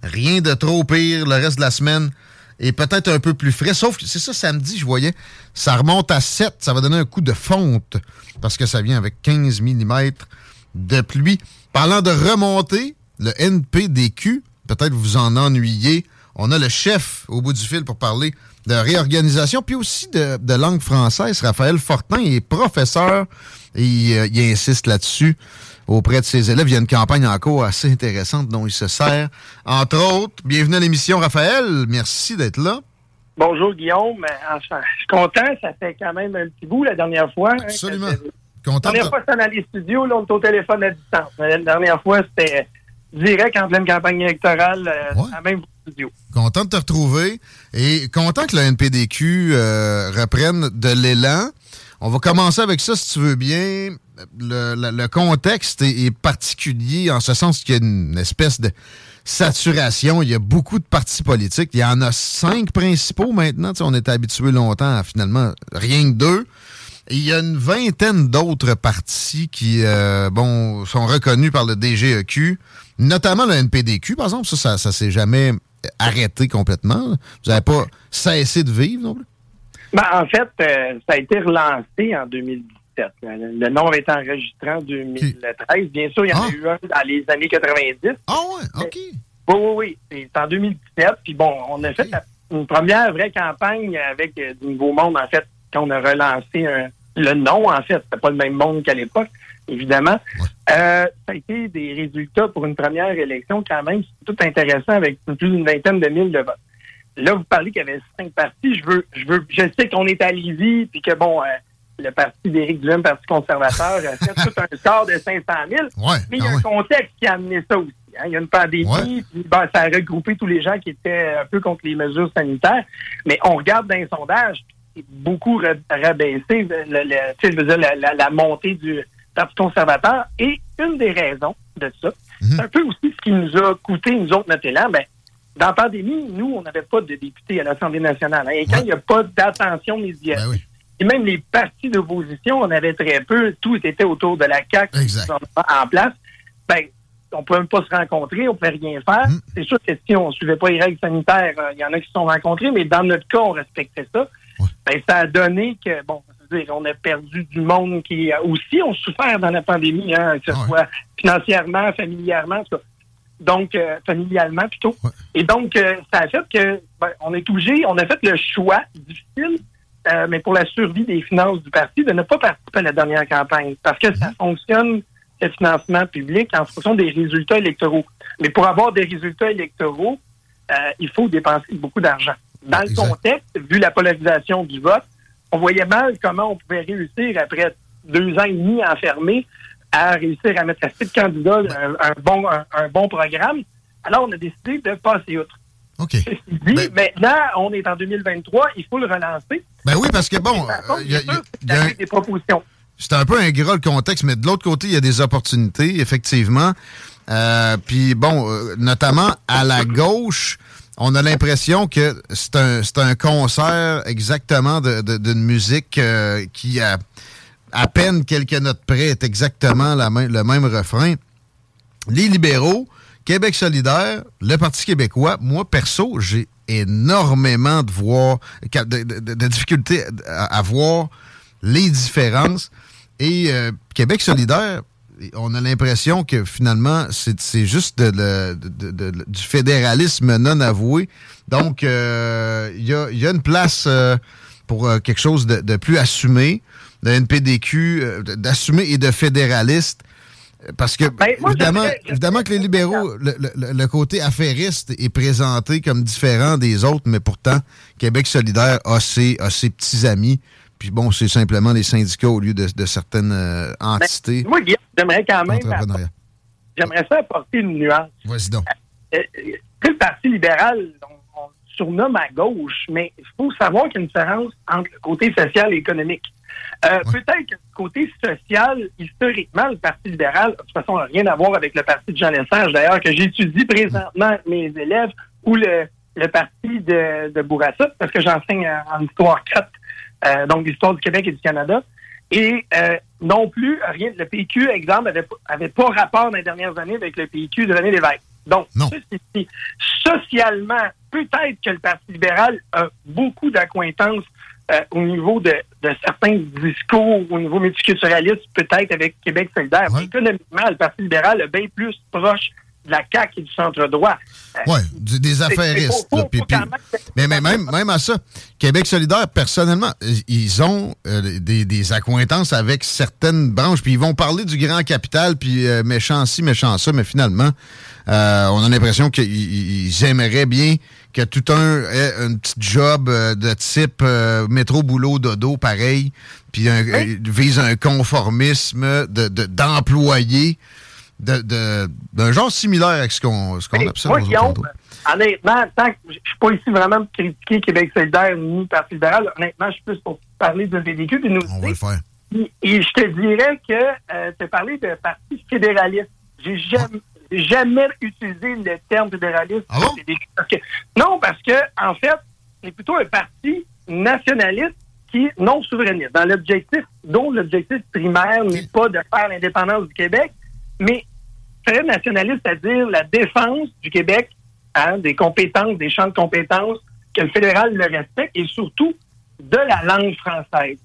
Rien de trop pire. Le reste de la semaine est peut-être un peu plus frais. Sauf que c'est ça, samedi, je voyais, ça remonte à 7. Ça va donner un coup de fonte parce que ça vient avec 15 mm de pluie. Parlant de remontée, le NPDQ, peut-être vous en ennuyez. On a le chef au bout du fil pour parler de réorganisation, puis aussi de, de langue française. Raphaël Fortin il est professeur et il, euh, il insiste là-dessus auprès de ses élèves. Il y a une campagne en cours assez intéressante dont il se sert. Entre autres, bienvenue à l'émission, Raphaël. Merci d'être là. Bonjour Guillaume, enfin, je suis content, ça fait quand même un petit bout la dernière fois. hein, Absolument. La dernière de- fois, c'était dans les studios, là, on est au téléphone à distance. La dernière fois, c'était direct en pleine campagne électorale, euh, à même studio. Content de te retrouver et content que le NPDQ euh, reprenne de l'élan. On va commencer avec ça, si tu veux bien. Le, le- le contexte est, est particulier en ce sens qu'il y a une espèce de saturation. Il y a beaucoup de partis politiques. Il y en a cinq principaux maintenant. Tu sais, on est habitué longtemps à finalement rien que deux. Il y a une vingtaine d'autres partis qui euh, bon, sont reconnus par le DGEQ, notamment le NPDQ, par exemple. Ça, ça, ça s'est jamais arrêté complètement. Vous n'avez pas cessé de vivre non plus? Ben, en fait, euh, ça a été relancé en 2017. Le, nom été enregistré en 2013. Bien sûr, il y en a eu un dans les années 90. Ah ouais, OK. Oui, oui, oui. C'est en 2017. Puis bon, on a fait la- une première vraie campagne avec euh, du Nouveau Monde, en fait, quand on a relancé un- le nom, en fait. C'était pas le même monde qu'à l'époque, évidemment. Euh, ça a été des résultats pour une première élection quand même. C'est tout intéressant avec plus d'une vingtaine de mille de votes. Là, vous parlez qu'il y avait cinq partis. Je veux, je veux, je sais qu'on est à Lévis, puis que bon, euh, le parti d'Éric Duhem, Parti conservateur, a fait tout un score de 500 000. mais il y a un contexte qui a amené ça aussi. hein. Il y a une pandémie, puis ben, ça a regroupé tous les gens qui étaient un peu contre les mesures sanitaires. Mais on regarde dans les sondages, puis beaucoup ra- rabaissé le, le- tu sais, je veux dire, la, la- la montée du Parti conservateur. Et une des raisons de ça, c'est un peu aussi ce qui nous a coûté, nous autres, notre élan. Ben, dans la pandémie, nous, on n'avait pas de députés à l'Assemblée nationale. hein. Et quand il n'y a pas d'attention médiatique, et même les partis d'opposition, on avait très peu, tout était autour de la CAQ en place, ben, on ne pouvait même pas se rencontrer, on ne pouvait rien faire. C'est sûr que si on ne suivait pas les règles sanitaires, euh, il y en a qui se sont rencontrés, mais dans notre cas, on respectait ça. Ben, ça a donné que, bon, dire, on a perdu du monde qui aussi ont souffert dans la pandémie, hein, que ce soit financièrement, familièrement, tout donc euh, familialement plutôt. Et donc, euh, ça a fait que ben, on est obligé, on a fait le choix difficile, euh, mais pour la survie des finances du parti, de ne pas participer à la dernière campagne. Parce que ça fonctionne, le financement public, en fonction des résultats électoraux. Mais pour avoir des résultats électoraux, il faut dépenser beaucoup d'argent. Dans le contexte, vu la polarisation du vote, on voyait mal comment on pouvait réussir, après deux ans et demi enfermés, à réussir à mettre assez de candidats, un, un bon, un, un bon programme. Alors, on a décidé de passer outre. OK. Ceci dit, maintenant, on est en 2023, il faut le relancer. Ben oui, parce que bon, euh, il y a- il y a- il y a un- des propositions. c'est un peu ingrat le contexte, mais de l'autre côté, il y a des opportunités, effectivement. Euh, Puis bon, euh, notamment à la gauche, on a l'impression que c'est un, un concert exactement d'une musique euh, qui, à, à peine quelques notes près, est exactement la le même refrain. Les libéraux, Québec solidaire, le Parti québécois, moi, perso, j'ai énormément de voir, de, de- difficultés à, à voir les différences. Et euh, Québec solidaire, on a l'impression que finalement, c'est c'est juste de- de- de- de- de- du fédéralisme non avoué. Donc, euh, il y, a, y a une place euh, pour euh, quelque chose de, de plus assumé, de NPDQ, euh, d'assumer et de fédéraliste. Parce que, évidemment, évidemment que les libéraux, le, le- le côté affairiste est présenté comme différent des autres, mais pourtant, Québec solidaire a ses, a ses petits amis. Puis bon, c'est simplement les syndicats au lieu de, de certaines euh, entités. Moi, Guillaume, j'aimerais quand même j'aimerais ça apporter une nuance. Vas-y donc. Euh, euh, le Parti libéral, on, on le surnomme à gauche, mais il faut savoir qu'il y a une différence entre le côté social et économique. Euh, Peut-être que le côté social, historiquement, le Parti libéral, de toute façon, n'a rien à voir avec le Parti de Jean Lesage, d'ailleurs, que j'étudie présentement avec mes élèves, ou le, le Parti de, de Bourassa, parce que j'enseigne en, en histoire 4, euh, donc l'histoire du Québec et du Canada. Et euh, non plus, rien, le PQ, exemple, avait, pas- avait pas rapport dans les dernières années avec le PQ de René Lévesque. Donc, ceci socialement, peut-être que le Parti libéral a beaucoup d'accointances euh, au niveau de, de certains discours, au niveau multiculturaliste, peut-être avec Québec solidaire. Économiquement, le Parti libéral est bien plus proche de la CAQ et du centre-droit. Euh, du- des affairistes. là, puis- puis- mais, mais même, même à ça, Québec solidaire, personnellement, ils- ont euh, des, des accointances avec certaines branches, puis ils vont parler du grand capital, puis euh, méchant ci, méchant ça, mais finalement, euh, on a l'impression qu'ils ils aimeraient bien que tout un ait un petit job de type métro, boulot, dodo, pareil, puis un- vise un conformisme de- de- d'employés de, de- d'un genre similaire avec ce qu'on observe Moi, aux autres honnêtement, tant que je suis pas ici vraiment pour critiquer Québec solidaire ni Parti libéral, honnêtement, je suis plus pour parler de PDQ et nous On va le faire. Et, et je te dirais que euh, tu as parlé de parti fédéraliste. J'ai jamais, jamais utilisé le terme fédéraliste. Parce que- non, parce que en fait, c'est plutôt un parti nationaliste qui est non souverainiste. Dans l'objectif, dont l'objectif primaire n'est pas de faire l'indépendance du Québec, mais très nationaliste, c'est-à-dire la défense du Québec hein, des compétences, des champs de compétences, que le fédéral le respecte et surtout de la langue française.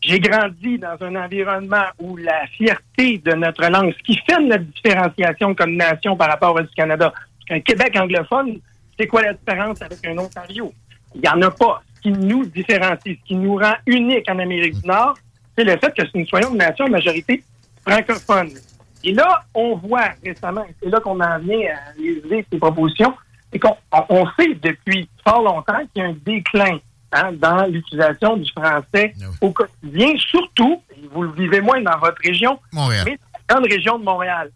J'ai grandi dans un environnement où la fierté de notre langue, ce qui fait notre différenciation comme nation par rapport au Canada, un Québec anglophone, c'est quoi la différence avec un Ontario? Il n'y en a pas. Ce qui nous différencie, ce qui nous rend unique en Amérique du Nord, c'est le fait que nous soyons une nation à majorité francophone. Et là, on voit récemment, et c'est là qu'on en vient à réaliser ces propositions, c'est qu'on on sait depuis fort longtemps qu'il y a un déclin hein, dans l'utilisation du français au quotidien, surtout, et vous le vivez moins dans votre région, Montréal. mais dans la région de Montréal.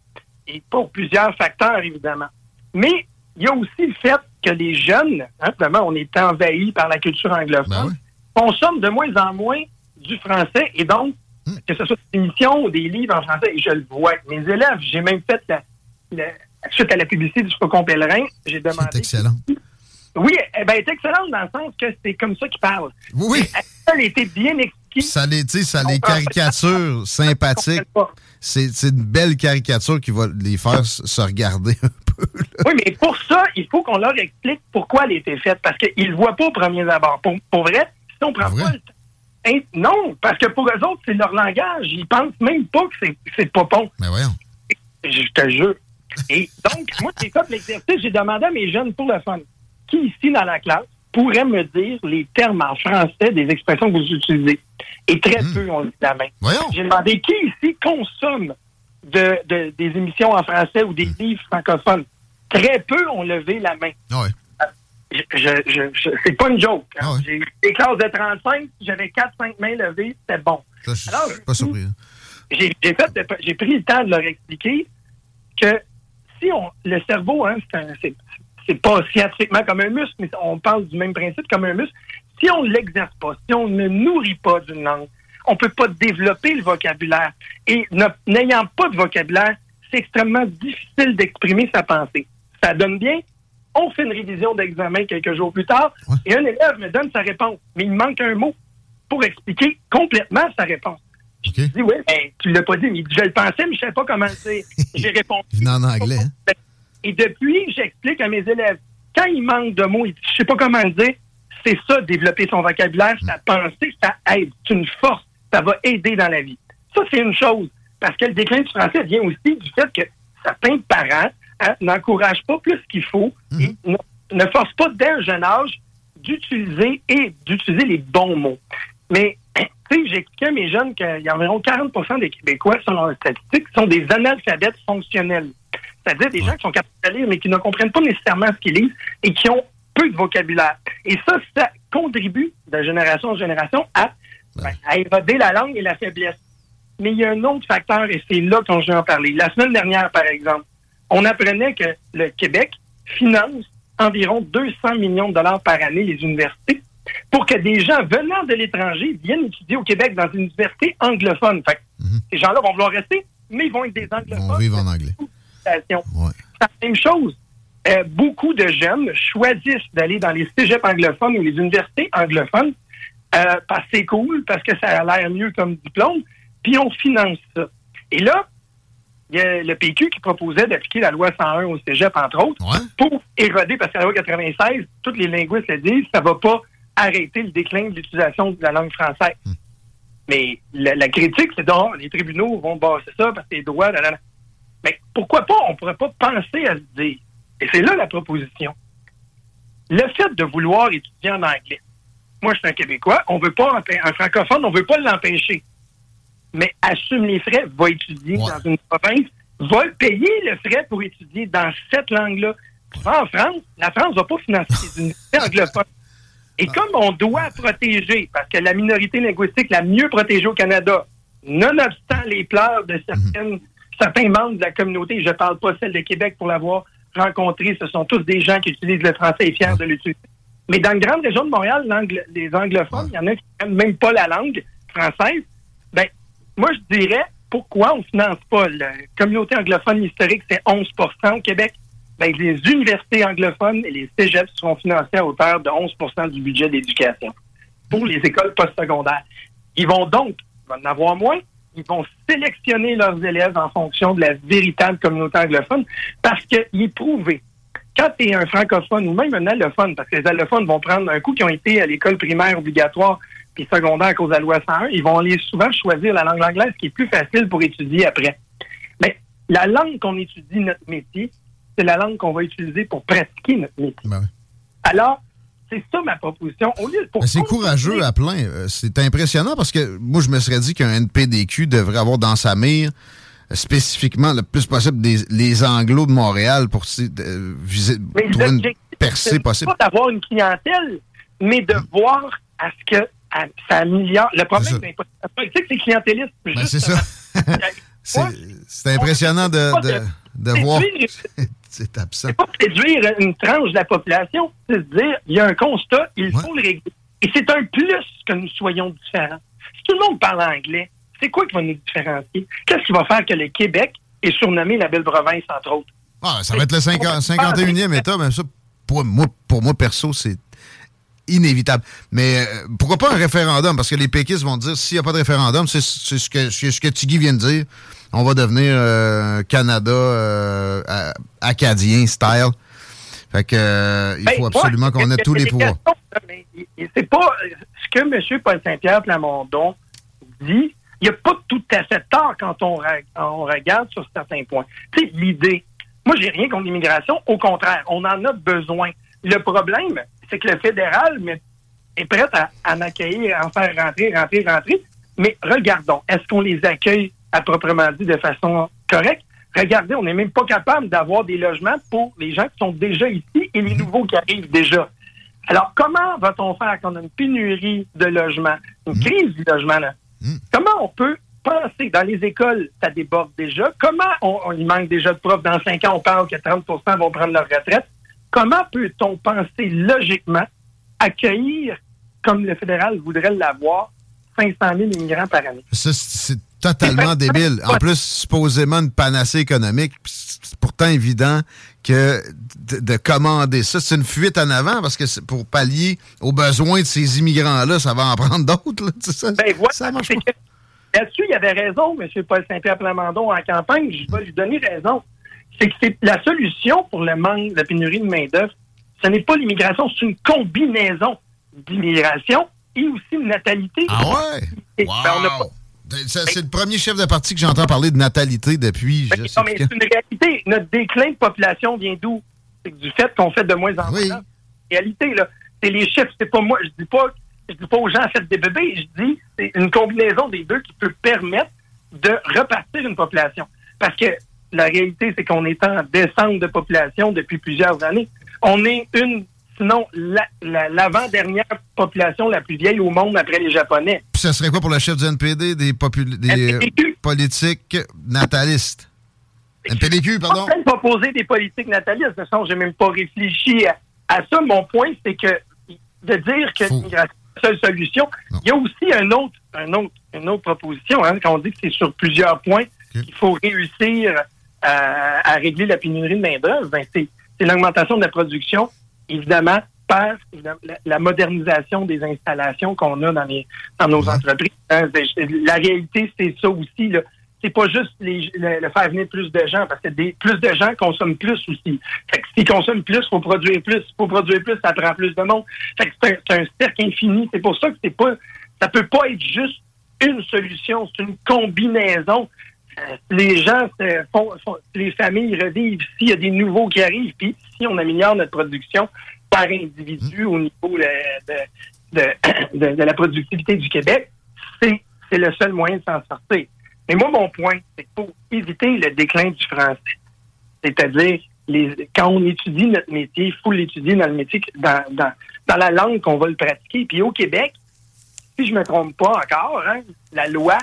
Et pour plusieurs facteurs, évidemment. Mais il y a aussi le fait que les jeunes, hein, évidemment, on est envahis par la culture anglophone, consomment de moins en moins du français et donc, que ce soit des émissions ou des livres en français, et je le vois avec mes élèves, j'ai même fait la, la- suite à la publicité du Faucon Pèlerin, j'ai demandé. C'est excellent. Oui, eh ben, elle est excellente dans le sens que c'est comme ça qu'ils parlent. Oui. Elle été bien expliquée. Ça les, ça les caricature sympathiques. C'est une belle caricature qui va les faire se regarder. Oui, mais pour ça, il faut qu'on leur explique pourquoi elle a été faite, parce qu'ils ne le voient pas au premier abord. Pour, pour vrai, si on prend pas le temps- non, parce que pour eux autres, c'est leur langage. Ils pensent même pas que c'est- pas bon. Mais voyons. Je te jure. Et donc, moi, j'ai fait l'exercice, j'ai demandé à mes jeunes pour le fun, qui ici dans la classe pourrait me dire les termes en français des expressions que vous utilisez? Et très peu ont levé la main. J'ai demandé qui ici consomme de, de- des émissions en français ou des livres francophones? Très peu ont levé la main. Ouais. Je, je, je- je- c'est pas une joke. hein. J'ai eu des classes de 35, j'avais 4-5 mains levées, c'était bon. Ça, je suis Alors, pas surpris. hein. j'ai pris le temps de leur expliquer que si on le cerveau, hein, c'est pas scientifiquement comme un muscle, mais on parle du même principe comme un muscle. Si on ne l'exerce pas, si on ne nourrit pas d'une langue, on peut pas développer le vocabulaire. Et ne- n'ayant pas de vocabulaire, c'est extrêmement difficile d'exprimer sa pensée. Ça donne bien. On fait une révision d'examen quelques jours plus tard et un élève me donne sa réponse, mais il manque un mot pour expliquer complètement sa réponse. Je dis, oui, ben, tu l'as pas dit, mais je le pensais, mais je savais pas comment dire. [LAUGHS] J'ai répondu. En anglais. hein? Et depuis, j'explique à mes élèves, quand il manque de mots, je sais pas comment le dire, c'est ça, développer son vocabulaire, sa pensée, ça aide. C'est une force. Ça va aider dans la vie. Ça, c'est une chose. Parce que le déclin du français vient aussi du fait que certains parents n'encouragent pas plus qu'il faut et ne, ne forcent pas dès un jeune âge d'utiliser et d'utiliser les bons mots. Mais, [CLEARS THROAT] tu sais, j'expliquais à mes jeunes qu'il y a environ 40 des Québécois, selon les statistiques, sont des analphabètes fonctionnels. C'est-à-dire des gens qui sont capables de lire, mais qui ne comprennent pas nécessairement ce qu'ils lisent et qui ont peu de vocabulaire. Et ça, ça contribue de génération en génération à, ben, à évader la langue et la faiblesse. Mais il y a un autre facteur, et c'est là qu'on je vais en parler. La semaine dernière, par exemple, on apprenait que le Québec finance environ 200 millions de dollars par année les universités pour que des gens venant de l'étranger viennent étudier au Québec dans une université anglophone. Fait que ces gens-là vont vouloir rester, mais ils vont être des anglophones. On vive en anglais. C'est la même chose. Euh, beaucoup de jeunes choisissent d'aller dans les cégeps anglophones ou les universités anglophones euh, parce que c'est cool, parce que ça a l'air mieux comme diplôme, puis on finance ça. Et là, il y a le PQ qui proposait d'appliquer la loi 101 au cégep, entre autres, pour éroder, parce que la loi 96, tous les linguistes le disent, ça va pas arrêter le déclin de l'utilisation de la langue française. Mais la, la critique, c'est donc les tribunaux vont bosser ça parce que c'est droit. là, là, là. Mais pourquoi pas, on pourrait pas penser à se dire, et c'est là la proposition, le fait de vouloir étudier en anglais, moi je suis un Québécois, on veut pas, un francophone, on veut pas l'empêcher, mais assume les frais, va étudier dans une province, va payer le frais pour étudier dans cette langue-là. En France, la France va pas financer les universités anglophones. Et comme on doit protéger, parce que la minorité linguistique la mieux protégée au Canada, nonobstant les pleurs de certaines, certains membres de la communauté, je parle pas celle de Québec pour l'avoir rencontré, ce sont tous des gens qui utilisent le français et fiers de l'utiliser. Mais dans une grande région de Montréal, les anglophones, il y en a qui n'aiment même pas la langue française. Ben, moi, je dirais, pourquoi on finance pas la communauté anglophone historique, c'est 11% au Québec? Ben, les universités anglophones et les cégeps seront financés à hauteur de 11% du budget d'éducation pour les écoles postsecondaires. Ils vont donc, ils vont en avoir moins, ils vont sélectionner leurs élèves en fonction de la véritable communauté anglophone parce qu'il est prouvé quand tu es un francophone ou même un allophone, parce que les allophones vont prendre un coup qui ont été à l'école primaire obligatoire puis secondaire à cause de la loi 101, ils vont aller souvent choisir la langue anglaise qui est plus facile pour étudier après. Mais la langue qu'on étudie notre métier, c'est la langue qu'on va utiliser pour pratiquer notre métier. Ben Alors, c'est ça ma proposition. Au lieu pour Mais c'est courageux à plein. Euh, C'est impressionnant parce que moi, je me serais dit qu'un NPDQ devrait avoir dans sa mire euh, spécifiquement le plus possible des, les anglos de Montréal pour euh, viser, Mais trouver une l'objectif, percée c'est possible. pas d'avoir une clientèle, mais de voir à ce que ça améliore. Le problème, C'est ça. c'est pas- la politique, c'est clientéliste. Ben, c'est ça. [LAUGHS] C'est c'est impressionnant de, de, de voir. C'est [LAUGHS] absent. pas réduire une tranche de la population, c'est de dire, il y a un constat, il faut le régler. Et c'est un plus que nous soyons différents. Si tout le monde parle anglais, c'est quoi qui va nous différencier? Qu'est-ce qui va faire que le Québec est surnommé la belle province, entre autres? Ah, ça va être le 50 51e État, mais ça, pour moi, pour moi perso, c'est inévitable. Mais euh, pourquoi pas un référendum? Parce que les péquistes vont dire, s'il n'y a pas de référendum, c'est ce que, c'est ce que Tigui vient de dire. On va devenir euh, Canada euh, acadien style. Fait que il Ben, faut absolument qu'on ait tous les pouvoirs. C'est pas ce que M. Paul Saint-Pierre Plamondon dit. Il n'y a pas tout à fait tort quand on, on regarde sur certains points. Tu sais, l'idée. Moi, j'ai rien contre l'immigration. Au contraire, on en a besoin. Le problème, c'est que le fédéral mais, est prêt à, à en accueillir, à en faire rentrer, rentrer, rentrer. Mais regardons, est-ce qu'on les accueille à proprement dit de façon correcte? Regardez, on n'est même pas capable d'avoir des logements pour les gens qui sont déjà ici et les nouveaux qui arrivent déjà. Alors, comment va-t-on faire quand on a une pénurie de logements, une crise du logement, là? Comment on peut penser, dans les écoles, ça déborde déjà, comment on, on- il manque déjà de profs, dans cinq ans, on parle que 30% vont prendre leur retraite, comment peut-on penser logiquement accueillir, comme le fédéral voudrait l'avoir, 500 000 immigrants par année? Ça, c'est totalement débile. En plus, supposément une panacée économique, c'est pourtant évident que de, de commander ça, c'est une fuite en avant parce que c'est pour pallier aux besoins de ces immigrants-là, ça va en prendre d'autres. ça, Ben voilà, ça là-dessus, il avait raison, M. Paul Saint-Pierre Plamondon, en campagne. Je vais lui donner raison. C'est que c'est la solution pour le manque, la pénurie de main-d'œuvre. Ce n'est pas l'immigration, c'est une combinaison d'immigration et aussi de natalité. Ah ouais? Ben, C'est le premier chef de parti que j'entends parler de natalité depuis. sais Non, mais c'est une réalité. Notre déclin de population vient d'où? C'est du fait qu'on fait de moins en moins. Réalité, là. C'est les chiffres, c'est pas moi. Je dis pas, je dis pas aux gens faites des bébés. Je dis c'est une combinaison des deux qui peut permettre de repartir une population. Parce que la réalité, c'est qu'on est en descente de population depuis plusieurs années. On est une, sinon la- la- l'avant-dernière population la plus vieille au monde après les Japonais. Puis ça serait quoi pour le chef du NPD des, des euh, politiques natalistes? NPDQ, pardon. Je ne pas poser des politiques natalistes. De toute façon, j'ai même pas réfléchi à, à ça. Mon point, c'est que de dire que la seule solution, il y a aussi un autre, un autre, une autre proposition. Hein, quand on dit que c'est sur plusieurs points qu'il faut réussir à, à régler la pénurie de main-d'œuvre, ben, c'est l'augmentation de la production, évidemment, par évidemment, la, la modernisation des installations qu'on a dans, les, dans nos entreprises. Hein, c'est- la réalité, c'est ça aussi. Là. C'est pas juste les, le, le faire venir plus de gens, parce que des, plus de gens consomment plus aussi. Fait que s'ils consomment plus, il faut produire plus. Faut produire plus, ça prend plus de monde. Fait que c'est un, un cercle infini. C'est pour ça que c'est pas, ça peut pas être juste une solution, c'est une combinaison. Les gens, se font, font- les familles revivent. S'il y a des nouveaux qui arrivent, puis si on améliore notre production par individu au niveau de, de, [CLEARS THROAT] de- de- la productivité du Québec, c'est c'est le seul moyen de s'en sortir. Mais moi, mon point, c'est qu'il faut éviter le déclin du français. C'est-à-dire, les, quand on étudie notre métier, il faut l'étudier dans le métier, dans, dans, dans la langue qu'on va le pratiquer. Puis au Québec, si je me trompe pas encore, hein, la loi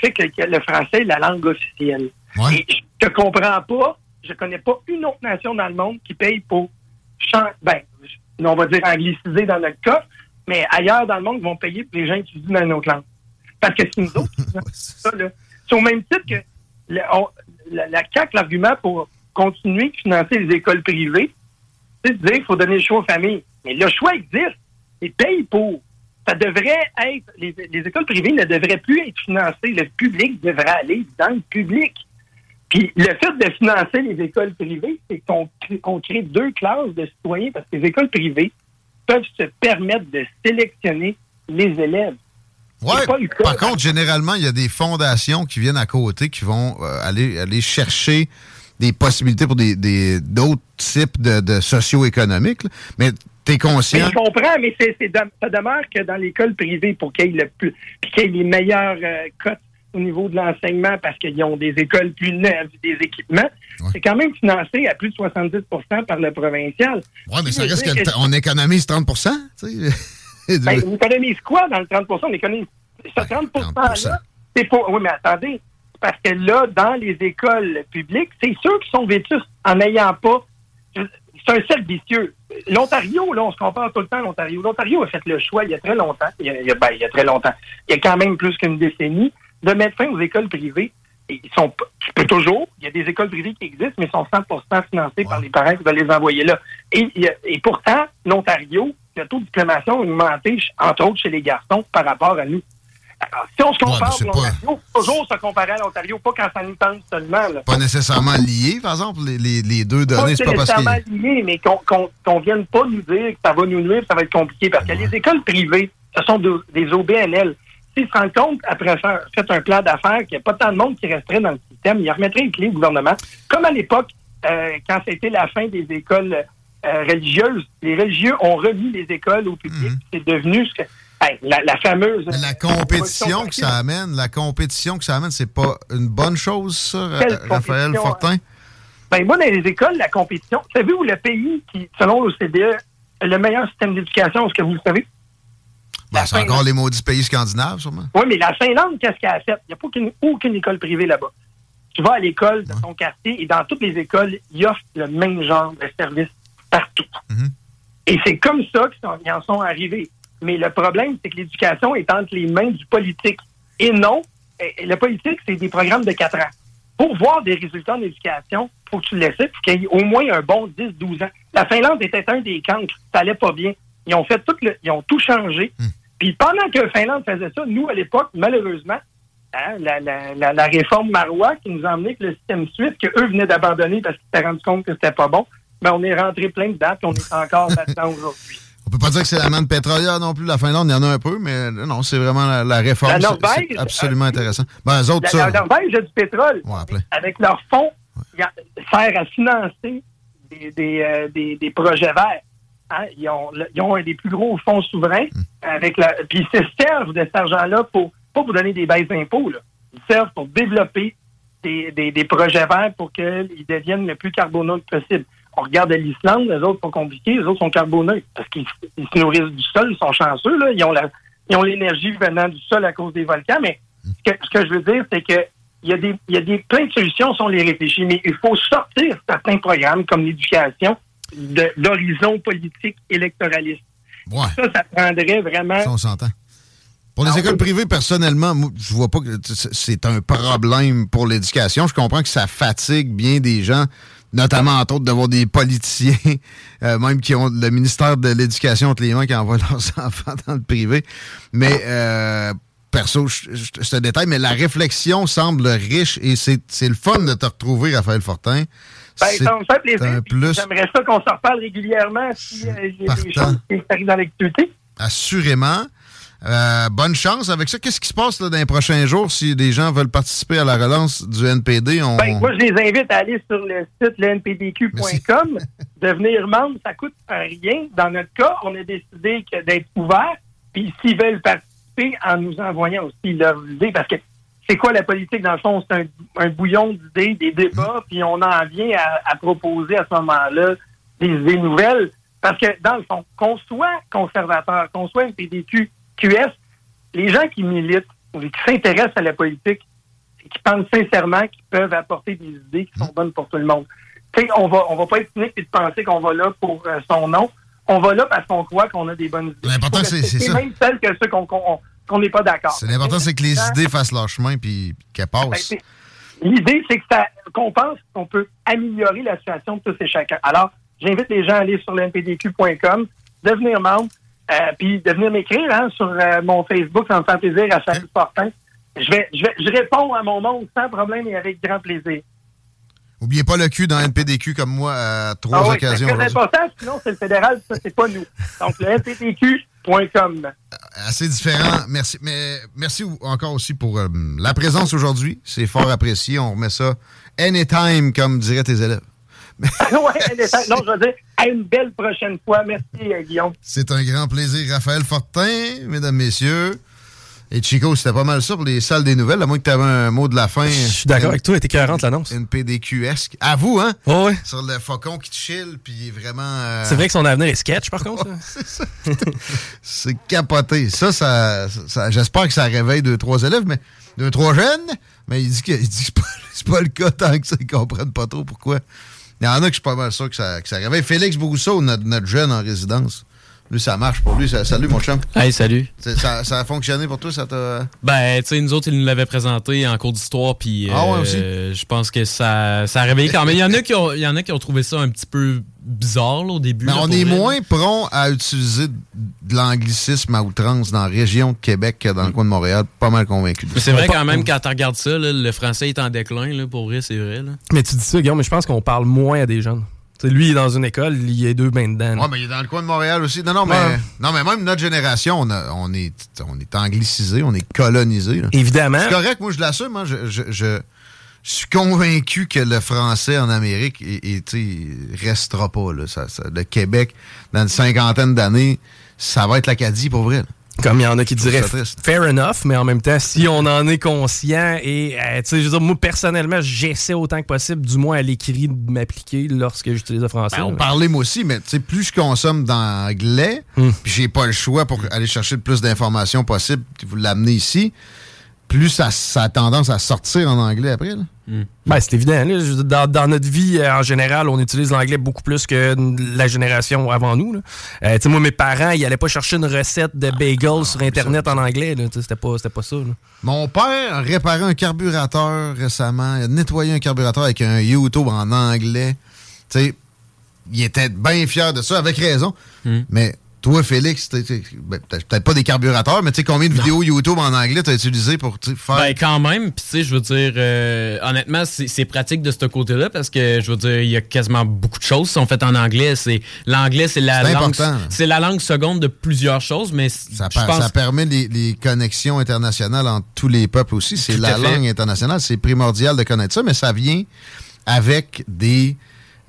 fait que, que le français est la langue officielle. Et je ne comprends pas, je connais pas une autre nation dans le monde qui paye pour ben, on va dire angliciser dans notre cas, mais ailleurs dans le monde, ils vont payer pour les gens qui étudient dans une autre langue. Parce que c'est nous autres [LAUGHS] ça, là. C'est au même titre que le- on- la, la CAQ, l'argument pour continuer de financer les écoles privées, c'est de dire qu'il faut donner le choix aux familles. Mais le choix existe. Ils payent pour. Ça devrait être. Les, les écoles privées ne devraient plus être financées. Le public devrait aller dans le public. Puis le fait de financer les écoles privées, c'est qu'on crée, deux classes de citoyens parce que les écoles privées peuvent se permettre de sélectionner les élèves. Cas. par contre, généralement, il y a des fondations qui viennent à côté qui vont euh, aller, aller chercher des possibilités pour des d'autres types de, de socio-économiques. Mais Mais je comprends, mais c'est, c'est dem- ça demeure que dans l'école privée, pour qu'il y ait le plus, qu'il y ait les meilleures euh, cotes au niveau de l'enseignement parce qu'ils ont des écoles plus neuves, des équipements, c'est quand même financé à plus de 70% par le provincial. Ouais, mais ça reste que- qu'on économise 30 tu sais. [LAUGHS] Ben, on économise quoi dans le 30% On économise ce 30 %-là. C'est pour. Oui, mais attendez. Parce que là, dans les écoles publiques, c'est ceux qui sont vétustes en n'ayant pas. C'est un cercle vicieux. L'Ontario, là, on se compare tout le temps à l'Ontario. L'Ontario a fait le choix il y a très longtemps. Il y a, ben, il y a très longtemps. Il y a quand même plus qu'une décennie de mettre fin aux écoles privées. Et ils sont, tu peux toujours. Il y a des écoles privées qui existent, mais sont 100% financées par les parents qui veulent les envoyer là. Et, et pourtant, l'Ontario, le taux de diplomation a augmenté, entre autres, chez les garçons par rapport à nous. Alors, si on se compare c'est à l'Ontario, toujours se comparer à l'Ontario, pas quand ça nous tente seulement. Là. Pas nécessairement liés, par exemple, les, les- les deux Pas données. C'est pas parce nécessairement qu'ils. lié, mais qu'on qu'on qu'on vienne pas nous dire que ça va nous nuire, ça va être compliqué. Parce que les écoles privées, ce sont de- des OBNL. S'ils se rendent compte, après faire un plan d'affaires, qu'il n'y a pas tant de monde qui resterait dans le système, ils remettraient une clé au gouvernement. Comme à l'époque, euh, quand c'était la fin des écoles euh, religieuses, les religieux ont remis les écoles au public. C'est devenu ce que- hey, la, la fameuse... La compétition que ça amène, la compétition que ça amène, c'est pas une bonne chose, ça, Quelle Raphaël Fortin? Ben, moi, dans les écoles, la compétition, savez-vous le pays qui, selon l'OCDE, a le meilleur système d'éducation, est-ce que vous le savez? Ben, c'est encore les maudits pays scandinaves, sûrement. Oui, mais la Finlande, qu'est-ce qu'elle a fait? Il n'y a pas aucune, aucune école privée là-bas. Tu vas à l'école de ton quartier et dans toutes les écoles, ils offrent le même genre de service partout. Et c'est comme ça qu'ils en sont arrivés. Mais le problème, c'est que l'éducation est entre les mains du politique. Et non, le politique, c'est des programmes de 4 ans. Pour voir des résultats en éducation, il faut que tu le laisses, puis qu'il y ait au moins un bon 10-12 ans. La Finlande était un des cancres. Ça allait pas bien. Ils ont fait tout le, ils ont tout changé. Puis pendant que la Finlande faisait ça, nous, à l'époque, malheureusement, hein, la, la, la, la réforme Marois qui nous a emmené que le système suisse, qu'eux venaient d'abandonner parce qu'ils s'étaient rendus compte que c'était pas bon, ben, on est rentré plein dedans, puis on est encore là-dedans [LAUGHS] aujourd'hui. On peut pas dire que c'est la manne pétrolière non plus, la Finlande, il y en a un peu, mais non, c'est vraiment la, la réforme. La Norvège, c'est absolument intéressant. Ben, eux autres, La, ça. la Norvège a du pétrole. Avec leur fonds, a- sert à financer des, des, euh, des, des projets verts. Hein, Ils, ont, ils ont un des plus gros fonds souverains. avec la, Puis ils se servent de cet argent-là pour pas pour donner des baisses d'impôts. Ils servent pour développer des, des, des projets verts pour qu'ils deviennent le plus carboneux possible. On regarde l'Islande, les autres sont compliqués, les autres sont carboneux parce qu'ils ils se nourrissent du sol, ils sont chanceux. Là. Ils ont la- ils ont l'énergie venant du sol à cause des volcans, mais ce que, ce que je veux dire, c'est que il y a des, il y a des plein de solutions si on les réfléchit, mais il faut sortir certains programmes comme l'éducation de l'horizon politique électoraliste. Ouais. Ça, ça prendrait vraiment. Ça, on s'entend. Pour les écoles privées, personnellement, moi, je vois pas que c'est un problème pour l'éducation. Je comprends que ça fatigue bien des gens, notamment, entre autres, d'avoir des politiciens, [LAUGHS] euh, même qui ont le ministère de l'Éducation entre les mains, qui envoient [LAUGHS] leurs enfants dans le privé. Mais, euh, perso, je, je- je te détaille, mais la réflexion semble riche et c'est le fun de te retrouver, Raphaël Fortin. Ben, ça me fait plaisir. plus J'aimerais ça qu'on s'en reparle régulièrement si euh, j'ai des choses qui arrivent dans l'actualité. Assurément. Euh, bonne chance avec ça. Qu'est-ce qui se passe là, dans les prochains jours si des gens veulent participer à la relance du NPD? On... Ben, moi, je les invite à aller sur le site lenpdq.com. [LAUGHS] Devenir membre, ça coûte rien. Dans notre cas, on a décidé d'être ouvert. Puis s'ils veulent participer, en nous envoyant aussi leurs idées, parce que c'est quoi la politique? Dans le fond, c'est un, un bouillon d'idées, des débats, puis on en vient à, à proposer à ce moment-là des idées nouvelles. Parce que, dans le fond, qu'on soit conservateur, qu'on soit NPDQ, QS, les gens qui militent ou qui s'intéressent à la politique, et qui pensent sincèrement qu'ils peuvent apporter des idées qui sont bonnes pour tout le monde. On va, on va pas être cynique et de penser qu'on va là pour euh, son nom. On va là parce qu'on croit qu'on a des bonnes idées. L'important, c'est- ça. Même celles que ceux qu'on n'est pas d'accord. L'important, c'est que les idées fassent leur chemin puis qu'elles Ben, passent. L'idée, c'est que ça- qu'on pense qu'on peut améliorer la situation de tous et chacun. Alors, j'invite les gens à aller sur l'NPDQ.com, devenir membre, euh, puis de venir m'écrire hein, sur euh, mon Facebook, ça me fait plaisir, à Charles Fortin. Je vais, je vais, je réponds à mon monde sans problème et avec grand plaisir. Oubliez pas le cul dans NPDQ comme moi à trois Ah oui, occasions. c'est très important, sinon c'est le fédéral, ça c'est pas nous. Donc le nptq.com. Assez différent. Merci. Mais merci encore aussi pour euh, la présence aujourd'hui. C'est fort apprécié. On remet ça anytime, comme diraient tes élèves. [LAUGHS] ouais, non, je veux dire, à une belle prochaine fois. Merci, euh, Guillaume. C'est un grand plaisir. Raphaël Fortin, mesdames, messieurs. Et Chico, c'était pas mal ça pour les salles des nouvelles, à moins que tu avais un mot de la fin. Je suis d'accord avec toi, était 40 l'annonce. NPDQ-esque. À vous, hein? Oh, ouais. Sur le faucon qui te chill, puis il est vraiment. euh, C'est vrai que son avenir est sketch, par contre. [LAUGHS] ça. [LAUGHS] C'est capoté. Ça, ça, ça- j'espère que ça réveille deux, trois élèves, mais deux, trois jeunes. Mais il dit que, il dit que c'est pas, c'est pas le cas tant que ça, ils comprennent pas trop pourquoi. Il y en a que je suis pas mal sûr que ça, que ça réveille. Félix Brousseau, notre, notre jeune en résidence. Lui, ça marche pour lui. Ça- salut, mon chum. Hey, salut. Ça, ça a fonctionné pour toi, ça t'a. Ben, tu sais, nous autres, ils nous l'avaient présenté en cours d'histoire, puis Ah ouais, euh, aussi? je pense que ça, ça a réveillé quand même. Il y en a qui ont, il y en a qui ont trouvé ça un petit peu bizarre là, au début. Mais là, on est vrai. moins prompt à utiliser de l'anglicisme à outrance dans la région de Québec que dans le coin de Montréal. Pas mal convaincu. c'est vrai quand même, quand tu regardes ça, là, le français est en déclin, là, pour vrai, c'est vrai. Là. Mais tu dis ça, Guillaume, mais je pense qu'on parle moins à des jeunes. T'sais, lui, il est dans une école, il y a deux bains dedans. Ouais, mais il est dans le coin de Montréal aussi. Non, non, mais, Ouais. non, mais même notre génération, on, a- on est, on est anglicisé, on est colonisé. Évidemment. C'est correct, moi je l'assume. hein. Je, je- je- je suis convaincu que le français en Amérique est, est, sais, restera pas. Là. Ça- ça- le Québec, dans une cinquantaine d'années, ça va être l'Acadie pour vrai. là. Comme il y en a qui diraient fair enough, mais en même temps, si on en est conscient et, euh, tu sais, je veux dire, moi, personnellement, j'essaie autant que possible, du moins à l'écrit, de m'appliquer lorsque j'utilise le français. Ben, on parlait moi aussi, mais tu sais, plus je consomme d'anglais, Hmm. puis j'ai pas le choix pour aller chercher le plus d'informations possible, puis vous l'amener ici, plus ça, ça a tendance à sortir en anglais après. là. Ben, c'est évident. là. Dans, dans notre vie, euh, en général, on utilise l'anglais beaucoup plus que la génération avant nous. là. Euh, tu sais, moi, mes parents, ils allaient pas chercher une recette de bagel sur Internet en anglais. là. Tu sais, C'était pas, c'était pas ça. là. Mon père a réparé un carburateur récemment. Il a nettoyé un carburateur avec un YouTube en anglais. Tu sais, il était bien fier de ça, avec raison. Mais toi, Félix, ben, peut-être peut-être pas des carburateurs, mais tu sais combien de vidéos YouTube en anglais t'as utilisé pour faire. Ben, quand même, puis tu sais, je veux dire, euh, honnêtement, c'est pratique de ce côté-là parce que, je veux dire, il y a quasiment beaucoup de choses qui sont faites en anglais. L'anglais, c'est la langue important. c'est la langue seconde de plusieurs choses, mais Ça, pense ça permet les, les connexions internationales entre tous les peuples aussi. C'est la langue internationale. C'est primordial de connaître ça, mais ça vient avec des.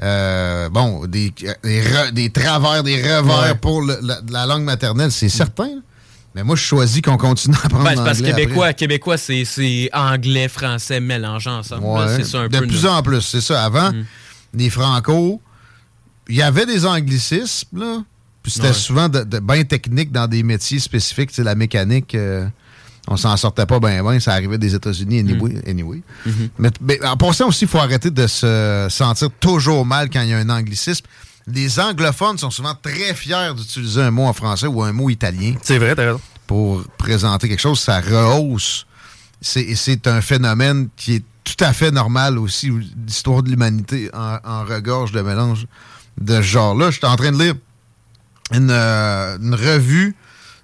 Euh, bon, des, des, re- des travers, des revers Ouais. pour le- la, la langue maternelle, c'est certain. Mais moi, je choisis qu'on continue à apprendre Ben, parce que québécois, après. québécois, c'est anglais, français mélangés ensemble. là. Ouais. C'est ça un de peu. plus en plus, c'est ça. Avant, les Franco, il y avait des anglicismes, là. Puis c'était Ouais. souvent de, de- bien technique dans des métiers spécifiques. La mécanique, euh, on s'en sortait pas bien, bien. Ça arrivait des États-Unis, anyway. Mm. anyway. mais, mais en passant aussi, il faut arrêter de se sentir toujours mal quand il y a un anglicisme. Les anglophones sont souvent très fiers d'utiliser un mot en français ou un mot italien. C'est vrai, t'as raison. Pour présenter quelque chose, ça rehausse. C'est et c'est un phénomène qui est tout à fait normal aussi. L'histoire de l'humanité en, en regorge de mélange de ce genre-là. J'étais en train de lire une, euh, une revue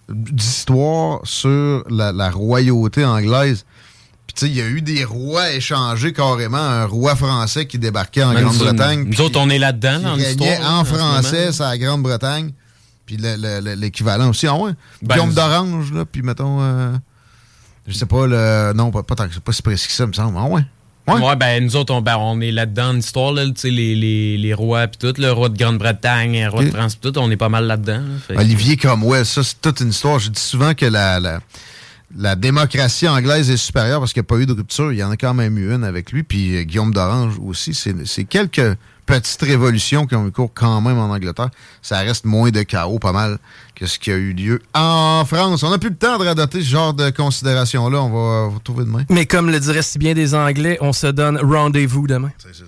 d'histoire sur la, la royauté anglaise. Puis, tu sais, il y a eu des rois échangés carrément. Un roi français qui débarquait en Grande-Bretagne. nous autres, on est là-dedans, dans l'histoire, En français, c'est la Grande-Bretagne. Puis le- le- le- l'équivalent aussi. Ah ouais. Ben, Guillaume d'Orange, là. Puis, mettons... euh, je sais pas, le... Non, pas, pas tant que c'est pas si précis que ça, me semble. Ah ouais. Ouais. ben nous autres, on, ben, on est là-dedans en histoire, là, tu sais, les, les, les rois pis tout, le roi de Grande-Bretagne, le roi de France pis tout, on est pas mal là-dedans. là. Olivier Cromwell, ça, c'est toute une histoire. Je dis souvent que la, la, la démocratie anglaise est supérieure parce qu'il n'y a pas eu de rupture. Il y en a quand même eu une avec lui. Puis euh, Guillaume d'Orange aussi. C'est quelques petites révolutions qui ont eu cours quand même en Angleterre. Ça reste moins de chaos, pas mal, que ce qui a eu lieu en France. On n'a plus le temps de radoter ce genre de considérations-là. On va vous retrouver demain. Mais comme le diraient si bien des Anglais, on se donne rendez-vous demain. C'est ça.